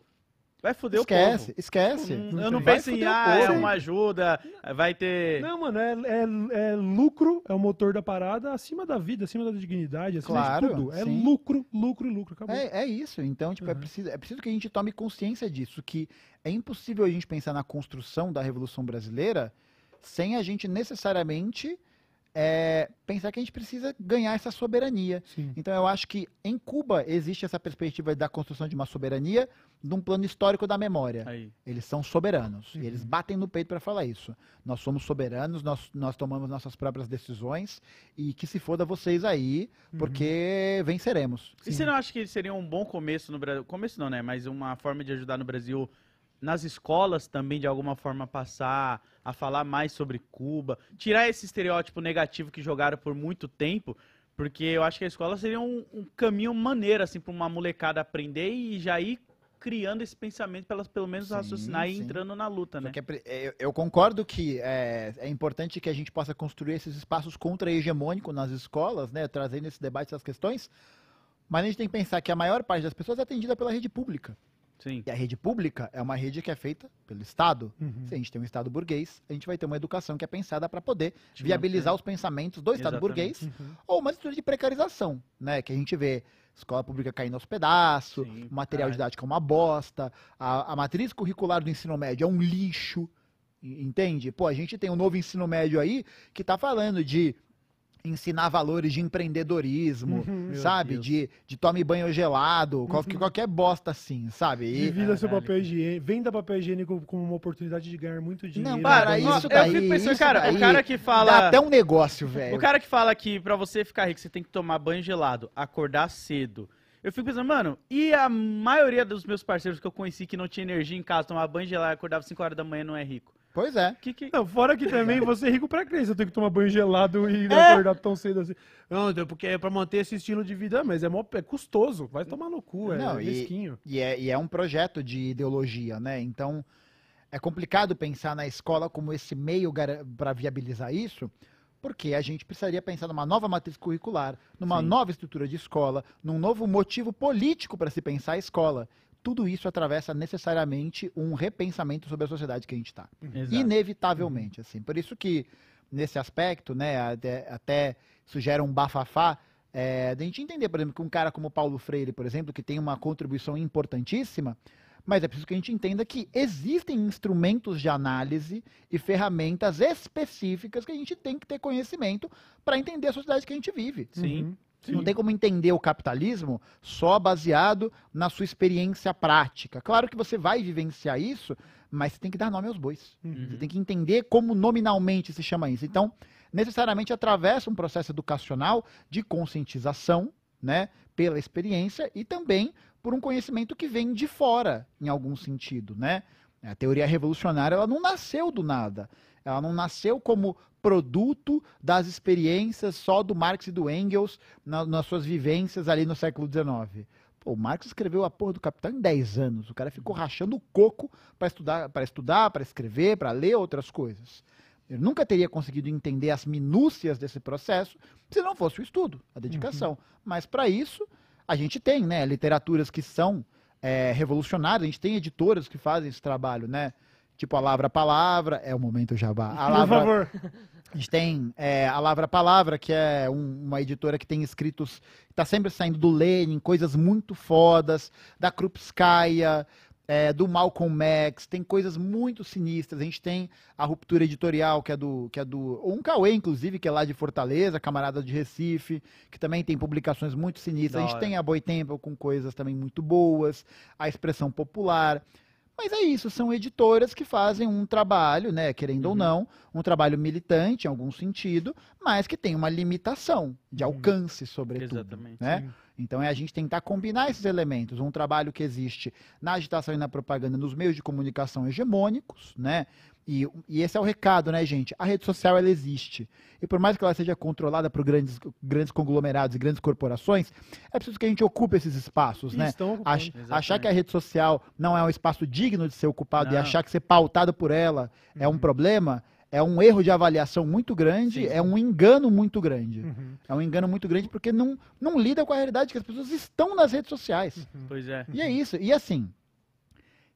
Speaker 3: vai foder
Speaker 2: Esquece,
Speaker 3: o povo.
Speaker 2: esquece.
Speaker 3: Hum, eu não
Speaker 2: Vai
Speaker 3: penso em,
Speaker 2: fuder o
Speaker 3: ah, é
Speaker 2: povo.
Speaker 3: uma ajuda, vai ter...
Speaker 1: Não, mano, é, é, é lucro, é o motor da parada acima da vida, acima da dignidade, acima
Speaker 2: Claro,
Speaker 1: de tudo. É
Speaker 2: sim.
Speaker 1: lucro, lucro e lucro. Acabou.
Speaker 2: É, é isso. Então, tipo, é,
Speaker 1: Uhum.
Speaker 2: preciso, é preciso que a gente tome consciência disso, que é impossível a gente pensar na construção da Revolução Brasileira sem a gente necessariamente é pensar que a gente precisa ganhar essa soberania.
Speaker 1: Sim.
Speaker 2: Então eu acho que em Cuba existe essa perspectiva da construção de uma soberania num plano histórico da memória.
Speaker 3: Aí.
Speaker 2: Eles são soberanos.
Speaker 1: Uhum.
Speaker 2: E eles batem no peito para falar isso. Nós somos soberanos, nós, nós tomamos nossas próprias decisões e que se foda vocês aí,
Speaker 1: Uhum.
Speaker 2: porque venceremos.
Speaker 3: E você não acha que seria um bom começo no Brasil? Começo não, né? Mas uma forma de ajudar no Brasil nas escolas também, de alguma forma, passar a falar mais sobre Cuba. Tirar esse estereótipo negativo que jogaram por muito tempo. Porque eu acho que a escola seria um, um caminho maneiro, assim, pra uma molecada aprender e já ir criando esse pensamento pra elas pelo menos
Speaker 2: Sim,
Speaker 3: raciocinar e
Speaker 2: sim.
Speaker 3: entrando na luta, né?
Speaker 2: é é, eu, eu concordo que é, é importante que a gente possa construir esses espaços contra-hegemônicos nas escolas, né, trazendo esse debate, essas questões, mas a gente tem que pensar que a maior parte das pessoas é atendida pela rede pública.
Speaker 3: Sim.
Speaker 2: E a rede pública é uma rede que é feita pelo Estado.
Speaker 1: Uhum.
Speaker 2: Se a gente tem um Estado burguês, a gente vai ter uma educação que é pensada para poder viabilizar os pensamentos do Estado
Speaker 3: Exatamente.
Speaker 2: burguês
Speaker 1: Uhum.
Speaker 2: ou uma estrutura de precarização, né? Que a gente vê escola pública caindo aos pedaços,
Speaker 3: Sim,
Speaker 2: o material
Speaker 3: caralho.
Speaker 2: didático é uma bosta, a, a matriz curricular do ensino médio é um lixo, entende? Pô, a gente tem um novo ensino médio aí que tá falando de ensinar valores de empreendedorismo,
Speaker 1: Uhum.
Speaker 2: Sabe? De, de tome banho gelado, qual- que qualquer bosta assim, sabe? E-
Speaker 1: Divida seu papel higiênico. Venda papel higiênico como uma oportunidade de ganhar muito dinheiro.
Speaker 2: para,
Speaker 1: Agora,
Speaker 2: isso
Speaker 3: eu
Speaker 2: daí-
Speaker 3: fico pensando,
Speaker 2: isso
Speaker 3: cara,
Speaker 2: daí
Speaker 3: o cara que
Speaker 2: Dá
Speaker 3: fala.
Speaker 2: até um negócio, velho.
Speaker 3: O cara que fala que pra você ficar rico você tem que tomar banho gelado, acordar cedo. Eu fico pensando, mano, e a maioria dos meus parceiros que eu conheci que não tinha energia em casa, tomava banho gelado e acordava 5 horas da manhã não é rico?
Speaker 2: Pois é.
Speaker 3: Que que...
Speaker 1: Não, fora que também você é rico pra crer, você tem que tomar banho gelado e não
Speaker 3: É.
Speaker 1: acordar tão cedo assim. Não, então, porque é pra manter esse estilo de vida, mas é, mó, é custoso. Vai tomar no cu, é
Speaker 2: Não, e-
Speaker 1: mesquinho.
Speaker 2: E é, e é um projeto de ideologia, né? Então, é complicado pensar na escola como esse meio para viabilizar isso, porque a gente precisaria pensar numa nova matriz curricular, numa
Speaker 3: Sim.
Speaker 2: nova estrutura de escola, num novo motivo político para se pensar a escola. Tudo isso atravessa necessariamente um repensamento sobre a sociedade que a gente está.
Speaker 3: Exato.
Speaker 2: Inevitavelmente, assim. Por isso que, nesse aspecto, né, até, até isso gera um bafafá, é, da gente entender, por exemplo, que um cara como Paulo Freire, por exemplo, que tem uma contribuição importantíssima, mas é preciso que a gente entenda que existem instrumentos de análise e ferramentas específicas que a gente tem que ter conhecimento para entender a sociedade que a gente vive.
Speaker 3: Sim.
Speaker 1: Uhum.
Speaker 2: Não tem como entender o capitalismo só baseado na sua experiência prática. Claro que você vai vivenciar isso, mas você tem que dar nome aos bois.
Speaker 1: Uhum.
Speaker 2: Você tem que entender como nominalmente se chama isso. Então, necessariamente atravessa um processo educacional de conscientização, né, pela experiência e também por um conhecimento que vem de fora, em algum sentido, né? A teoria revolucionária, ela não nasceu do nada. Ela não nasceu como produto das experiências só do Marx e do Engels na- nas suas vivências ali no século XIX. Pô, o Marx escreveu a porra do Capital em 10 anos. O cara ficou rachando o coco para estudar, para estudar, para escrever, para ler outras coisas. Ele nunca teria conseguido entender as minúcias desse processo se não fosse o estudo, a dedicação. Mas para isso, a gente tem, né, literaturas que são é, revolucionárias, a gente tem editoras que fazem esse trabalho, né? Tipo a Lavra Palavra, é o momento jabá. A
Speaker 1: Por
Speaker 2: Lavra,
Speaker 1: favor.
Speaker 2: a gente tem é, a Lavra Palavra, que é um- uma editora que tem escritos, está sempre saindo do Lenin, coisas muito fodas, da Krupskaya, é, do Malcolm X, tem coisas muito sinistras. A gente tem a Ruptura Editorial, que é do. Que é do um Cauê, inclusive, que é lá de Fortaleza, camarada de Recife, que também tem publicações muito sinistras. A gente tem a Boitempo com coisas também muito boas, a expressão popular. Mas é isso, são editoras que fazem um trabalho, né, querendo ou
Speaker 3: Uhum.
Speaker 2: não, um trabalho militante em algum sentido, mas que tem uma limitação de
Speaker 1: Uhum.
Speaker 2: alcance, sobretudo.
Speaker 3: Exatamente.
Speaker 2: Né?
Speaker 1: Sim.
Speaker 2: Então é a gente tentar combinar esses elementos, um trabalho que existe na agitação e na propaganda nos meios de comunicação hegemônicos, né? E, e esse é o recado, né, gente? A rede social ela existe. E por mais que ela seja controlada por grandes, grandes conglomerados e grandes corporações, é preciso que a gente ocupe esses espaços,
Speaker 1: E
Speaker 2: né? Ach- achar que a rede social não é um espaço digno de ser ocupado e
Speaker 3: Não.
Speaker 2: achar que ser pautado por ela é um
Speaker 1: Uhum.
Speaker 2: problema, é um erro de avaliação muito grande,
Speaker 3: Sim.
Speaker 2: é um engano muito grande.
Speaker 1: Uhum.
Speaker 2: É um engano muito grande porque não, não lida com a realidade que as pessoas estão nas redes sociais.
Speaker 3: Pois é.
Speaker 2: E é isso. E assim,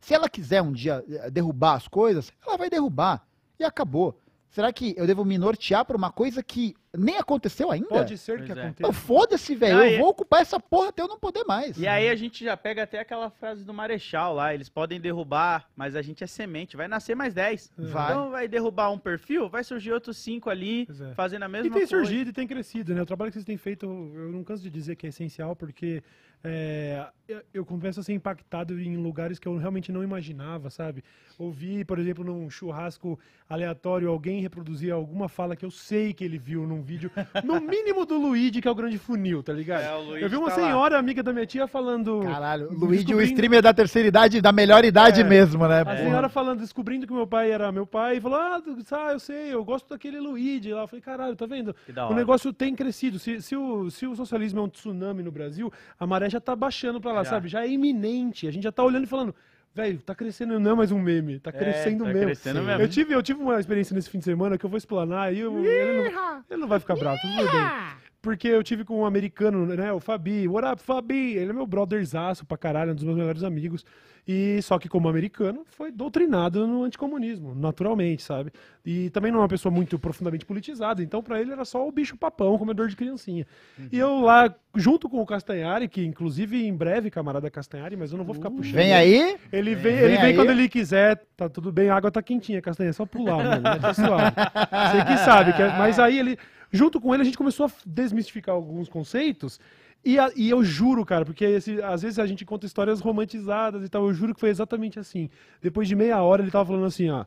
Speaker 2: se ela quiser um dia eh, derrubar as coisas, ela vai derrubar. E acabou. Será que eu devo me nortear por uma coisa que Nem aconteceu ainda?
Speaker 1: Pode ser que
Speaker 3: Pois é.
Speaker 1: aconteça.
Speaker 2: Foda-se, velho. Eu vou ocupar essa porra até eu não poder mais.
Speaker 3: E aí a gente já pega até aquela frase do Marechal lá, eles podem derrubar, mas a gente é semente, vai nascer mais 10.
Speaker 2: Vai.
Speaker 3: Então vai derrubar um perfil, vai surgir outros 5 ali,
Speaker 1: é.
Speaker 3: fazendo a mesma
Speaker 1: E tem
Speaker 3: coisa.
Speaker 1: surgido e tem crescido, né? O trabalho que vocês têm feito, eu não canso de dizer que é essencial, porque é, eu, começo a ser impactado em lugares que eu realmente não imaginava, sabe? Ouvi, por exemplo, num churrasco aleatório, alguém reproduzir alguma fala que eu sei que ele viu num vídeo, no mínimo do Luigi, que é o grande funil, tá ligado?
Speaker 3: É, o Luigi
Speaker 1: eu vi uma
Speaker 3: tá lá.
Speaker 1: senhora, amiga da minha tia, falando.
Speaker 2: Caralho, Luigi, o streamer da terceira idade, da melhor idade
Speaker 1: É.
Speaker 2: mesmo, né?
Speaker 1: A senhora falando, descobrindo que meu pai era meu pai, e falou: Ah, ah, eu sei, eu gosto daquele Luigi lá. Eu falei, caralho, tá vendo? O negócio tem crescido. Se, se o, se o socialismo é um tsunami no Brasil, a maré já tá baixando pra lá,
Speaker 3: Já.
Speaker 1: sabe? Já é iminente. A gente já tá olhando e falando, velho, tá crescendo, não é mais um meme, tá crescendo
Speaker 3: tá
Speaker 1: mesmo.
Speaker 3: crescendo mesmo.
Speaker 1: Eu tive, eu tive uma experiência nesse fim de semana que eu vou explanar e eu- ele, não, ele não vai ficar bravo, tudo bem. Porque eu tive com um americano, né, o Fabi. What up, Fabi? Ele é meu brotherzaço pra caralho, um dos meus melhores amigos. E só que como americano, foi doutrinado no anticomunismo, naturalmente, sabe? E também não é uma pessoa muito profundamente politizada, então pra ele era só o bicho papão, comedor de criancinha. E eu lá, junto com o Castanhari, que inclusive em breve, camarada Castanhari, mas eu não vou ficar puxando.
Speaker 2: Vem aí.
Speaker 1: Ele vem,
Speaker 2: Vem
Speaker 1: ele vem
Speaker 2: aí.
Speaker 1: quando ele quiser, tá tudo bem, a água tá quentinha, Castanha, é só pular, mano, tá suave. Você que sabe, que é- mas aí ele, junto com ele, a gente começou a desmistificar alguns conceitos, e, a- e eu juro, cara, porque esse- às vezes a gente conta histórias romantizadas e tal, eu juro que foi exatamente assim. Depois de meia hora ele tava falando assim, ó,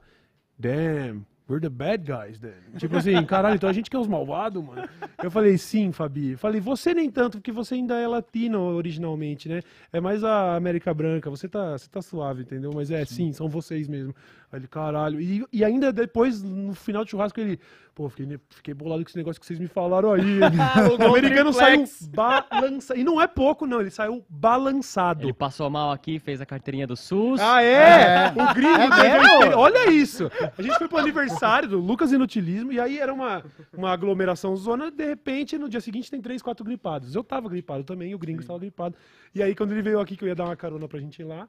Speaker 1: damn, we're the bad guys then. Tipo assim, caralho, então a gente que é os malvados, mano. Eu falei, sim, Fabi. Eu falei, você nem tanto, porque você ainda é latino originalmente, né? É mais a América Branca, você tá, você tá suave, entendeu? Mas é, sim, são vocês mesmo. Aí ele, caralho. E, e ainda depois, no final do churrasco, ele, pô, fiquei, fiquei bolado com esse negócio que vocês me falaram aí. o americano saiu balançado. E não é pouco, não, ele saiu balançado.
Speaker 4: Ele passou mal aqui, fez a carteirinha do SUS.
Speaker 1: Ah, é?
Speaker 2: É.
Speaker 1: O gringo
Speaker 2: É
Speaker 1: experi- Olha isso. A gente foi pro aniversário do Lucas Inutilismo e aí era uma, uma aglomeração zona. De repente, no dia seguinte, tem três, quatro gripados. Eu tava gripado também, o gringo estava gripado. E aí, quando ele veio aqui, que eu ia dar uma carona pra gente ir lá,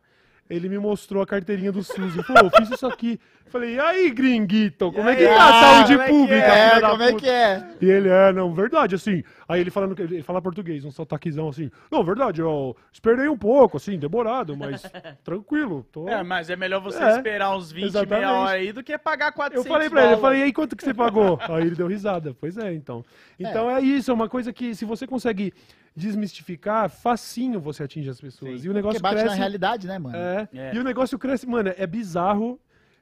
Speaker 1: ele me mostrou a carteirinha do SUS. Ele falou, eu fiz isso aqui. Falei, e aí, gringuito, como é que tá a
Speaker 3: Ah,
Speaker 1: saúde
Speaker 3: é
Speaker 1: pública?
Speaker 2: É, como é
Speaker 1: puta?"
Speaker 2: que é?
Speaker 1: E ele, é, não, verdade, assim. Aí ele falando ele fala português, um sotaquezão assim. Não, verdade, eu esperei um pouco, assim, demorado, mas tranquilo. Tô...
Speaker 3: É, mas é melhor você
Speaker 1: É,
Speaker 3: esperar uns 20,
Speaker 1: exatamente.
Speaker 3: meia hora aí do que pagar 400
Speaker 1: Eu falei pra ele, eu falei, e aí quanto que você pagou? aí ele deu risada. Pois é, então. Então é, isso, é uma coisa que se você consegue desmistificar, facinho você atinge as pessoas.
Speaker 3: Sim.
Speaker 1: E o negócio
Speaker 2: Porque bate
Speaker 1: cresce.
Speaker 2: na realidade, né, mano?
Speaker 1: É,
Speaker 3: É.
Speaker 1: E o negócio cresce, mano, é bizarro,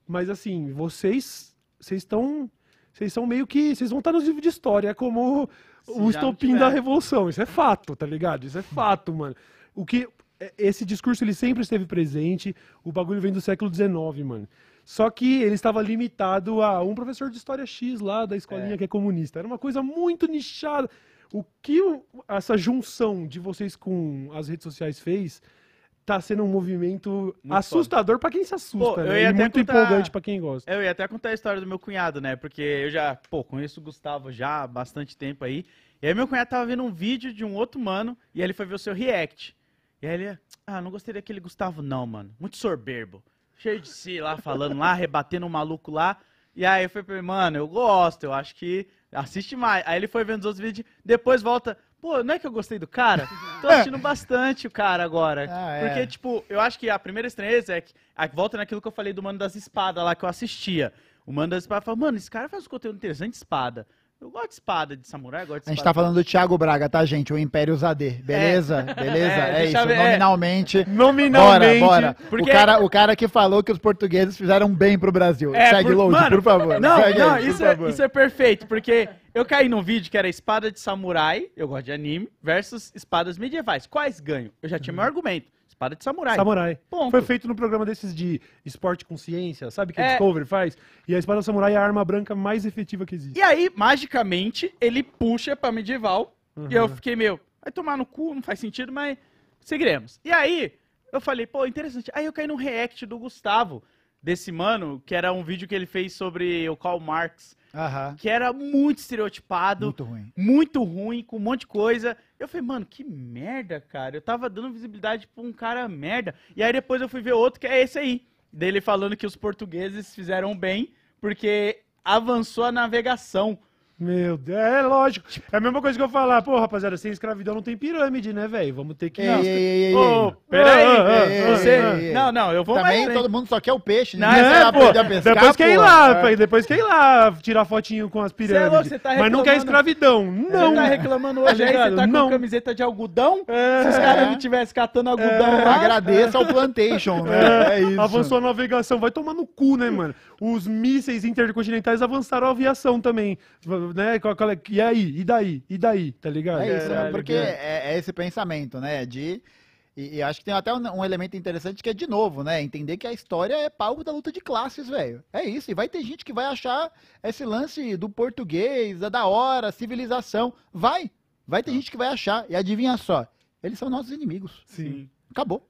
Speaker 1: mas assim, vocês vocês estão vocês são meio que, vocês vão estar nos livros de história, é como
Speaker 3: Se
Speaker 1: o estopim da revolução, isso é fato, tá ligado? Isso é fato, mano. O que é, esse discurso ele sempre esteve presente, o bagulho vem do século XIX, mano. Só que ele estava limitado a um professor de história X lá da escolinha que é comunista. Era uma coisa muito nichada. O que o- essa junção de vocês com as redes sociais fez tá sendo um movimento
Speaker 3: Muito
Speaker 1: assustador pra quem se assusta,
Speaker 3: Pô,
Speaker 1: né? E muito
Speaker 3: contar-
Speaker 1: empolgante pra quem gosta.
Speaker 3: Eu ia até contar a história do meu cunhado, né? Porque eu já, pô, conheço o Gustavo já há bastante tempo aí. E aí meu cunhado tava vendo um vídeo de um outro mano e aí ele foi ver o seu react. E aí ele, ah, não gostei daquele Gustavo não, mano. Muito soberbo. Cheio de si lá, falando lá, rebatendo um maluco lá. E aí eu falei pra ele, mano, eu gosto, eu acho que assiste mais. Aí ele foi vendo os outros vídeos, depois volta, pô, não é que eu gostei do cara? Tô assistindo bastante o cara agora.
Speaker 2: Ah, é.
Speaker 3: Porque, tipo, eu acho que a primeira estranheza é que a, volta naquilo que eu falei do Mano das Espadas lá que eu assistia. O Mano das Espadas fala, mano, esse cara faz um conteúdo interessante de espada. Eu gosto de espada, de samurai, gosto de
Speaker 2: A gente tá falando do Thiago Braga, tá, gente? O Império Zadê. Beleza? Beleza?
Speaker 3: É,
Speaker 2: É,
Speaker 3: deixa
Speaker 2: isso.
Speaker 3: ver, é.
Speaker 2: Nominalmente.
Speaker 1: Nominalmente.
Speaker 2: Bora, bora.
Speaker 3: Porque-
Speaker 2: O, cara, o cara que falou que os portugueses fizeram bem pro Brasil.
Speaker 3: É,
Speaker 2: Segue
Speaker 3: por-
Speaker 2: Load,
Speaker 3: mano,
Speaker 2: por favor.
Speaker 3: Não,
Speaker 2: Segue
Speaker 3: não, isso, é, isso é perfeito, porque eu caí num vídeo que era espada de samurai, eu gosto de anime, versus espadas medievais. Quais ganham? Eu já tinha meu argumento. Espada de samurai.
Speaker 1: Samurai.
Speaker 3: Ponto.
Speaker 1: Foi feito no programa desses de esporte com ciência, sabe que a
Speaker 3: É.
Speaker 1: Discovery faz? E a espada samurai é a arma branca mais efetiva que existe.
Speaker 3: E aí, magicamente, ele puxa pra medieval. E eu
Speaker 1: Uhum.
Speaker 3: fiquei, meu, vai tomar no cu, não faz sentido, mas seguiremos. E aí, eu falei, pô, interessante. Aí eu caí num react do Gustavo, desse mano, que era um vídeo que ele fez sobre o Karl Marx,
Speaker 2: Aham.
Speaker 3: que era muito estereotipado,
Speaker 2: Muito ruim.
Speaker 3: muito ruim, com um monte de coisa. Eu falei, mano, que merda, cara. Eu tava dando visibilidade pra um cara merda. E aí depois eu fui ver outro que é esse aí. Dele falando que os portugueses fizeram bem porque avançou a navegação.
Speaker 1: Meu Deus, é lógico. É a mesma coisa que eu falar, pô, rapaziada, sem escravidão não tem pirâmide, né, velho? Vamos ter que.
Speaker 2: Ei, ei, ei, ei,
Speaker 3: Ô, peraí.
Speaker 2: Ei,
Speaker 3: você...
Speaker 2: ei, ei, ei.
Speaker 3: Não, não, eu vou
Speaker 2: Também
Speaker 3: mais
Speaker 2: todo mundo só quer o peixe.
Speaker 3: Não,
Speaker 2: ninguém
Speaker 3: é,
Speaker 1: pô,
Speaker 2: pescar,
Speaker 1: depois quer ir lá,
Speaker 2: É.
Speaker 1: pai, depois quer ir lá tirar fotinho com as
Speaker 3: é
Speaker 1: pirâmides.
Speaker 3: louco, você tá
Speaker 1: mas não quer
Speaker 3: reclamando-
Speaker 1: escravidão. Não.
Speaker 3: Você tá reclamando hoje aí, você tá
Speaker 1: ligado?
Speaker 3: com
Speaker 1: Não.
Speaker 3: camiseta de algodão?
Speaker 1: É.
Speaker 3: Se os caras não tivessem catando algodão
Speaker 1: É.
Speaker 3: lá...
Speaker 2: Agradeça ao Plantation, né? É isso.
Speaker 1: Avançou a navegação, vai tomar no cu, né, mano? Os mísseis intercontinentais avançaram a aviação também. Né? Qual- qual é- E aí? E daí? E daí? Tá ligado?
Speaker 2: É isso,
Speaker 3: Caralho,
Speaker 2: porque é, é esse pensamento, né? De. E, e acho que tem até um, um elemento interessante que é, de novo, né? Entender que a história é palco da luta de classes, velho. É isso. E vai ter gente que vai achar esse lance do português, é da hora, civilização. Vai. Vai ter gente que vai achar. E adivinha só. Eles são nossos inimigos.
Speaker 1: Sim.
Speaker 2: Acabou.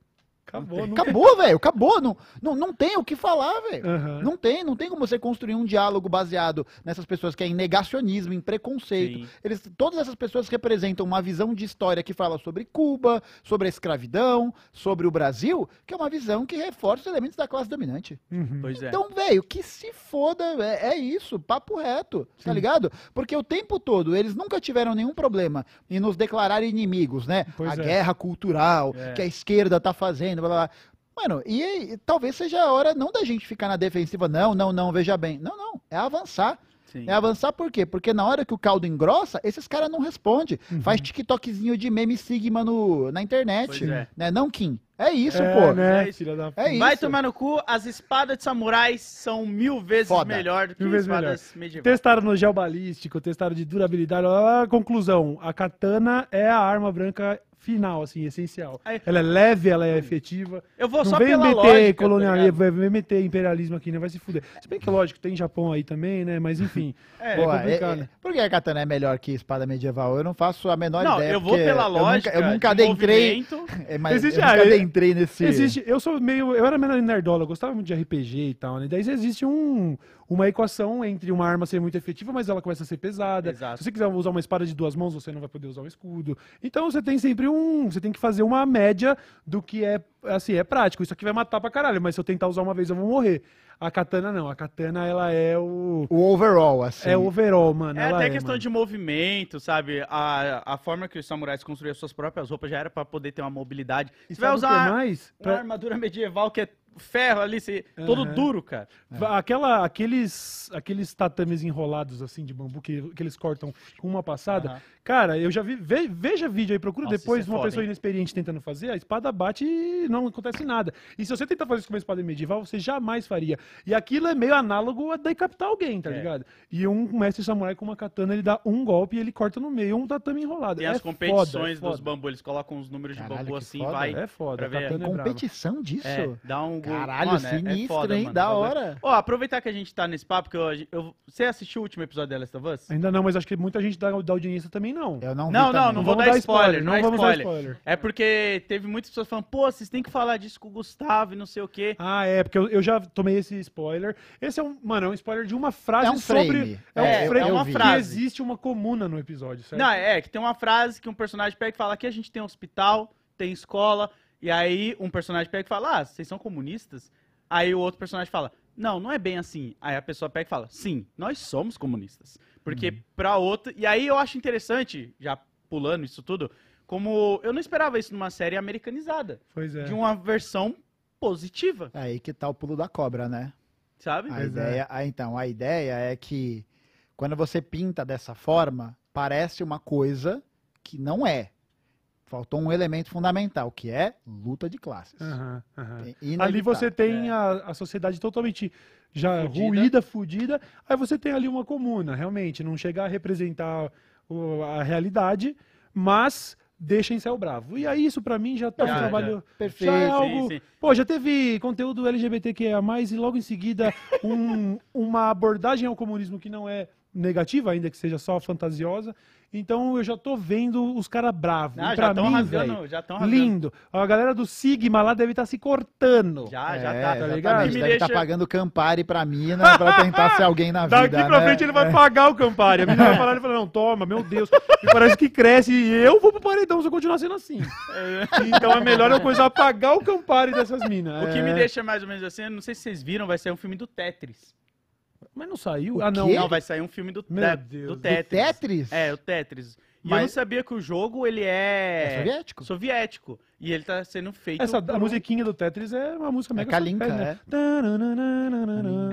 Speaker 1: Acabou. Não...
Speaker 2: Acabou, velho. Acabou. Não, não, não tem o que falar, velho.
Speaker 1: Aham.
Speaker 2: Não tem, não tem como você construir um diálogo baseado nessas pessoas que é em negacionismo, em preconceito.
Speaker 3: Sim.
Speaker 2: Eles, todas essas pessoas representam uma visão de história que fala sobre Cuba, sobre a escravidão, sobre o Brasil, que é uma visão que reforça os elementos da classe dominante.
Speaker 1: Uhum.
Speaker 3: Pois é.
Speaker 2: Então, velho, que se foda, é, é isso, papo reto, tá
Speaker 1: Sim.
Speaker 2: ligado? Porque o tempo todo eles nunca tiveram nenhum problema em nos declarar inimigos, né?
Speaker 1: Pois
Speaker 2: a
Speaker 1: é.
Speaker 2: guerra cultural
Speaker 3: É.
Speaker 2: que a esquerda tá fazendo, blá blá blá. Mano, e, aí, talvez seja a hora não da gente ficar na defensiva, não, não, não, veja bem. Não, não, é avançar.
Speaker 3: Sim.
Speaker 2: É avançar por quê? Porque na hora que o caldo engrossa, esses caras não respondem.
Speaker 1: Uhum.
Speaker 2: Faz TikTokzinho de meme Sigma no, na internet.
Speaker 3: Pois é.
Speaker 2: Né? Não, Kim? É isso,
Speaker 1: é,
Speaker 2: pô.
Speaker 1: Né,
Speaker 3: É isso.
Speaker 2: É isso.
Speaker 3: Vai tomar no cu, as espadas de samurais são mil vezes
Speaker 2: Foda.
Speaker 3: melhor do que
Speaker 1: Mil vezes
Speaker 3: espadas medievais.
Speaker 1: Testaram no gel balístico, testaram de durabilidade. Olha a conclusão. A katana é a arma branca final, assim, essencial.
Speaker 3: Aí-
Speaker 1: Ela é leve, ela é efetiva.
Speaker 3: Eu vou
Speaker 1: Não
Speaker 3: só
Speaker 1: vem
Speaker 3: pela
Speaker 1: meter
Speaker 3: lógica, tá
Speaker 1: colonialismo,
Speaker 3: ligado?
Speaker 1: vai meter imperialismo aqui, né? Vai se fuder. Se bem que, lógico, tem Japão aí também, né? Mas enfim.
Speaker 3: É,
Speaker 2: Pô,
Speaker 1: é complicado.
Speaker 2: é- é- por que a katana é melhor que espada medieval? Eu não faço a menor
Speaker 3: Não,
Speaker 2: ideia.
Speaker 3: eu vou pela
Speaker 2: eu
Speaker 3: lógica
Speaker 2: Nunca, eu nunca
Speaker 3: de
Speaker 2: adentrei. É, mas
Speaker 1: Existe-
Speaker 2: eu nunca
Speaker 1: ah,
Speaker 2: adentrei nesse.
Speaker 1: Existe, eu sou meio, eu era meio nerdola, eu gostava muito de RPG e tal, né? Daí existe um, uma equação entre uma arma ser muito efetiva, mas ela começa a ser pesada.
Speaker 3: Exato.
Speaker 1: Se você quiser usar uma espada de duas mãos, você não vai poder usar um escudo. Então você tem sempre um, você tem que fazer uma média do que é, assim, é prático. Isso aqui vai matar pra caralho, mas se eu tentar usar uma vez eu vou morrer. A katana não, a katana ela é o
Speaker 2: O overall, assim.
Speaker 1: é o overall, mano.
Speaker 3: É
Speaker 1: ela
Speaker 3: até
Speaker 1: é,
Speaker 3: questão
Speaker 1: mano.
Speaker 3: de movimento, sabe? A, a forma que os samurais construíam suas próprias roupas já era pra poder ter uma mobilidade.
Speaker 1: E
Speaker 3: Você vai usar
Speaker 1: é mais?
Speaker 3: uma
Speaker 1: Pra-
Speaker 3: armadura medieval que é ferro ali, você- todo
Speaker 1: Aham.
Speaker 3: duro, cara.
Speaker 1: Va- Aquela, aqueles, aqueles tatames enrolados assim de bambu que, que eles cortam com uma passada.
Speaker 3: Aham.
Speaker 1: Cara, eu já vi. ve- veja vídeo aí, procura
Speaker 3: Nossa,
Speaker 1: depois de
Speaker 3: é
Speaker 1: uma
Speaker 3: foda,
Speaker 1: pessoa
Speaker 3: hein?
Speaker 1: inexperiente tentando fazer, a espada bate e não acontece nada. E se você tentar fazer isso com uma espada medieval, você jamais faria. E aquilo é meio análogo a decapitar alguém, tá
Speaker 3: É.
Speaker 1: ligado? E um mestre samurai com uma katana, ele dá um golpe e ele corta no meio um tatame enrolado.
Speaker 3: Tem
Speaker 1: é
Speaker 3: as
Speaker 1: foda,
Speaker 3: competições
Speaker 1: é foda.
Speaker 3: dos bambu, eles colocam uns números de
Speaker 2: Caralho,
Speaker 3: bambu
Speaker 2: que
Speaker 3: assim,
Speaker 2: foda.
Speaker 3: vai.
Speaker 1: É foda,
Speaker 3: ver.
Speaker 1: é.
Speaker 2: Competição disso?
Speaker 3: É, dá um.
Speaker 2: Caralho,
Speaker 3: Mano, é- é
Speaker 2: sinistro,
Speaker 3: foda,
Speaker 2: hein?
Speaker 3: mano,
Speaker 2: Da hora.
Speaker 3: Ó, aproveitar que a gente tá nesse papo, que eu, eu- você assistiu o último episódio da Last of Us?
Speaker 1: Ainda não, mas acho que muita gente da, da audiência também não.
Speaker 2: Eu não
Speaker 3: Não, não,
Speaker 2: também.
Speaker 3: não vou dar spoiler, não é
Speaker 1: vamos dar
Speaker 3: spoiler.
Speaker 1: spoiler.
Speaker 3: É porque teve muitas pessoas falando, pô, vocês têm que falar disso com o Gustavo e não sei o quê.
Speaker 1: Ah, é, porque eu, eu já tomei esse spoiler. Esse é um, mano, é um spoiler de uma frase
Speaker 2: É um
Speaker 1: sobre.
Speaker 2: frame.
Speaker 1: É um
Speaker 3: É,
Speaker 1: frame
Speaker 3: é uma
Speaker 1: que
Speaker 3: frase.
Speaker 1: existe uma comuna no episódio, certo?
Speaker 3: Não, é que tem uma frase que um personagem pega e fala: aqui a gente tem um hospital, tem escola, e aí um personagem pega e fala: ah, vocês são comunistas? Aí o outro personagem fala: não, não é bem assim. Aí a pessoa pega e fala: sim, nós somos comunistas. Porque
Speaker 1: Uhum.
Speaker 3: pra outra. E aí eu acho interessante, já pulando isso tudo, como eu não esperava isso numa série americanizada.
Speaker 1: Pois é.
Speaker 3: De uma versão positiva,
Speaker 2: É aí que tá o pulo da cobra, né?
Speaker 3: sabe?
Speaker 2: A
Speaker 1: Pois é.
Speaker 2: ideia, ah, então, a ideia é que quando você pinta dessa forma, parece uma coisa que não é. Faltou um elemento fundamental, que é luta de classes.
Speaker 1: Aham.
Speaker 2: É
Speaker 1: Ali você tem
Speaker 3: É.
Speaker 1: a, a sociedade totalmente já
Speaker 3: Fudida.
Speaker 1: ruída, fudida. Aí você tem ali uma comuna, realmente. Não chega a representar o- a realidade, mas deixa em céu bravo. E aí isso pra mim já tá um
Speaker 3: Já,
Speaker 1: trabalho.
Speaker 2: Perfeito.
Speaker 1: Já é
Speaker 3: Sim,
Speaker 1: algo.
Speaker 3: sim.
Speaker 1: Pô, já teve conteúdo LGBTQIA, e logo em seguida um- uma abordagem ao comunismo que não é negativa, ainda que seja só fantasiosa. Então eu já tô vendo os caras bravos.
Speaker 3: Ah, já
Speaker 1: pra
Speaker 3: estão
Speaker 1: mim,
Speaker 3: rasgando,
Speaker 1: velho,
Speaker 3: já estão
Speaker 1: lindo. A galera do Sigma lá deve estar se cortando.
Speaker 3: Já, já
Speaker 2: é,
Speaker 3: tá.
Speaker 2: exatamente.
Speaker 1: ligado?
Speaker 2: Deve estar
Speaker 3: deixa-
Speaker 2: pagando Campari pra mina pra tentar ser alguém na vida.
Speaker 1: Daqui pra
Speaker 2: né?
Speaker 1: frente ele vai
Speaker 2: É.
Speaker 1: pagar o Campari. A menina vai falar e falar, não, toma, meu Deus. E parece que cresce e eu vou pro paredão se eu continuar sendo assim. Então é melhor eu coisa pagar o Campari dessas minas.
Speaker 3: O que
Speaker 1: É.
Speaker 3: me deixa mais ou menos assim, não sei se vocês viram, vai ser um filme do Tetris.
Speaker 1: Mas não saiu?
Speaker 2: O
Speaker 1: ah, não.
Speaker 2: quê?
Speaker 3: Não, vai sair um filme do,
Speaker 1: Meu
Speaker 3: te-
Speaker 1: Deus.
Speaker 3: do
Speaker 1: Do
Speaker 3: Tetris.
Speaker 2: Tetris?
Speaker 3: É, o Tetris. E eu
Speaker 2: Mas-
Speaker 3: não sabia que o jogo, ele
Speaker 2: É
Speaker 3: é...
Speaker 2: soviético?
Speaker 3: soviético. E ele tá sendo feito...
Speaker 1: Essa,
Speaker 3: por
Speaker 1: a
Speaker 3: um-
Speaker 1: musiquinha do Tetris é uma música
Speaker 2: É
Speaker 1: mega
Speaker 2: Kalinka, é.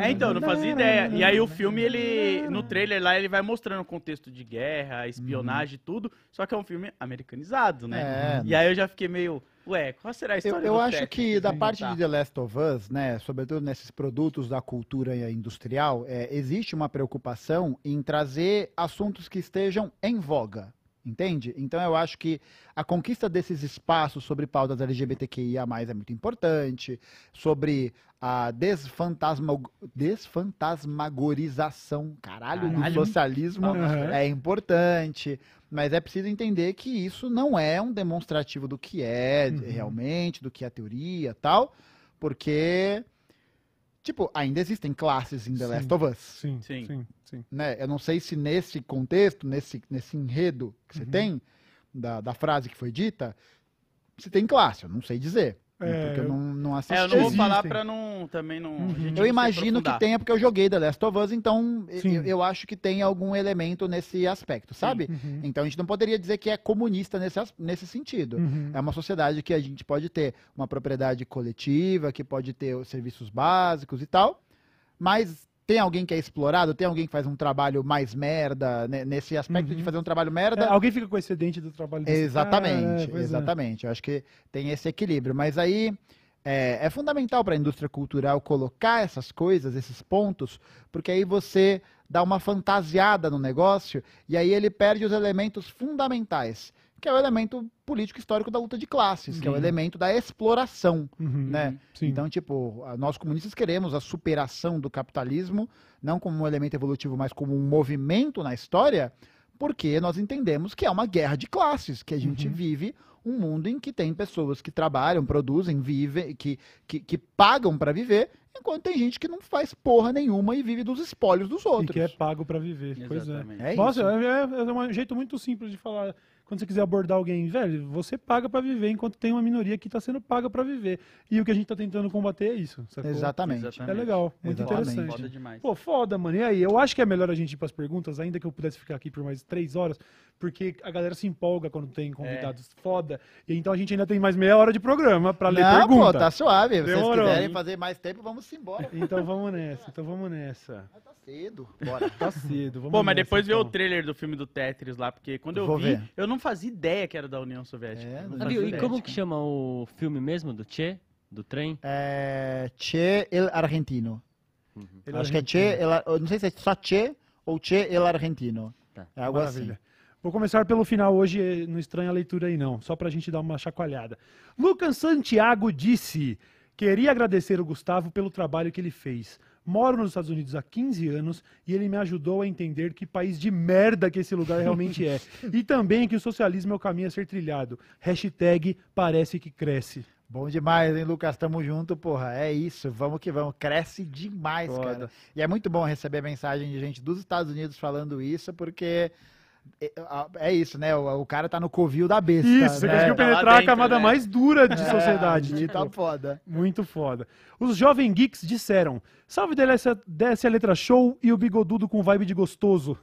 Speaker 3: É, então, eu não fazia ideia. E aí o filme, ele... No trailer lá, ele vai mostrando o contexto de guerra, espionagem e tudo. Só que é um filme americanizado, né?
Speaker 2: É.
Speaker 3: E aí eu já fiquei meio... Ué, qual será a
Speaker 2: Eu,
Speaker 3: história
Speaker 2: eu
Speaker 3: do
Speaker 2: acho que da parte de The Last of Us, né, sobretudo nesses produtos da cultura industrial, é, existe uma preocupação em trazer assuntos que estejam em voga, entende? Então eu acho que a conquista desses espaços sobre pautas LGBTQIA+, é muito importante, sobre a desfantasma, desfantasmagorização, caralho, do
Speaker 3: Caralho.
Speaker 2: socialismo
Speaker 1: Aham.
Speaker 2: é importante, mas é preciso entender que isso não é um demonstrativo do que é
Speaker 1: Uhum.
Speaker 2: realmente, do que é a teoria tal, porque, tipo, ainda existem classes em The
Speaker 1: Sim.
Speaker 2: Last of Us,
Speaker 1: Sim, sim,
Speaker 3: Sim.
Speaker 1: sim.
Speaker 2: né? Eu não sei se nesse contexto, nesse, nesse enredo que você
Speaker 1: Uhum.
Speaker 2: tem, da, da frase que foi dita, se tem classe, eu não sei dizer,
Speaker 1: É,
Speaker 2: porque eu não, não assisti.
Speaker 3: É, eu não vou
Speaker 1: Existem.
Speaker 3: falar pra não... Também não...
Speaker 1: Uhum.
Speaker 2: Eu imagino que tenha, porque eu joguei The Last of Us, então eu, eu acho que tem algum elemento nesse aspecto, sabe?
Speaker 1: Uhum.
Speaker 2: Então a gente não poderia dizer que é comunista nesse, nesse sentido.
Speaker 1: Uhum.
Speaker 2: É uma sociedade que a gente pode ter uma propriedade coletiva, que pode ter os serviços básicos e tal, mas tem alguém que é explorado, tem alguém que faz um trabalho mais merda, né, nesse aspecto
Speaker 1: Uhum.
Speaker 2: de fazer um trabalho
Speaker 1: É,
Speaker 2: merda.
Speaker 1: alguém fica com excedente do trabalho desse
Speaker 2: Exatamente,
Speaker 1: cara, é, é.
Speaker 2: exatamente. Eu acho que tem esse equilíbrio. Mas aí é, é fundamental para a indústria cultural colocar essas coisas, esses pontos, porque aí você dá uma fantasiada no negócio e aí ele perde os elementos fundamentais, que é o elemento político histórico da luta de classes, que é o
Speaker 1: Uhum.
Speaker 2: elemento da exploração.
Speaker 1: Uhum.
Speaker 2: né?
Speaker 1: Sim.
Speaker 2: Então, tipo, nós comunistas queremos a superação do capitalismo, não como um elemento evolutivo, mas como um movimento na história, porque nós entendemos que é uma guerra de classes, que a gente
Speaker 1: Uhum.
Speaker 2: vive um mundo em que tem pessoas que trabalham, produzem, vivem, que, que, que pagam para viver, enquanto tem gente que não faz porra nenhuma e vive dos espólios dos
Speaker 1: E
Speaker 2: outros.
Speaker 1: que é pago pra viver. Pois é.
Speaker 3: Exatamente.
Speaker 2: É
Speaker 1: Nossa,
Speaker 2: isso.
Speaker 1: é, é um jeito muito simples de falar. Quando você quiser abordar alguém, velho, você paga pra viver, enquanto tem uma minoria que tá sendo paga pra viver. E o que a gente tá tentando combater é isso. sacou?
Speaker 2: Exatamente.
Speaker 1: É legal, muito
Speaker 2: Exatamente.
Speaker 1: interessante.
Speaker 3: Foda demais.
Speaker 1: Pô, foda, mano. E aí, eu acho que é melhor a gente ir pras perguntas, ainda que eu pudesse ficar aqui por mais três horas, porque a galera se empolga quando tem convidados foda. E então a gente ainda tem mais meia hora de programa pra ler
Speaker 2: Não,
Speaker 1: pergunta.
Speaker 2: pô, tá suave. Se vocês quiserem fazer mais tempo, vamos embora.
Speaker 1: Então vamos nessa, então vamos nessa.
Speaker 2: Mas tá cedo. Bora.
Speaker 1: Tá cedo, vamos
Speaker 3: Pô, mas
Speaker 1: nessa,
Speaker 3: depois vê o
Speaker 1: então.
Speaker 3: trailer do filme do Tetris lá, porque quando eu
Speaker 2: Vou
Speaker 3: vi,
Speaker 2: ver.
Speaker 3: eu não fazia ideia que era da União Soviética.
Speaker 2: É, não
Speaker 3: não
Speaker 4: viu? E como que chama o filme mesmo do Che? Do trem?
Speaker 2: É, che el Argentino.
Speaker 1: Ele
Speaker 2: Acho que é Che, el, não sei se é só Che ou Che el Argentino.
Speaker 4: Tá.
Speaker 2: É algo
Speaker 1: Maravilha.
Speaker 2: assim.
Speaker 1: Vou começar pelo final hoje, eh, não estranha a leitura aí não, só pra gente dar uma chacoalhada. Lucas Santiago disse: Queria agradecer o Gustavo pelo trabalho que ele fez. Moro nos Estados Unidos há 15 anos e ele me ajudou a entender que país de merda que esse lugar realmente é. E também que o socialismo é o caminho a ser trilhado. Hashtag parece que cresce.
Speaker 2: Bom demais, hein, Lucas? Tamo junto, porra. É isso, vamos que vamos. Cresce demais,
Speaker 1: Foda.
Speaker 2: cara. E é muito bom receber mensagem de gente dos Estados Unidos falando isso, porque é, é isso, né? O, o cara tá no covil da besta.
Speaker 1: Isso, você
Speaker 2: né?
Speaker 1: conseguiu
Speaker 3: Tá
Speaker 1: penetrar a
Speaker 3: dentro,
Speaker 1: camada
Speaker 3: né?
Speaker 1: mais dura de
Speaker 2: É,
Speaker 1: sociedade. tipo.
Speaker 2: tá foda.
Speaker 1: Muito foda. Os jovem geeks disseram: Salve desce, desce a letra show e o bigodudo com vibe de gostoso.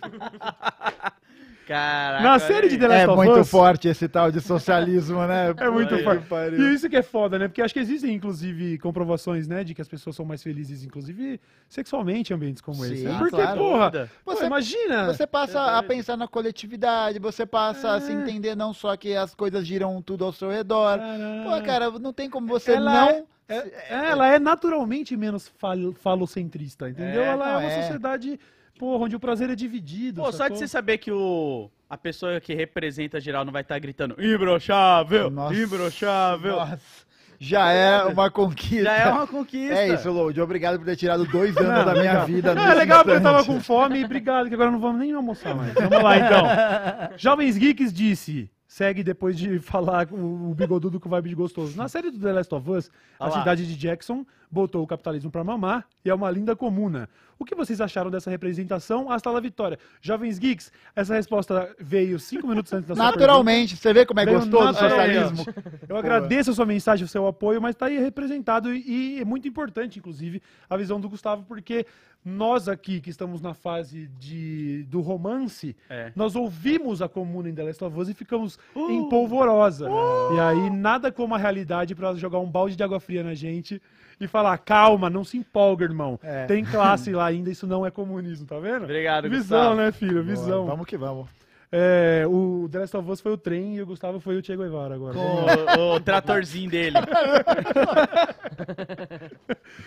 Speaker 3: Caraca.
Speaker 1: Na série de. The Last
Speaker 2: É
Speaker 1: of
Speaker 2: muito
Speaker 1: Us.
Speaker 2: forte esse tal de socialismo, né?
Speaker 1: É muito forte. E isso que é foda, né? Porque acho que existem, inclusive, comprovações, né? De que as pessoas são mais felizes, inclusive, sexualmente em ambientes como esse.
Speaker 2: Sim,
Speaker 1: Porque,
Speaker 2: claro.
Speaker 1: porra, pô,
Speaker 2: Você-
Speaker 1: imagina.
Speaker 2: Você passa a
Speaker 3: Verdade.
Speaker 2: pensar na coletividade, você passa a se
Speaker 1: É.
Speaker 2: entender não só que as coisas giram tudo ao seu redor.
Speaker 1: Caralho.
Speaker 2: Pô, cara, não tem como você
Speaker 1: Ela
Speaker 2: não.
Speaker 1: É, é, ela é naturalmente menos fal falocentrista, entendeu?
Speaker 3: É,
Speaker 1: ela é uma
Speaker 2: é.
Speaker 1: sociedade, porra, onde o prazer é dividido.
Speaker 3: Pô, só de
Speaker 1: sacou?
Speaker 3: você saber que o... a pessoa que representa geral não vai estar gritando imbrochável,
Speaker 2: Nossa,
Speaker 3: imbrochável.
Speaker 2: Nossa, já é uma conquista.
Speaker 3: Já é uma conquista.
Speaker 2: É isso, Load. Obrigado por ter tirado dois anos
Speaker 1: Não,
Speaker 2: da minha
Speaker 1: legal.
Speaker 2: vida.
Speaker 1: Não, é legal porque eu tava com fome e obrigado, que agora não vamos nem almoçar mais. Vamos lá então. Jovens Geeks disse: segue depois de falar o, o bigodudo com vibe de gostoso. Na série do The Last of Us, a
Speaker 3: Olha lá.
Speaker 1: cidade de Jackson botou o capitalismo pra mamar e é uma linda comuna. O que vocês acharam dessa representação? Hasta la vitória. Jovens Geeks, essa resposta veio cinco minutos antes da sua
Speaker 2: Naturalmente, você vê como é
Speaker 1: Veio
Speaker 2: gostoso o socialismo?
Speaker 1: Eu agradeço a sua mensagem, o seu apoio, mas está aí representado e, é muito importante, inclusive, a visão do Gustavo, porque nós aqui que estamos na fase de, do romance,
Speaker 3: É.
Speaker 1: nós ouvimos a comuna em The Last of Us e ficamos em polvorosa. E aí, nada como a realidade para jogar um balde de água fria na gente e falar, calma, não se empolga, irmão.
Speaker 2: É.
Speaker 1: Tem classe lá ainda, isso não é comunismo, tá vendo?
Speaker 3: Obrigado,
Speaker 1: Visão,
Speaker 3: Gustavo.
Speaker 1: né, filho?
Speaker 2: Boa,
Speaker 1: Visão.
Speaker 2: Vamos que vamos.
Speaker 1: É, o The Last of Us foi o trem e o Gustavo foi o Che Guevara agora.
Speaker 3: Com o, o tratorzinho dele.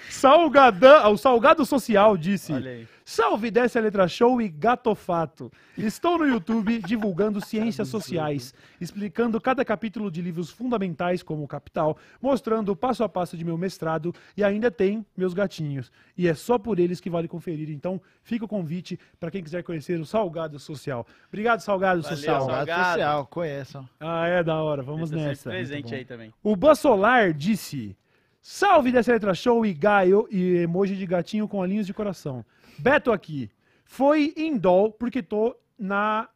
Speaker 1: Salgadão, o Salgado Social disse:
Speaker 3: Olha aí.
Speaker 1: Salve dessa letra show e gatofato. Estou no YouTube divulgando ciências sociais, explicando cada capítulo de livros fundamentais como o Capital, mostrando o passo a passo de meu mestrado e ainda tem meus gatinhos. E é só por eles que vale conferir. Então, fica o convite para quem quiser conhecer o Salgado Social. Obrigado, Salgado
Speaker 3: Valeu,
Speaker 1: Social.
Speaker 3: Salgado.
Speaker 2: Salgado social, conheçam.
Speaker 1: Ah, é da hora. Vamos
Speaker 3: Esse
Speaker 1: nessa.
Speaker 3: presente aí também.
Speaker 1: O Bassolar disse: Salve dessa letra show e gaio e emoji de gatinho com olhinhos de coração. Beto aqui. Foi em dol porque tô na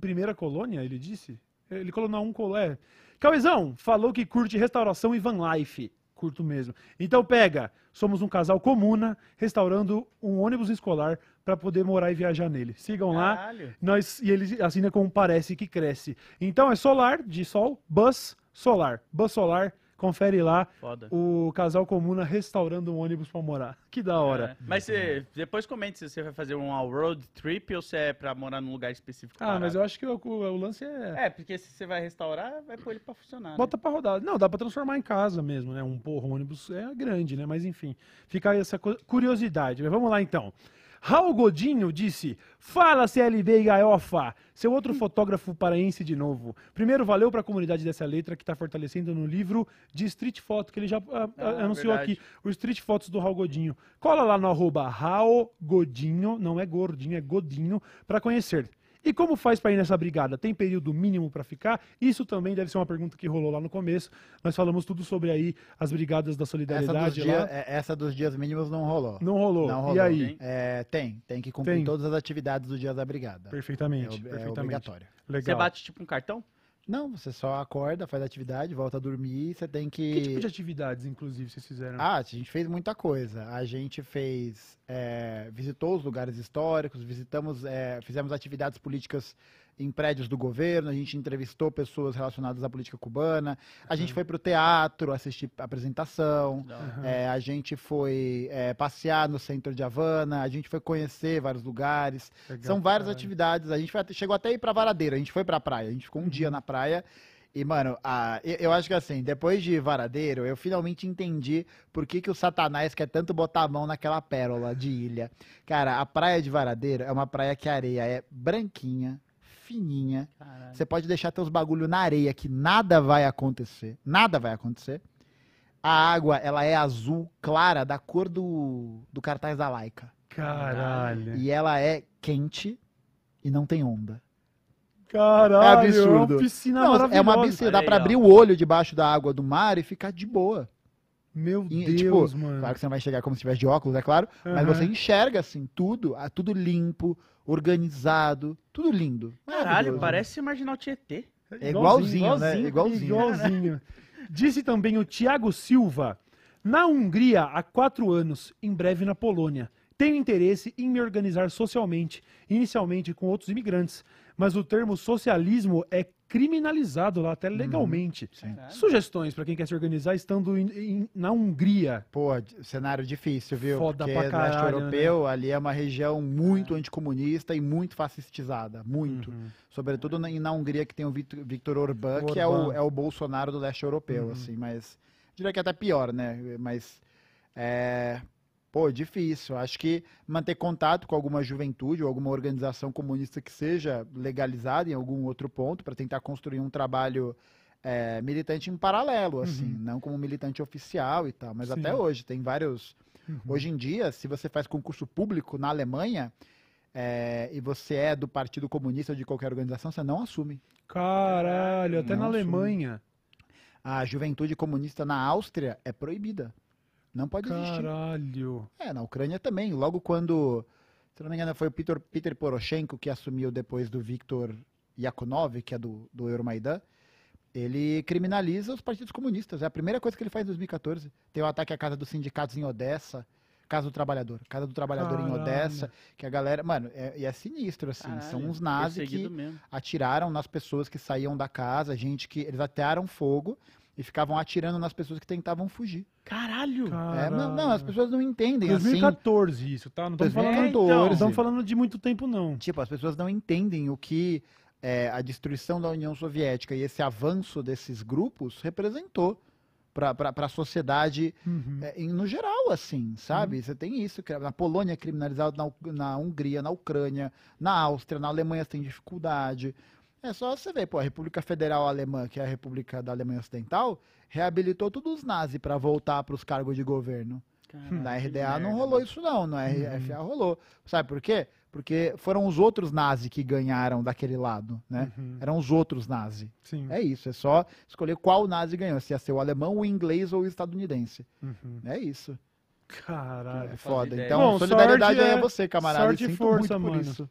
Speaker 1: primeira colônia, ele disse? Ele colou na um colé. Cauezão falou que curte restauração e van life. Curto mesmo. Então pega, somos um casal comuna restaurando um ônibus escolar para poder morar e viajar nele. Sigam lá.
Speaker 3: Caralho.
Speaker 1: Nós, e ele assina com Parece que Cresce. Então é solar, de sol, bus, solar. Bus solar, confere lá.
Speaker 3: Foda.
Speaker 1: O casal comuna restaurando um ônibus pra morar. Que da hora.
Speaker 3: É. Mas você, depois comente se você vai fazer um road trip ou se é pra morar num lugar específico.
Speaker 1: Ah, mas eu acho que o, o- o lance é.
Speaker 3: É, porque se você vai restaurar, vai pôr ele pra funcionar. né?
Speaker 1: Bota pra rodar. Não, dá pra transformar em casa mesmo, né? Um porra, um ônibus é grande, né? Mas enfim, fica aí essa cu- curiosidade. Mas vamos lá então. Raul Godinho disse: Fala CLB e Gaiofa, seu outro fotógrafo paraense de novo. Primeiro, valeu pra comunidade dessa letra que tá fortalecendo no livro de Street Foto, que ele já ah, ah,
Speaker 3: Ah,
Speaker 1: anunciou
Speaker 3: verdade.
Speaker 1: aqui, o Street Fotos do Raul Godinho. Cola lá no arroba Raul Godinho, não é gordinho, é Godinho, pra conhecer. E como faz para ir nessa brigada? Tem período mínimo para ficar? Isso também deve ser uma pergunta que rolou lá no começo. Nós falamos tudo sobre aí as brigadas da
Speaker 2: Essa dos,
Speaker 1: solidariedade
Speaker 2: dia-
Speaker 1: lá.
Speaker 2: é- essa dos dias mínimos não rolou.
Speaker 1: Não rolou.
Speaker 2: Não
Speaker 1: E
Speaker 2: rolou.
Speaker 1: aí?
Speaker 3: hein?
Speaker 2: É, tem, tem que cumprir
Speaker 1: Tem.
Speaker 2: todas as atividades do dia da brigada. É,
Speaker 1: Perfeitamente,
Speaker 2: ob- é
Speaker 1: perfeitamente.
Speaker 2: obrigatório.
Speaker 1: Legal.
Speaker 3: Você bate tipo um cartão?
Speaker 2: Não, você só acorda, faz atividade, volta a dormir, você tem que.
Speaker 1: Que tipo de atividades, inclusive, vocês fizeram?
Speaker 2: Ah, a gente fez muita coisa. A gente fez, é, visitou os lugares históricos, visitamos, é, fizemos atividades políticas em prédios do governo, a gente entrevistou pessoas relacionadas à política cubana, a gente foi para o teatro assistir a apresentação,
Speaker 1: Aham.
Speaker 2: é, a gente foi é, passear no centro de Havana, a gente foi conhecer vários lugares.
Speaker 1: Legal,
Speaker 2: São várias
Speaker 1: caralho.
Speaker 2: atividades. A gente foi chegou até a ir pra Varadeira, a gente foi pra praia, a gente ficou um dia na praia. E, mano, a- eu, eu acho que assim, depois de Varadeiro, eu finalmente entendi por que, que o Satanás quer tanto botar a mão naquela pérola de ilha. Cara, a praia de Varadeiro é uma praia que a areia é branquinha, fininha.
Speaker 3: Caralho.
Speaker 2: Você pode deixar teus bagulho na areia que nada vai acontecer. Nada vai acontecer. A água, ela é azul clara, da cor do, do cartaz da Laika.
Speaker 1: Caralho.
Speaker 2: E ela é quente e não tem onda.
Speaker 1: Caralho.
Speaker 2: É absurdo.
Speaker 1: uma piscina
Speaker 2: Não, é uma piscina, dá pra abrir o olho debaixo da água do mar e ficar de boa.
Speaker 1: Meu
Speaker 2: E,
Speaker 1: Deus,
Speaker 2: tipo,
Speaker 1: mano.
Speaker 2: Claro que você não vai chegar como se estivesse de óculos, é claro, mas
Speaker 1: Aham.
Speaker 2: você enxerga assim tudo, ah, tudo limpo, organizado, tudo lindo.
Speaker 3: Caralho, parece Marginal Tietê.
Speaker 2: É igualzinho, né?
Speaker 3: igualzinho,
Speaker 2: Igualzinho.
Speaker 1: Igualzinho. Disse também o Tiago Silva. Na Hungria, há quatro anos, em breve na Polônia. Tenho interesse em me organizar socialmente, inicialmente com outros imigrantes, mas o termo socialismo é criminalizado lá, até legalmente.
Speaker 3: Caralho.
Speaker 1: Sugestões para quem quer se organizar estando em- em- na Hungria.
Speaker 2: Pô, cenário difícil, viu?
Speaker 1: Foda
Speaker 2: Porque
Speaker 1: pra
Speaker 2: leste
Speaker 1: caralho, né?
Speaker 2: europeu, ali é uma região muito anticomunista e muito fascistizada. Muito.
Speaker 1: Uhum.
Speaker 2: Sobretudo na, na Hungria, que tem o Victor, Victor Orbán, que é o, é o Bolsonaro do leste europeu,
Speaker 1: Uhum.
Speaker 2: assim, mas. Diria que até pior, né? Mas. É. Pô, difícil. Acho que manter contato com alguma juventude ou alguma organização comunista que seja legalizada em algum outro ponto para tentar construir um trabalho é, militante em paralelo, assim, não como militante oficial e tal. Mas
Speaker 1: Uhum. Sim.
Speaker 2: até hoje tem vários.
Speaker 1: Uhum.
Speaker 2: Hoje em dia, se você faz concurso público na Alemanha é, e você é do Partido Comunista ou de qualquer organização, você não assume.
Speaker 1: Caralho, até na
Speaker 2: Nossa.
Speaker 1: Alemanha.
Speaker 2: A juventude comunista na Áustria é proibida. Não pode existir.
Speaker 1: Caralho.
Speaker 2: É, na Ucrânia também. Logo quando, se não me engano, foi o Peter, Peter Poroshenko que assumiu depois do Viktor Yakunov, que é do, do Euromaidan, ele criminaliza os partidos comunistas. É a primeira coisa que ele faz em 2014. Tem o ataque à Casa dos Sindicatos em Odessa, Casa do Trabalhador. Casa do Trabalhador em
Speaker 1: Caralho.
Speaker 2: Odessa, que a galera... Mano, é, e é sinistro, assim. São
Speaker 3: Caralho,
Speaker 2: uns nazis que
Speaker 3: mesmo.
Speaker 2: atiraram nas pessoas que saíam da casa, gente que... Eles atearam fogo e ficavam atirando nas pessoas que tentavam fugir.
Speaker 3: Caralho!
Speaker 2: É, não, não, as pessoas não entendem, assim...
Speaker 1: 2014 isso, tá? Não estamos falando,
Speaker 2: 2014.
Speaker 1: não estamos falando de muito tempo, não.
Speaker 2: Tipo, as pessoas não entendem o que é, a destruição da União Soviética e esse avanço desses grupos representou para a sociedade
Speaker 1: Uhum.
Speaker 2: é, em- no geral, assim, sabe? Você tem isso, que na Polônia é criminalizado, na, na Hungria, na Ucrânia, na Áustria, na Alemanha você tem dificuldade. É só você ver, pô, a República Federal Alemã, que é a República da Alemanha Ocidental, reabilitou todos os nazis para voltar para os cargos de governo.
Speaker 3: Caralho,
Speaker 2: Na RDA não rolou isso não, na RFA rolou. Sabe por quê? Porque foram os outros nazis que ganharam daquele lado, né?
Speaker 1: Uhum.
Speaker 2: Eram os outros nazis. É isso, é só escolher qual nazi ganhou, se ia ser o alemão, o inglês ou o estadunidense.
Speaker 1: Uhum.
Speaker 2: É isso.
Speaker 1: Caralho.
Speaker 2: É foda. Então,
Speaker 1: Bom,
Speaker 2: solidariedade
Speaker 1: é-
Speaker 2: a você, camarada.
Speaker 1: sorte
Speaker 2: e
Speaker 1: força,
Speaker 2: muito por
Speaker 1: mano.
Speaker 2: isso.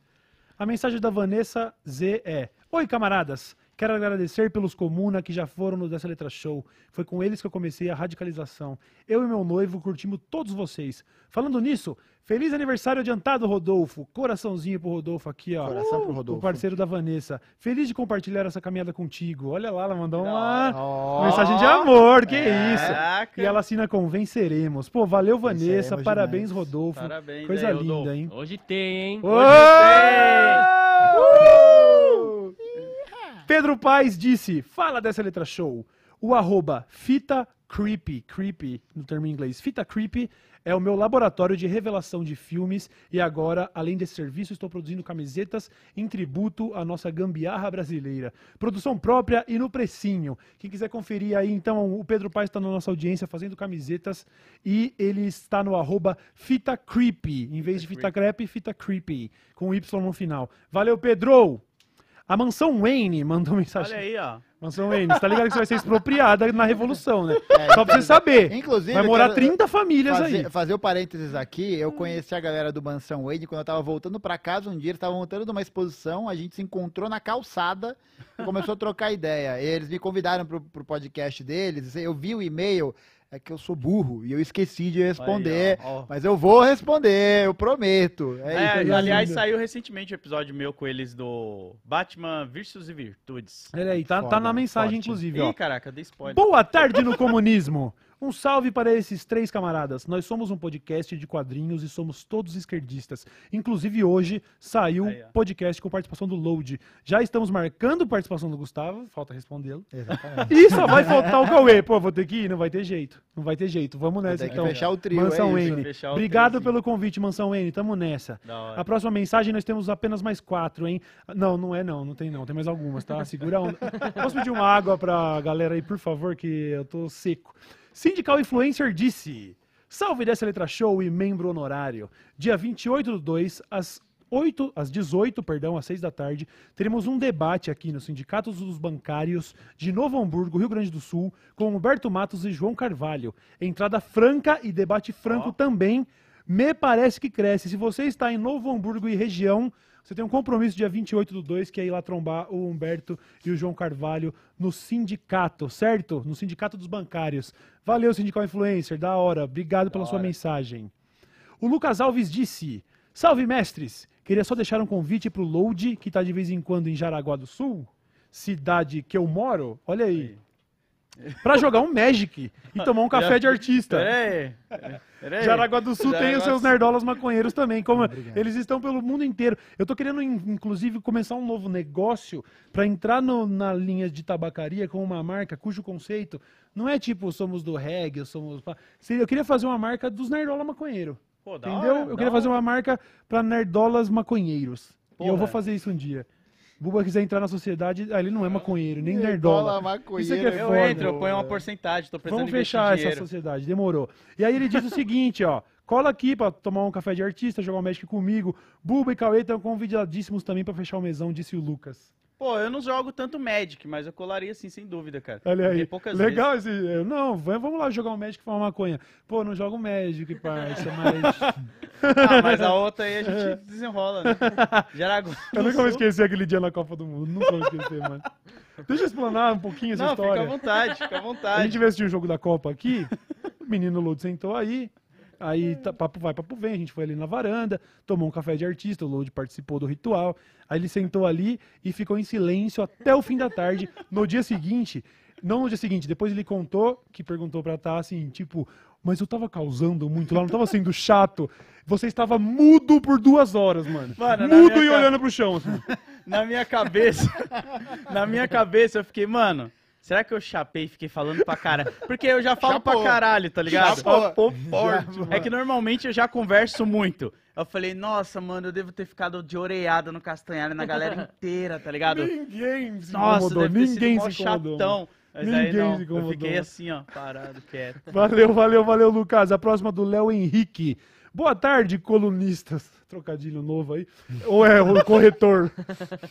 Speaker 1: A mensagem da Vanessa Z é: Oi, camaradas. Quero agradecer pelos Comuna que já foram no Dessa Letra Show. Foi com eles que eu comecei a radicalização. Eu e meu noivo curtimos todos vocês. Falando nisso, feliz aniversário adiantado, Rodolfo. Coraçãozinho pro Rodolfo aqui, ó.
Speaker 2: Coração pro
Speaker 1: O
Speaker 2: Rodolfo.
Speaker 1: parceiro da Vanessa. Feliz de compartilhar essa caminhada contigo. Olha lá, ela mandou uma
Speaker 2: Ó,
Speaker 1: mensagem de amor. Que
Speaker 2: É.
Speaker 1: isso.
Speaker 3: Caraca!
Speaker 1: E ela assina com Venceremos. Pô, valeu, Vanessa.
Speaker 2: Venceremos
Speaker 1: Parabéns,
Speaker 2: demais.
Speaker 1: Rodolfo.
Speaker 3: Parabéns
Speaker 1: Coisa
Speaker 3: aí,
Speaker 1: linda,
Speaker 3: Rodolfo.
Speaker 1: hein?
Speaker 4: Hoje tem, hein?
Speaker 1: Uh! Pedro Paes disse: Fala dessa letra show. O arroba fita creepy, creepy no termo em inglês, fita creepy é o meu laboratório de revelação de filmes e agora, além desse serviço, estou produzindo camisetas em tributo à nossa gambiarra brasileira. Produção própria e no precinho. Quem quiser conferir aí, então, o Pedro Paes está na nossa audiência fazendo camisetas e ele está no arroba fita creepy, em vez de fita crepe, fita creepy, com Y no final. Valeu, Pedro! A Mansão Wayne mandou mensagem.
Speaker 3: Olha aí, ó.
Speaker 1: Mansão Wayne, você tá ligado que você vai ser expropriada na Revolução, né? Só pra você saber.
Speaker 2: Inclusive,
Speaker 1: vai morar
Speaker 2: quero
Speaker 1: 30 famílias
Speaker 2: fazer,
Speaker 1: aí.
Speaker 2: fazer o parênteses aqui, eu conheci a galera do Mansão Wade quando eu tava voltando pra casa um dia, eles estavam voltando de uma exposição, a gente se encontrou na calçada e começou a trocar ideia. E eles me convidaram pro, pro podcast deles, eu vi o e-mail, é que eu sou burro e eu esqueci de responder,
Speaker 3: Aí, ó, ó.
Speaker 2: mas eu vou responder, eu prometo. É,
Speaker 3: É,
Speaker 2: isso.
Speaker 3: aliás, saiu recentemente um episódio meu com eles do Batman Virtudes e Virtudes.
Speaker 1: Olha aí, tá, tá na mensagem,
Speaker 2: forte.
Speaker 1: inclusive,
Speaker 3: Ih,
Speaker 1: ó.
Speaker 3: caraca, dei spoiler.
Speaker 1: Boa tarde no comunismo. Um salve para esses três camaradas. Nós somos um podcast de quadrinhos e somos todos esquerdistas. Inclusive hoje saiu
Speaker 3: Aí, ó.
Speaker 1: podcast com participação do Load. Já estamos marcando participação do Gustavo, falta respondê-lo.
Speaker 2: Exatamente.
Speaker 1: E só vai faltar o Cauê. Pô, vou ter que ir, não vai ter jeito. Não vai ter jeito. Vamos nessa
Speaker 2: Tem que
Speaker 1: então.
Speaker 2: fechar o trio,
Speaker 1: Mansão
Speaker 2: é isso.
Speaker 1: Wayne.
Speaker 3: Fechar o
Speaker 1: Obrigado pelo convite, Mansão Wayne. Tamo nessa.
Speaker 3: Da hora.
Speaker 1: A próxima mensagem nós temos apenas mais quatro, hein? Não, não é não, não tem não, tem mais algumas, tá? Segura a onda. Posso pedir uma água pra galera aí, por favor, que eu tô seco. Sindical Influencer disse: Salve dessa letra show e membro honorário. Dia 28 do 2, às 8, às 18, perdão, às 6 da tarde, teremos um debate aqui no Sindicato dos Bancários de Novo Hamburgo, Rio Grande do Sul, com Humberto Matos e João Carvalho. Entrada franca e debate franco
Speaker 3: Ó.
Speaker 1: também. Me parece que cresce. Se você está em Novo Hamburgo e região, você tem um compromisso dia 28 do 2, que é ir lá trombar o Humberto e o João Carvalho no sindicato, certo? No Sindicato dos Bancários. Valeu, Sindical Influencer, da hora. Obrigado pela sua
Speaker 3: hora.
Speaker 1: mensagem. O Lucas Alves disse: Salve, mestres! Queria só deixar um convite pro Load, que tá de vez em quando em Jaraguá do Sul, cidade que eu moro. Olha aí. Pra jogar um Magic e tomar um café de artista.
Speaker 3: Peraí. Peraí.
Speaker 1: Jaraguá do Sul tem
Speaker 3: Jaraguá
Speaker 1: os seus nerdolas maconheiros também. Como
Speaker 2: Obrigado.
Speaker 1: eles estão pelo mundo inteiro. Eu tô querendo, in- inclusive, começar um novo negócio para entrar no- na linha de tabacaria com uma marca cujo conceito não é tipo somos do reggae, somos. Eu queria fazer uma marca dos nerdola maconheiro.
Speaker 3: Pô, da
Speaker 1: Entendeu?
Speaker 3: hora,
Speaker 1: eu queria fazer
Speaker 3: hora.
Speaker 1: uma marca para nerdolas maconheiros. E eu
Speaker 3: Porra.
Speaker 1: vou fazer isso um dia. Buba quiser entrar na sociedade, ah, ele não é maconheiro, nem
Speaker 2: Nerdola
Speaker 1: nerdola.
Speaker 2: maconheiro
Speaker 1: Isso aqui é
Speaker 3: Eu
Speaker 1: foda.
Speaker 3: entro, eu ponho uma porcentagem, tô precisando
Speaker 1: Vamos fechar essa
Speaker 3: dinheiro.
Speaker 1: sociedade, demorou. E aí ele diz o seguinte, ó. Cola aqui pra tomar um café de artista, jogar um Magic comigo. Buba e Cauê estão convidadíssimos também pra fechar o mesão, disse o Lucas.
Speaker 3: Pô, eu não jogo tanto Magic, mas eu colaria sim, sem dúvida, cara.
Speaker 1: Olha aí. Legal esse. eu, Não, vamos lá jogar um Magic e fumar maconha. Pô, não jogo Magic, parça, mas.
Speaker 3: Ah, mas a outra aí a gente desenrola, né? Jaraguá.
Speaker 1: Eu nunca vou esquecer aquele dia na Copa do Mundo. Nunca vou esquecer, mano. Deixa eu explanar um pouquinho essa
Speaker 3: Não,
Speaker 1: história.
Speaker 3: fica à vontade, fica à
Speaker 1: A
Speaker 3: vontade.
Speaker 1: gente veio assistir um jogo da Copa aqui, o menino Load sentou aí, aí tá- papo vai, papo vem, a gente foi ali na varanda, tomou um café de artista, o Load participou do ritual, aí ele sentou ali e ficou em silêncio até o fim da tarde. No dia seguinte, não no dia seguinte, depois ele contou, que perguntou pra tá assim, tipo, mas eu tava causando muito lá, não tava sendo chato. Você estava mudo por duas horas, mano.
Speaker 3: Mano,
Speaker 1: mudo e
Speaker 3: ca-
Speaker 1: olhando pro chão, assim.
Speaker 3: Na minha cabeça, na minha cabeça eu fiquei, mano, será que eu chapei e fiquei falando pra cara? Porque eu já falo
Speaker 2: Chapou.
Speaker 3: pra caralho, tá ligado?
Speaker 2: Chapou.
Speaker 3: forte. É que normalmente eu já converso muito. Eu falei, nossa, mano, eu devo ter ficado de oreada no Castanhari na galera inteira, tá ligado?
Speaker 1: Ninguém se
Speaker 3: Nossa,
Speaker 1: incomodou,
Speaker 3: deve ter sido
Speaker 1: ninguém se incomodou.
Speaker 3: chatão. Mas aí
Speaker 1: Ninguém
Speaker 3: não,
Speaker 1: se
Speaker 3: eu
Speaker 1: incomodou.
Speaker 3: fiquei assim, ó, parado, quieto.
Speaker 1: Valeu, valeu, valeu, Lucas. A próxima do Léo Henrique. Boa tarde, colunistas. Trocadilho novo aí. Ou é o corretor?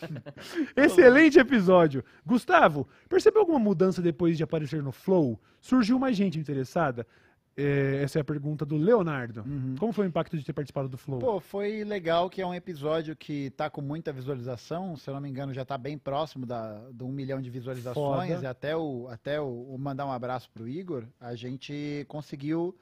Speaker 1: Excelente episódio. Gustavo, percebeu alguma mudança depois de aparecer no Flow? Surgiu mais gente interessada? É, essa é a pergunta do Leonardo. Como foi o impacto de ter participado do Flow?
Speaker 2: Pô, foi legal que é um episódio que tá com muita visualização, se eu não me engano já tá bem próximo da, do um milhão de visualizações,
Speaker 1: Foda.
Speaker 2: e até, o, até o, o mandar um abraço pro Igor, a gente conseguiu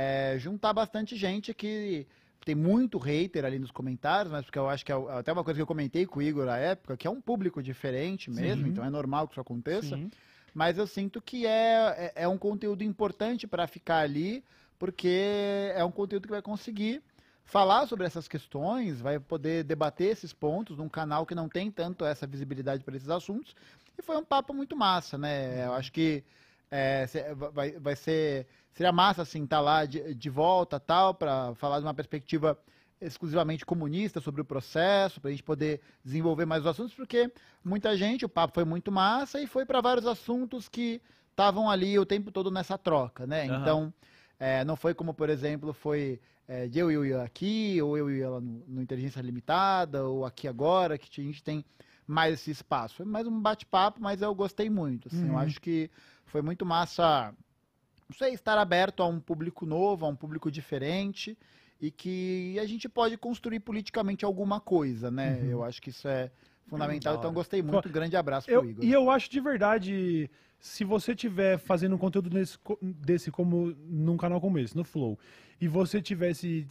Speaker 2: é, juntar bastante gente que tem muito hater ali nos comentários, mas porque eu acho que é até uma coisa que eu comentei com o Igor na época, que é um público diferente mesmo,
Speaker 1: Sim.
Speaker 2: então é normal que isso aconteça,
Speaker 1: Sim.
Speaker 2: mas eu sinto que é, é, é um conteúdo importante para ficar ali, porque é um conteúdo que vai conseguir falar sobre essas questões, vai poder debater esses pontos num canal que não tem tanto essa visibilidade para esses assuntos. E foi um papo muito massa, né? Eu acho que é, vai, vai ser seria massa assim estar lá de, de volta tal para falar de uma perspectiva exclusivamente comunista sobre o processo, para a gente poder desenvolver mais os assuntos, porque muita gente, o papo foi muito massa e foi para vários assuntos que estavam ali o tempo todo nessa troca, né?
Speaker 3: Aham.
Speaker 2: Então, é, não foi como, por exemplo, foi é, de eu e o Will aqui, ou eu e ela no, no Inteligência Limitada, ou aqui agora, que a gente tem mais esse espaço. Foi mais um bate-papo, mas eu gostei muito. Assim, Eu
Speaker 1: Uhum.
Speaker 2: acho que foi muito massa, não sei, estar aberto a um público novo, a um público diferente, e que a gente pode construir politicamente alguma coisa, né?
Speaker 1: Uhum.
Speaker 2: Eu acho que isso é fundamental,
Speaker 3: da
Speaker 2: então gostei muito. Grande abraço
Speaker 1: Eu-
Speaker 2: pro Igor.
Speaker 1: e eu acho de verdade, se você tiver fazendo um conteúdo nesse co- desse como num canal como esse, no Flow, e você tivesse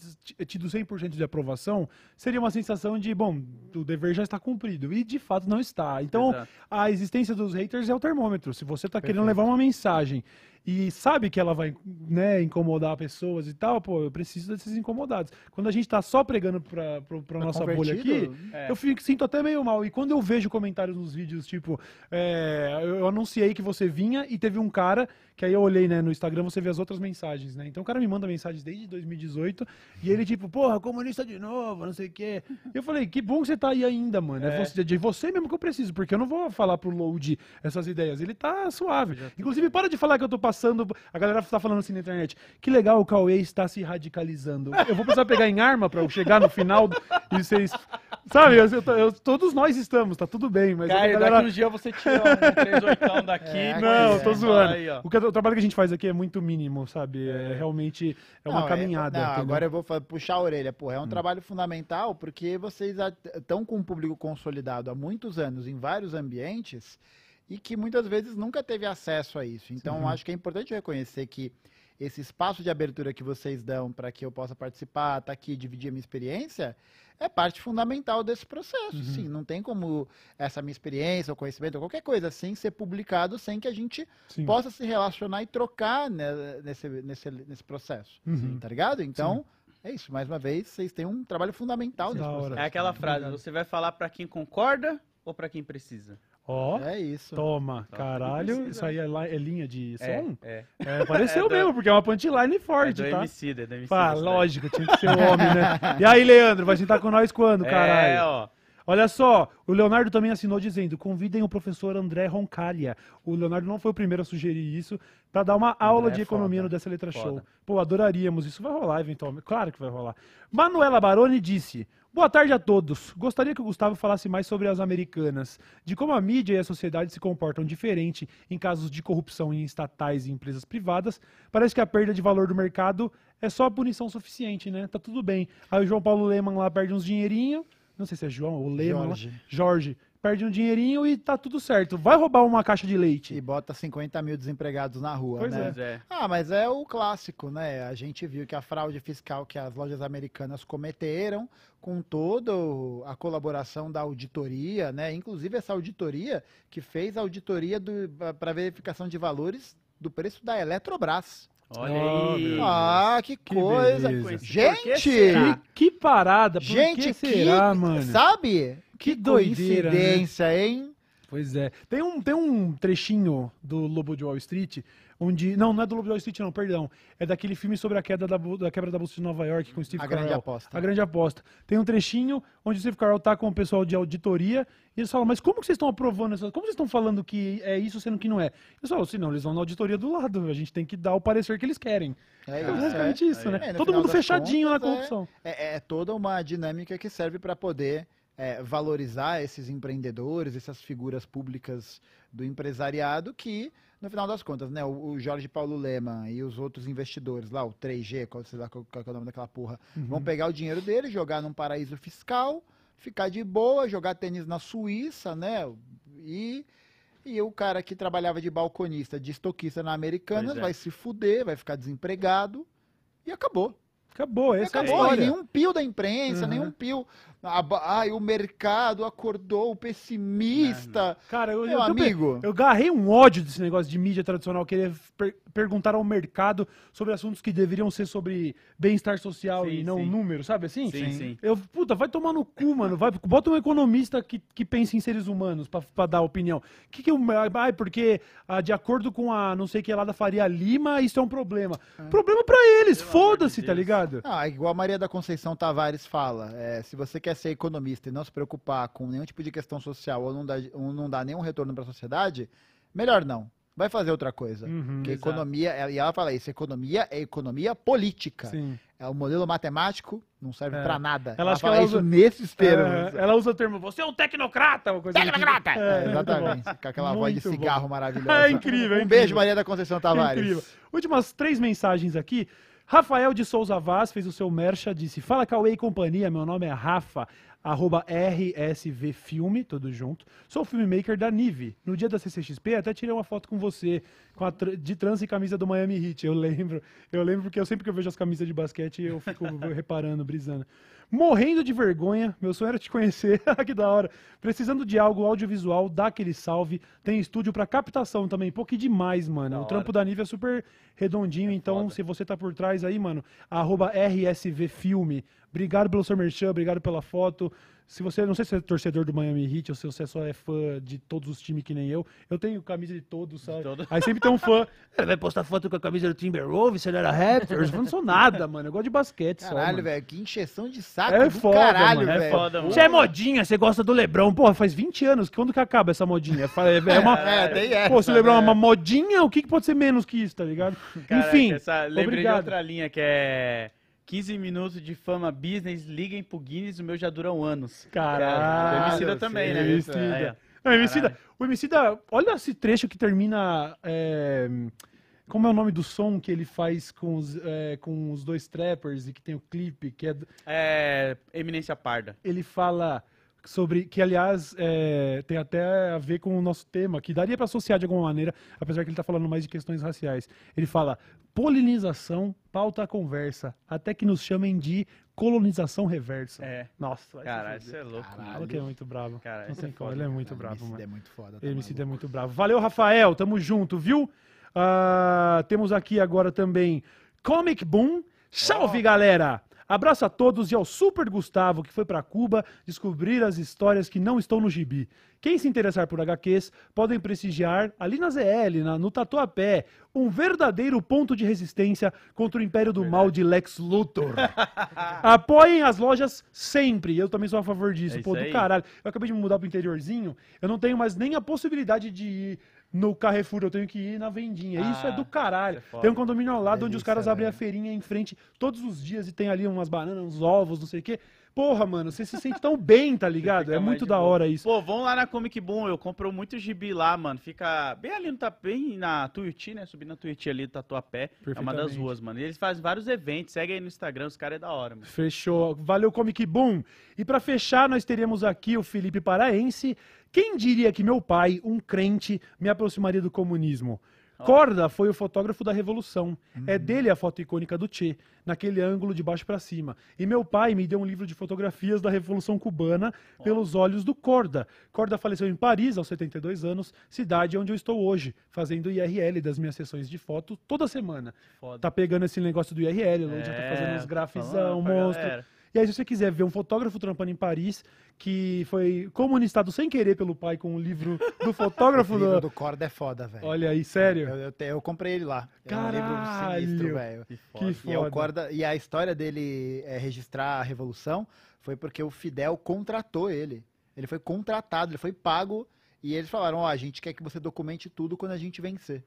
Speaker 1: tido 100% de aprovação, seria uma sensação de, bom, o dever já está cumprido. E de fato não está. Então,
Speaker 3: Exato.
Speaker 1: a existência dos haters é o termômetro. Se você está querendo levar uma mensagem e sabe que ela vai né, incomodar pessoas e tal, pô, eu preciso desses incomodados. Quando a gente tá só pregando pra, pra, pra
Speaker 2: Tá
Speaker 1: nossa bolha aqui?
Speaker 3: É.
Speaker 1: eu fico, sinto até meio mal. E quando eu vejo comentários nos vídeos, tipo, é, eu anunciei que você vinha e teve um cara, que aí eu olhei né, no Instagram, você vê as outras mensagens, né? Então o cara me manda mensagens desde 2018 e ele, tipo, porra, comunista de novo, não sei o quê. Eu falei, que bom que você tá aí ainda, mano. É,
Speaker 3: É.
Speaker 1: você- de você mesmo que eu preciso, porque eu não vou falar pro Load essas ideias. Ele tá suave. Inclusive, para de falar que eu tô passando. A galera tá falando assim na internet. Que legal, o Cauê está se radicalizando. Eu vou precisar pegar em arma pra eu chegar no final e vocês. Sabe, eu- eu eu- todos nós estamos, tá tudo bem, mas a
Speaker 3: Caio,
Speaker 1: galera.
Speaker 3: daqui uns dias você tira um 3 oitão daqui.
Speaker 2: É,
Speaker 1: Não,
Speaker 2: é.
Speaker 1: tô zoando.
Speaker 3: Aí.
Speaker 1: O, que- o trabalho que a gente faz aqui é muito mínimo, sabe? É, realmente é uma
Speaker 2: Não,
Speaker 1: caminhada.
Speaker 2: não,
Speaker 1: entendeu?
Speaker 2: agora eu vou puxar a orelha. Porra, é um trabalho fundamental porque vocês estão com um público consolidado há muitos anos em vários ambientes e que muitas vezes nunca teve acesso a isso. Então,
Speaker 1: Sim.
Speaker 2: acho que é importante reconhecer que esse espaço de abertura que vocês dão para que eu possa participar, estar aqui, dividir a minha experiência, é parte fundamental desse processo.
Speaker 1: Uhum.
Speaker 2: Sim, não tem como essa minha experiência, ou conhecimento, ou qualquer coisa assim, ser publicado sem que a gente
Speaker 1: Sim.
Speaker 2: possa se relacionar e trocar né, nesse, nesse, nesse processo.
Speaker 1: Uhum.
Speaker 2: Tá ligado? Então, é isso. Mais uma vez, vocês têm um trabalho fundamental
Speaker 1: Da
Speaker 2: nesse processo.
Speaker 3: É aquela frase,
Speaker 1: Obrigado.
Speaker 3: você vai falar pra quem concorda ou pra quem precisa?
Speaker 1: Ó,
Speaker 2: É isso.
Speaker 1: toma,
Speaker 3: Só
Speaker 1: caralho. Isso aí é, é linha de
Speaker 3: É,
Speaker 1: som?
Speaker 3: é.
Speaker 1: É, pareceu
Speaker 3: É do-
Speaker 1: mesmo, porque é uma punchline
Speaker 3: É
Speaker 1: forte,
Speaker 3: do
Speaker 1: tá?
Speaker 3: MC, é do MC.
Speaker 1: Pá, lógico, tinha que ser o homem, né? E aí, Leandro, vai sentar com nós quando,
Speaker 3: É,
Speaker 1: caralho?
Speaker 3: ó.
Speaker 1: Olha só, o Leonardo também assinou dizendo: convidem o professor André Roncalha. O Leonardo não foi o primeiro a sugerir isso, pra dar uma aula de
Speaker 2: é
Speaker 1: economia
Speaker 2: foda.
Speaker 1: no Dessa Letra Show.
Speaker 3: Foda.
Speaker 1: Pô, adoraríamos. Isso vai rolar eventualmente. Claro que vai rolar. Manuela Baroni disse: Boa tarde a todos. Gostaria que o Gustavo falasse mais sobre as americanas, de como a mídia e a sociedade se comportam diferente em casos de corrupção em estatais e empresas privadas. Parece que a perda de valor do mercado é só punição suficiente, né? Tá tudo bem. Aí o João Paulo Leman lá perde uns dinheirinho. Não sei se é João ou Leman. lá.
Speaker 2: Jorge.
Speaker 1: Perde um dinheirinho e tá tudo certo. Vai roubar uma caixa de leite.
Speaker 2: E bota 50 mil desempregados na rua,
Speaker 1: Pois
Speaker 2: né?
Speaker 3: Pois é.
Speaker 2: Ah, mas é o clássico, né? A gente viu que a fraude fiscal que as lojas americanas cometeram, com toda a colaboração da auditoria, né? Inclusive essa auditoria que fez a auditoria para verificação de valores do preço da Eletrobras.
Speaker 3: Olha
Speaker 1: Oh,
Speaker 3: aí.
Speaker 2: Ah, que,
Speaker 1: Que
Speaker 2: coisa!
Speaker 1: beleza.
Speaker 3: Que
Speaker 2: Gente!
Speaker 3: será?
Speaker 1: Que parada. Por
Speaker 2: Gente,
Speaker 1: que será,
Speaker 2: que,
Speaker 1: mano?
Speaker 2: sabe?
Speaker 1: Que doideira, né?
Speaker 2: coincidência, hein?
Speaker 1: Pois é. Tem um, tem um trechinho do Lobo de Wall Street, onde. Não, não é do Lobo de Wall Street, não, perdão. É daquele filme sobre a queda da, da quebra da Bolsa de Nova York com o Steve
Speaker 2: A
Speaker 1: Carell.
Speaker 2: grande aposta.
Speaker 1: A grande aposta. Tem um trechinho onde o Steve Carell tá com o pessoal de auditoria e eles falam, mas como que vocês estão aprovando essas Como vocês estão falando que é isso sendo que não é? Eles falam, assim, não, eles vão na auditoria do lado, a gente tem que dar o parecer que eles querem.
Speaker 2: É
Speaker 1: É
Speaker 2: isso,
Speaker 1: basicamente
Speaker 2: é.
Speaker 1: isso, né?
Speaker 2: É, no
Speaker 1: Todo mundo fechadinho na
Speaker 2: contas, é-
Speaker 1: corrupção.
Speaker 2: É, é toda uma dinâmica que serve para poder é, valorizar esses empreendedores, essas figuras públicas do empresariado que, no final das contas, né, o, o Jorge Paulo Lema e os outros investidores lá, o 3G, qual, sei lá qual, qual é o nome daquela porra,
Speaker 1: Uhum.
Speaker 2: vão pegar o dinheiro dele, jogar num paraíso fiscal, ficar de boa, jogar tênis na Suíça, né? E, e o cara que trabalhava de balconista, de estoquista na Americanas,
Speaker 3: é.
Speaker 2: vai se fuder, vai ficar desempregado e acabou.
Speaker 1: Acabou,
Speaker 2: E
Speaker 1: essa é a
Speaker 2: acabou.
Speaker 1: História.
Speaker 2: nenhum pio da imprensa,
Speaker 1: Uhum.
Speaker 2: nenhum pio. Ah, ba- Ai, o mercado acordou pessimista.
Speaker 1: Cara, eu,
Speaker 2: Meu
Speaker 1: eu,
Speaker 2: amigo.
Speaker 1: eu garrei um ódio desse negócio de mídia tradicional, querer per- perguntar ao mercado sobre assuntos que deveriam ser sobre bem-estar social
Speaker 3: Sim,
Speaker 1: e não
Speaker 3: sim.
Speaker 1: número, sabe assim?
Speaker 3: Sim, sim.
Speaker 1: Eu, puta, vai tomar no cu, mano. Vai, bota um economista que, que pense em seres humanos pra, pra dar opinião. Que que eu, ai, porque ah, de acordo com a não sei o que lá da Faria Lima, isso é um problema. Problema pra eles, foda-se, tá ligado?
Speaker 2: Ah, igual a Maria da Conceição Tavares fala, é, se você quer ser economista e não se preocupar com nenhum tipo de questão social ou não dá, ou não dá nenhum retorno para a sociedade, melhor não. Vai fazer outra coisa.
Speaker 1: Uhum,
Speaker 2: Porque
Speaker 3: exato.
Speaker 2: economia, e ela fala isso, economia é economia política.
Speaker 1: Sim.
Speaker 2: É o modelo matemático, não serve
Speaker 1: É.
Speaker 2: pra nada.
Speaker 1: Ela
Speaker 2: Ela,
Speaker 1: que
Speaker 2: fala
Speaker 1: ela
Speaker 2: isso
Speaker 1: usa-
Speaker 2: nesses termos.
Speaker 1: É, ela usa o termo, você é um tecnocrata, uma coisa
Speaker 2: Tecnocrata!
Speaker 1: assim.
Speaker 2: É,
Speaker 1: É, muito
Speaker 2: exatamente. Com aquela voz de
Speaker 1: Muito bom.
Speaker 2: cigarro maravilhosa.
Speaker 1: É incrível, é
Speaker 2: Um
Speaker 1: incrível.
Speaker 2: beijo, Maria da Conceição Tavares.
Speaker 1: Incrível. Últimas três mensagens aqui. Rafael de Souza Vaz fez o seu mercha, disse: Fala Cauê e companhia, meu nome é Rafa, arroba RSV Filme, tudo junto. Sou filmmaker da Nive. No dia da CCXP até tirei uma foto com você, com a de trans e camisa do Miami Heat. Eu lembro, eu lembro porque eu sempre que eu vejo as camisas de basquete eu fico reparando, brisando. Morrendo de vergonha, meu sonho era te conhecer, que da hora. Precisando de algo audiovisual, dá aquele salve. Tem estúdio pra captação também, pô, que demais, mano.
Speaker 3: Da
Speaker 1: o
Speaker 3: hora.
Speaker 1: trampo da Nive é super redondinho, então
Speaker 3: foda.
Speaker 1: se você tá por trás aí, mano, arroba RSV Filme. Obrigado pelo seu merchan, obrigado pela foto. Se você, não sei se você é torcedor do Miami Heat ou se você só é fã de todos os times que nem eu. Eu tenho camisa de todos, sabe?
Speaker 3: todo.
Speaker 1: Aí sempre tem um fã. Ele vai postar foto com a camisa do Timberwolves, você não era Raptors. Eu não sou nada, mano. Eu gosto de basquete só,
Speaker 2: Caralho, velho, que encheção de saco
Speaker 1: É
Speaker 2: do
Speaker 1: foda,
Speaker 2: caralho,
Speaker 1: mano, é
Speaker 2: velho.
Speaker 3: foda, mano.
Speaker 1: Você é modinha, você gosta do Lebron. Porra, faz 20 anos. Quando que acaba essa modinha? Fa- É, é uma...
Speaker 2: É, tem essa,
Speaker 1: Pô, se o Lebron é
Speaker 2: né?
Speaker 1: uma modinha, o que, que pode ser menos que isso, tá ligado?
Speaker 3: Caraca,
Speaker 1: Enfim,
Speaker 3: essa, lembrei de
Speaker 1: obrigado.
Speaker 3: outra linha que é 15 minutos de fama business, liguem pro Guinness, o meu já duram anos.
Speaker 1: Caralho,
Speaker 3: O Emicida também, né?
Speaker 1: Emicida.
Speaker 3: É.
Speaker 1: Não, o Emicida, o Emicida, olha esse trecho que termina. é, como é o nome do som que ele faz com os, é, com os dois trappers e que tem o clipe, que é.
Speaker 3: É, Eminência Parda.
Speaker 1: Ele fala sobre. Que, aliás, é, tem até a ver com o nosso tema, que daria para associar de alguma maneira, apesar que ele tá falando mais de questões raciais. Ele fala: polinização pauta a conversa, até que nos chamem de colonização reversa.
Speaker 3: É.
Speaker 1: Nossa, fuder.
Speaker 3: isso é louco.
Speaker 2: Caralho.
Speaker 1: Fala que é muito bravo.
Speaker 3: Caralho,
Speaker 1: não tem
Speaker 3: é
Speaker 1: como, ele é muito
Speaker 2: Não,
Speaker 1: bravo, mano.
Speaker 2: é muito foda. tá
Speaker 1: MC é muito bravo. Valeu, Rafael. Tamo junto, viu? Ah, temos aqui agora também Comic Boom. Salve, galera! Abraço a todos e ao Super Gustavo, que foi pra Cuba descobrir as histórias que não estão no gibi. Quem se interessar por HQs, podem prestigiar ali na ZL, na- no Tatuapé. Um verdadeiro ponto de resistência contra o império do mal de Lex Luthor. Apoiem as lojas sempre. Eu também sou a favor disso.
Speaker 3: É
Speaker 1: Pô,
Speaker 3: isso
Speaker 1: do
Speaker 3: aí.
Speaker 1: caralho. Eu acabei de me mudar pro interiorzinho. Eu não tenho mais nem a possibilidade de ir no Carrefour. Eu tenho que ir na vendinha. isso é
Speaker 3: Ah,
Speaker 1: do caralho.
Speaker 3: isso é
Speaker 1: tem um condomínio ao lado onde os
Speaker 2: Delícia,
Speaker 1: caras abrem a
Speaker 2: velho.
Speaker 1: feirinha em frente todos os dias e tem ali umas bananas, uns ovos, não sei o quê. Porra, mano, você se sente tão bem, tá ligado? É muito da
Speaker 3: boa.
Speaker 1: hora isso.
Speaker 3: Pô, vão lá na Comic Boom, eu compro muito gibi lá, mano. Fica bem ali no Tatuapé, bem na Tuiuti, né? Subindo na Tuiuti ali do Tatuapé. É uma das ruas, mano. E eles fazem vários eventos, segue aí no Instagram, os caras é da hora, mano.
Speaker 1: Fechou. Valeu, Comic Boom. E pra fechar, nós teríamos aqui o Felipe Paraense. Quem diria que meu pai, um crente, me aproximaria do comunismo? Corda foi o fotógrafo da Revolução. É dele a foto icônica do Che, naquele ângulo de baixo pra cima. E meu pai me deu um livro de fotografias da Revolução Cubana pelos olhos do Corda. Corda faleceu em Paris aos 72 anos, cidade onde eu estou hoje, fazendo IRL das minhas sessões de foto toda semana.
Speaker 3: Foda.
Speaker 1: Tá pegando esse negócio do IRL, Lô já tá
Speaker 3: É,
Speaker 1: fazendo uns
Speaker 3: falando
Speaker 1: grafizão,
Speaker 3: pra
Speaker 1: monstro.
Speaker 3: galera.
Speaker 1: E aí, se você quiser ver um fotógrafo trampando em Paris, que foi comunistado sem querer pelo pai com o livro do fotógrafo
Speaker 2: O livro
Speaker 1: do...
Speaker 2: do Corda é foda, velho.
Speaker 1: Olha aí, sério?
Speaker 2: Eu, eu, te- eu comprei ele lá. É um
Speaker 1: Caralho!
Speaker 2: livro sinistro, velho.
Speaker 3: Que
Speaker 1: Que
Speaker 3: foda.
Speaker 2: E, é o
Speaker 1: foda.
Speaker 2: Corda, e a história dele é, registrar a Revolução foi porque o Fidel contratou ele. Ele foi contratado, ele foi pago. E eles falaram: Ó, a gente quer que você documente tudo quando a gente vencer.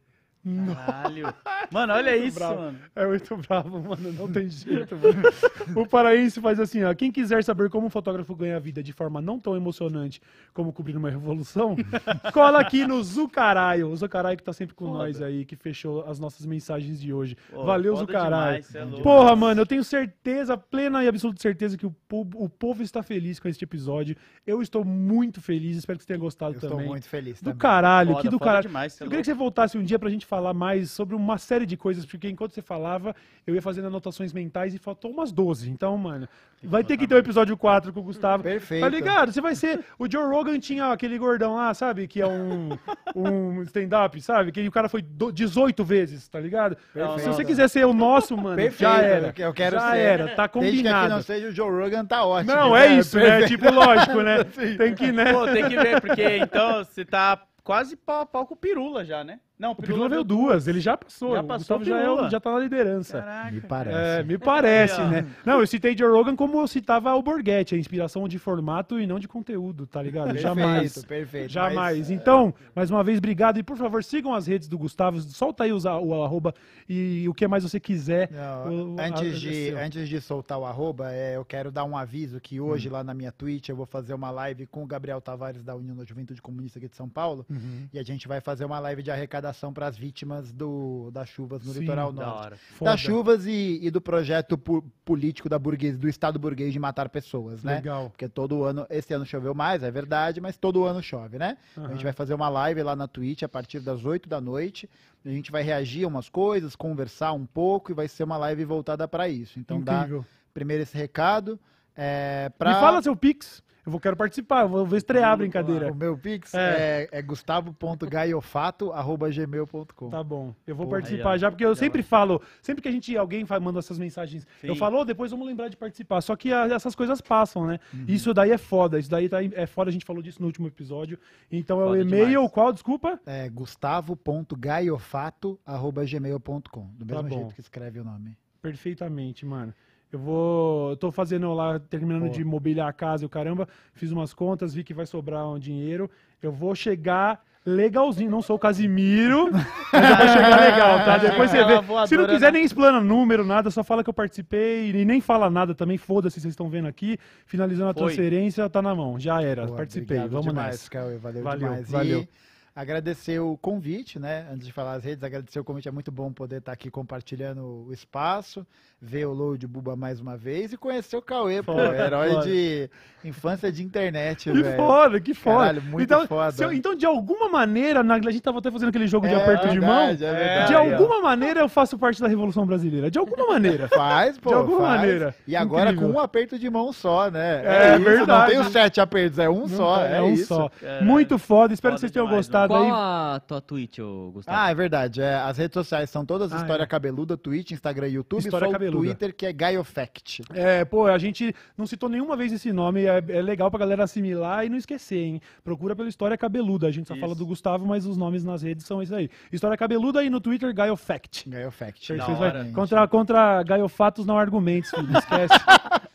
Speaker 3: Caralho. Mano, olha
Speaker 1: Muito
Speaker 3: isso,
Speaker 1: bravo.
Speaker 3: mano.
Speaker 1: É muito bravo, mano. Não tem jeito, mano. O paraense faz assim, ó. Quem quiser saber como um fotógrafo ganha vida de forma não tão emocionante como cobrir uma revolução, cola aqui no Zucaraio. O Zucaraio que tá sempre com
Speaker 3: Foda.
Speaker 1: nós aí, que fechou as nossas mensagens de hoje.
Speaker 3: Pô,
Speaker 1: Valeu, Zucaraio.
Speaker 3: demais, é louco.
Speaker 1: Porra, mano, eu tenho certeza, plena e absoluta certeza que o, po- o povo está feliz com este episódio. Eu estou muito feliz, espero que você tenha gostado
Speaker 2: Eu
Speaker 1: também.
Speaker 2: estou muito feliz
Speaker 1: Do
Speaker 2: também.
Speaker 1: caralho,
Speaker 3: Foda,
Speaker 1: que do caralho.
Speaker 3: demais, é
Speaker 1: eu queria que você voltasse um dia pra gente falar mais sobre uma série de coisas, porque enquanto você falava, eu ia fazendo anotações mentais e faltou umas 12. Então, mano, vai ter que ter o episódio 4 com o Gustavo.
Speaker 2: Perfeito.
Speaker 1: Tá ligado? Você vai ser. O Joe Rogan tinha aquele gordão lá, sabe? Que é um, um stand-up, sabe? Que o cara foi do- 18 vezes, tá ligado?
Speaker 2: Perfeito.
Speaker 1: Se você quiser ser o nosso, mano,
Speaker 2: Perfeito,
Speaker 1: já era.
Speaker 2: eu quero
Speaker 1: já
Speaker 2: ser.
Speaker 1: era, tá
Speaker 2: Desde que aqui
Speaker 1: combinado.
Speaker 2: não seja o Joe Rogan, tá ótimo.
Speaker 1: Não,
Speaker 2: né?
Speaker 1: é isso, né?
Speaker 2: Perfeito.
Speaker 1: Tipo, lógico, né? Tem que, né?
Speaker 3: Pô, tem que ver, porque então você tá quase pau a pau com o Pirula já, né? Não,
Speaker 1: O Pirula veio duas, ele já passou.
Speaker 3: Já
Speaker 1: o
Speaker 3: passou
Speaker 1: Gustavo
Speaker 3: o
Speaker 1: já, é já tá na liderança.
Speaker 3: Caraca.
Speaker 2: Me parece.
Speaker 1: É, me parece, né? Não, eu citei Joe Rogan como eu citava o Borghetti, a inspiração de formato e não de conteúdo, tá ligado?
Speaker 2: Perfeito,
Speaker 1: Jamais.
Speaker 2: perfeito.
Speaker 1: Jamais.
Speaker 2: Mas,
Speaker 1: Então, mais uma vez, obrigado. E por favor, sigam as redes do Gustavo. Solta aí os a- o, arroba e o que mais você quiser.
Speaker 2: Não,
Speaker 1: O- a-
Speaker 2: antes,
Speaker 1: é
Speaker 2: de, antes de soltar o arroba, é, eu quero dar um aviso que hoje lá na minha Twitch eu vou fazer uma live com o Gabriel Tavares da União da Juventude Comunista aqui de São Paulo
Speaker 1: Uhum.
Speaker 2: e a gente vai fazer uma live de arrecadação para as vítimas do, das chuvas no
Speaker 1: Sim,
Speaker 2: litoral
Speaker 3: Da
Speaker 2: norte.
Speaker 1: Foda.
Speaker 2: Das chuvas e, e do projeto político da burguês, do Estado burguês de matar pessoas, né?
Speaker 1: Legal.
Speaker 2: Porque todo ano, esse ano choveu mais, é verdade, mas todo ano chove, né? A gente vai fazer uma live lá na Twitch a partir das 8 da noite. A gente vai reagir a umas coisas, conversar um pouco e vai ser uma live voltada para isso. Então dá
Speaker 1: Incrível.
Speaker 2: primeiro esse recado. É, pra...
Speaker 1: Me fala seu Pix. Eu vou quero participar, eu vou vou estrear a brincadeira.
Speaker 2: O meu pix
Speaker 1: É.
Speaker 2: é, é gustavo.gaiofato.gmail.com.
Speaker 1: Tá bom, eu vou
Speaker 2: Porra,
Speaker 1: participar
Speaker 3: aí,
Speaker 1: já, porque eu sempre falo, sempre que a gente, alguém fa- manda essas mensagens, eu
Speaker 3: Sim.
Speaker 1: falo, "Ô, depois vamos lembrar de participar. Só que a- essas coisas passam, né?
Speaker 2: Uhum.
Speaker 1: Isso daí é foda, isso daí tá, é foda, a gente falou disso no último episódio. Então é o e-mail,
Speaker 3: demais.
Speaker 1: qual, desculpa?
Speaker 2: É gustavo.gaiofato.gmail.com. Do mesmo
Speaker 1: Tá
Speaker 2: jeito que escreve o nome.
Speaker 1: Perfeitamente, mano. Eu vou. Eu tô fazendo lá, terminando
Speaker 2: Boa.
Speaker 1: de mobiliar a casa e o caramba. Fiz umas contas, vi que vai sobrar um dinheiro. Eu vou chegar legalzinho. Não sou o Casimiro, mas eu vou chegar legal, tá? Depois você
Speaker 3: Aquela
Speaker 1: vê. Se não quiser,
Speaker 3: né?
Speaker 1: nem explana número, nada, só fala que eu participei e nem fala nada também. Foda-se, vocês estão vendo aqui. Finalizando a
Speaker 3: Foi.
Speaker 1: transferência, tá na mão. Já era,
Speaker 2: Boa,
Speaker 1: participei. Vamos
Speaker 2: demais,
Speaker 1: nessa.
Speaker 2: Cauê, valeu,
Speaker 1: Valeu,
Speaker 2: demais.
Speaker 1: valeu.
Speaker 2: E agradecer o convite, né? Antes de falar as redes, agradecer o convite. É muito bom poder estar aqui compartilhando o espaço, ver o Load Buba mais uma vez e conhecer o Cauê, pô,
Speaker 1: Foda,
Speaker 2: herói
Speaker 1: foda.
Speaker 2: de infância de internet,
Speaker 1: Que
Speaker 2: velho.
Speaker 1: foda, que foda.
Speaker 2: Caralho, muito
Speaker 1: então,
Speaker 2: foda.
Speaker 1: se eu- então, de alguma maneira, na- a gente tava até fazendo aquele jogo de
Speaker 2: É
Speaker 1: aperto de mão.
Speaker 2: verdade, é verdade.
Speaker 1: De alguma maneira eu faço parte da Revolução Brasileira. De alguma maneira.
Speaker 2: Faz, pô.
Speaker 1: De alguma
Speaker 2: faz.
Speaker 1: maneira.
Speaker 2: E agora
Speaker 1: Incrível.
Speaker 2: com um aperto de mão só, né?
Speaker 1: É
Speaker 2: isso,
Speaker 1: verdade.
Speaker 2: Não tem os sete apertos, é um
Speaker 1: Não
Speaker 2: só.
Speaker 1: tá,
Speaker 2: É,
Speaker 1: um
Speaker 2: isso.
Speaker 1: só.
Speaker 3: Caralho.
Speaker 1: Muito foda. Espero que vocês tenham
Speaker 3: demais,
Speaker 1: gostado. Comentado
Speaker 4: Qual
Speaker 1: aí.
Speaker 4: a tua tweet, ô, Gustavo?
Speaker 2: Ah, é verdade. É, as redes sociais são todas
Speaker 1: Ah,
Speaker 2: História
Speaker 1: é.
Speaker 2: Cabeluda, Twitch, Instagram e YouTube.
Speaker 1: História
Speaker 2: só
Speaker 1: Cabeluda.
Speaker 2: o Twitter, que é GaioFact.
Speaker 1: É, pô, a gente não citou nenhuma vez esse nome, é, é legal pra galera assimilar e não esquecer, hein? Procura pela História Cabeluda, a gente só
Speaker 3: Isso.
Speaker 1: fala do Gustavo, mas os nomes nas redes são esses aí. História Cabeluda e no Twitter, Gaio Fact.
Speaker 2: GaioFact.
Speaker 3: Da
Speaker 1: Vocês vai-
Speaker 3: hora.
Speaker 1: contra, contra Gaiofatos não argumentos, filho, esquece.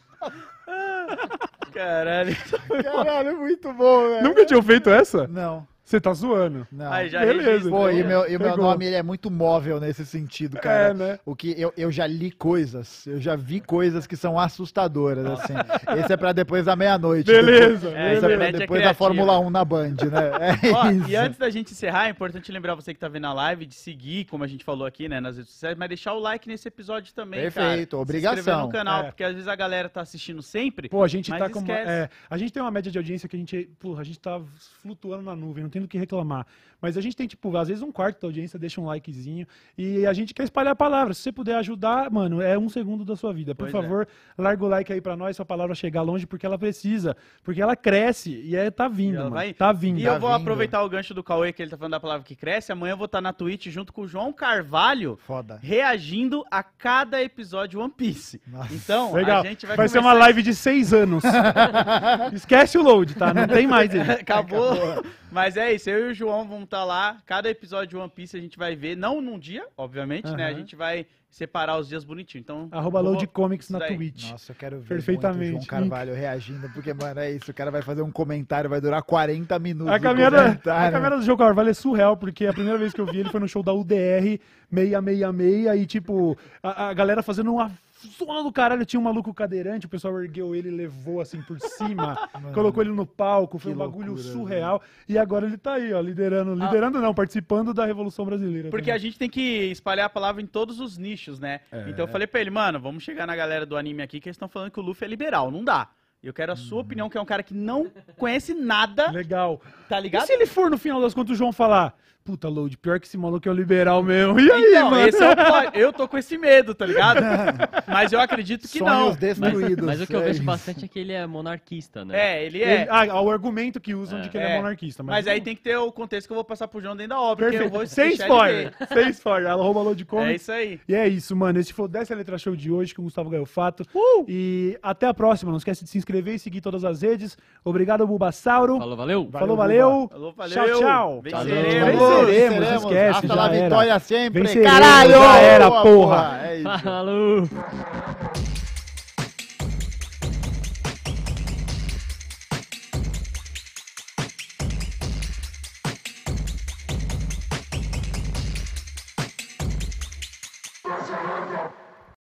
Speaker 3: Caralho.
Speaker 2: Caralho, muito bom, velho.
Speaker 1: Nunca tinham feito essa?
Speaker 2: Não,
Speaker 1: Você tá zoando.
Speaker 2: não.
Speaker 3: Aí já
Speaker 1: Beleza.
Speaker 2: Pô, e
Speaker 1: Então,
Speaker 2: meu, e o meu nome ele é muito móvel nesse sentido,
Speaker 1: É,
Speaker 2: cara.
Speaker 1: né?
Speaker 2: O que eu, eu já li coisas, eu já vi coisas que são assustadoras, assim. Esse é pra depois da meia-noite.
Speaker 1: Beleza,
Speaker 3: É,
Speaker 2: Esse é pra
Speaker 3: é
Speaker 2: depois da
Speaker 3: criativa.
Speaker 2: Fórmula 1 na Band, né? É
Speaker 3: Ó,
Speaker 2: isso.
Speaker 3: e antes da gente encerrar, é importante lembrar você que tá vendo a live de seguir, como a gente falou aqui, né, nas redes sociais, mas deixar o like nesse episódio também, cara.
Speaker 2: Perfeito,
Speaker 3: Se
Speaker 2: obrigação.
Speaker 3: inscrever no canal,
Speaker 1: É.
Speaker 3: porque às vezes a galera tá assistindo sempre.
Speaker 1: Pô, a gente
Speaker 3: Mas
Speaker 1: tá com. uma-
Speaker 3: esquece.
Speaker 1: é, a gente tem uma média de audiência que a gente. Porra, a gente tá flutuando na nuvem, não tem do que reclamar. Mas a gente tem, tipo, às vezes um quarto da audiência deixa um likezinho. E a gente quer espalhar a palavra. Se você puder ajudar, mano, é um segundo da sua vida. Por
Speaker 3: Pois é.
Speaker 1: favor, larga o like aí pra nós, sua palavra chegar longe, porque ela precisa. Porque ela cresce. E é, tá vindo, mano.
Speaker 3: vai-
Speaker 1: Tá vindo.
Speaker 3: E
Speaker 2: Tá
Speaker 3: eu vou
Speaker 2: vindo.
Speaker 3: aproveitar o gancho do Cauê, que ele tá falando da palavra que cresce. Amanhã eu vou estar na Twitch junto com o João Carvalho,
Speaker 2: Foda.
Speaker 3: reagindo a cada episódio One Piece.
Speaker 2: Nossa.
Speaker 3: Então,
Speaker 1: Legal.
Speaker 3: a gente vai,
Speaker 1: Vai ser uma live de seis anos. Esquece o load, tá? Não tem mais ele.
Speaker 3: Acabou. Mas é isso, eu e o João vamos estar lá. Cada episódio de One Piece a gente vai ver, não num dia, obviamente, né? A gente vai separar os dias bonitinho. Então,
Speaker 1: Arroba
Speaker 3: vou-
Speaker 1: Load Comics na. Twitch.
Speaker 2: Nossa, eu quero ver
Speaker 1: Perfeitamente.
Speaker 2: muito o João Carvalho reagindo, porque, mano, é isso. O cara vai fazer um comentário, vai durar 40 minutos.
Speaker 1: A caminhada, a caminhada do João Carvalho é surreal, porque a primeira vez que eu vi ele foi no show da UDR 666 e, tipo, a, a galera fazendo uma zona do caralho. Tinha um maluco cadeirante, o pessoal ergueu ele e levou assim por cima, colocou ele no palco, foi um bagulho
Speaker 2: loucura,
Speaker 1: surreal. E agora ele tá aí, ó, liderando. Liderando não, participando da Revolução Brasileira.
Speaker 3: Porque a
Speaker 1: também.
Speaker 3: gente tem que espalhar a palavra em todos os nichos, né?
Speaker 1: É.
Speaker 3: Então eu falei pra ele, mano, vamos chegar na galera do anime aqui que eles estão falando que o Luffy é liberal. Não dá. Eu quero a sua opinião, que é um cara que não conhece nada,
Speaker 1: Legal.
Speaker 3: tá
Speaker 1: E
Speaker 3: ligado?
Speaker 1: se ele for, no final das contas, o João falar... Puta, Load, pior que esse maluco é o liberal mesmo. E aí,
Speaker 3: Então,
Speaker 1: mano?
Speaker 3: esse é o. Eu tô com esse medo, tá ligado? Mas eu acredito que não.
Speaker 2: Sonhos destruídos.
Speaker 4: Mas o que eu
Speaker 2: é
Speaker 4: vejo
Speaker 2: isso.
Speaker 4: bastante é que ele é monarquista, né?
Speaker 3: É, ele é.
Speaker 1: Ele- ah, o argumento que usam de que ele é
Speaker 3: É.
Speaker 1: monarquista.
Speaker 3: Mas aí tem que ter o contexto que eu vou passar pro João dentro da obra. que eu vou
Speaker 1: Perfeito. Sem spoiler. Sem spoiler. Ela rouba load
Speaker 3: É isso aí.
Speaker 1: E é isso, mano. Esse foi o Desce a Letra Show de hoje com o Gustavo Gaiofato.
Speaker 3: Uh!
Speaker 1: E até a próxima. Não esquece de se inscrever e seguir todas as redes. Obrigado, Bulbasauro.
Speaker 4: Falou, valeu.
Speaker 1: Falou,
Speaker 2: Valeu,
Speaker 1: valeu.
Speaker 3: Falou, valeu.
Speaker 1: Tchau, tchau.
Speaker 3: Venceremos.
Speaker 1: Venceremos,
Speaker 2: venceremos.
Speaker 1: esquece,
Speaker 2: Hasta
Speaker 1: já
Speaker 2: la
Speaker 1: era.
Speaker 2: vitória sempre.
Speaker 1: Venceremos,
Speaker 2: Caralho!
Speaker 1: já era,
Speaker 2: Boa,
Speaker 1: porra.
Speaker 2: É isso.
Speaker 4: Falou.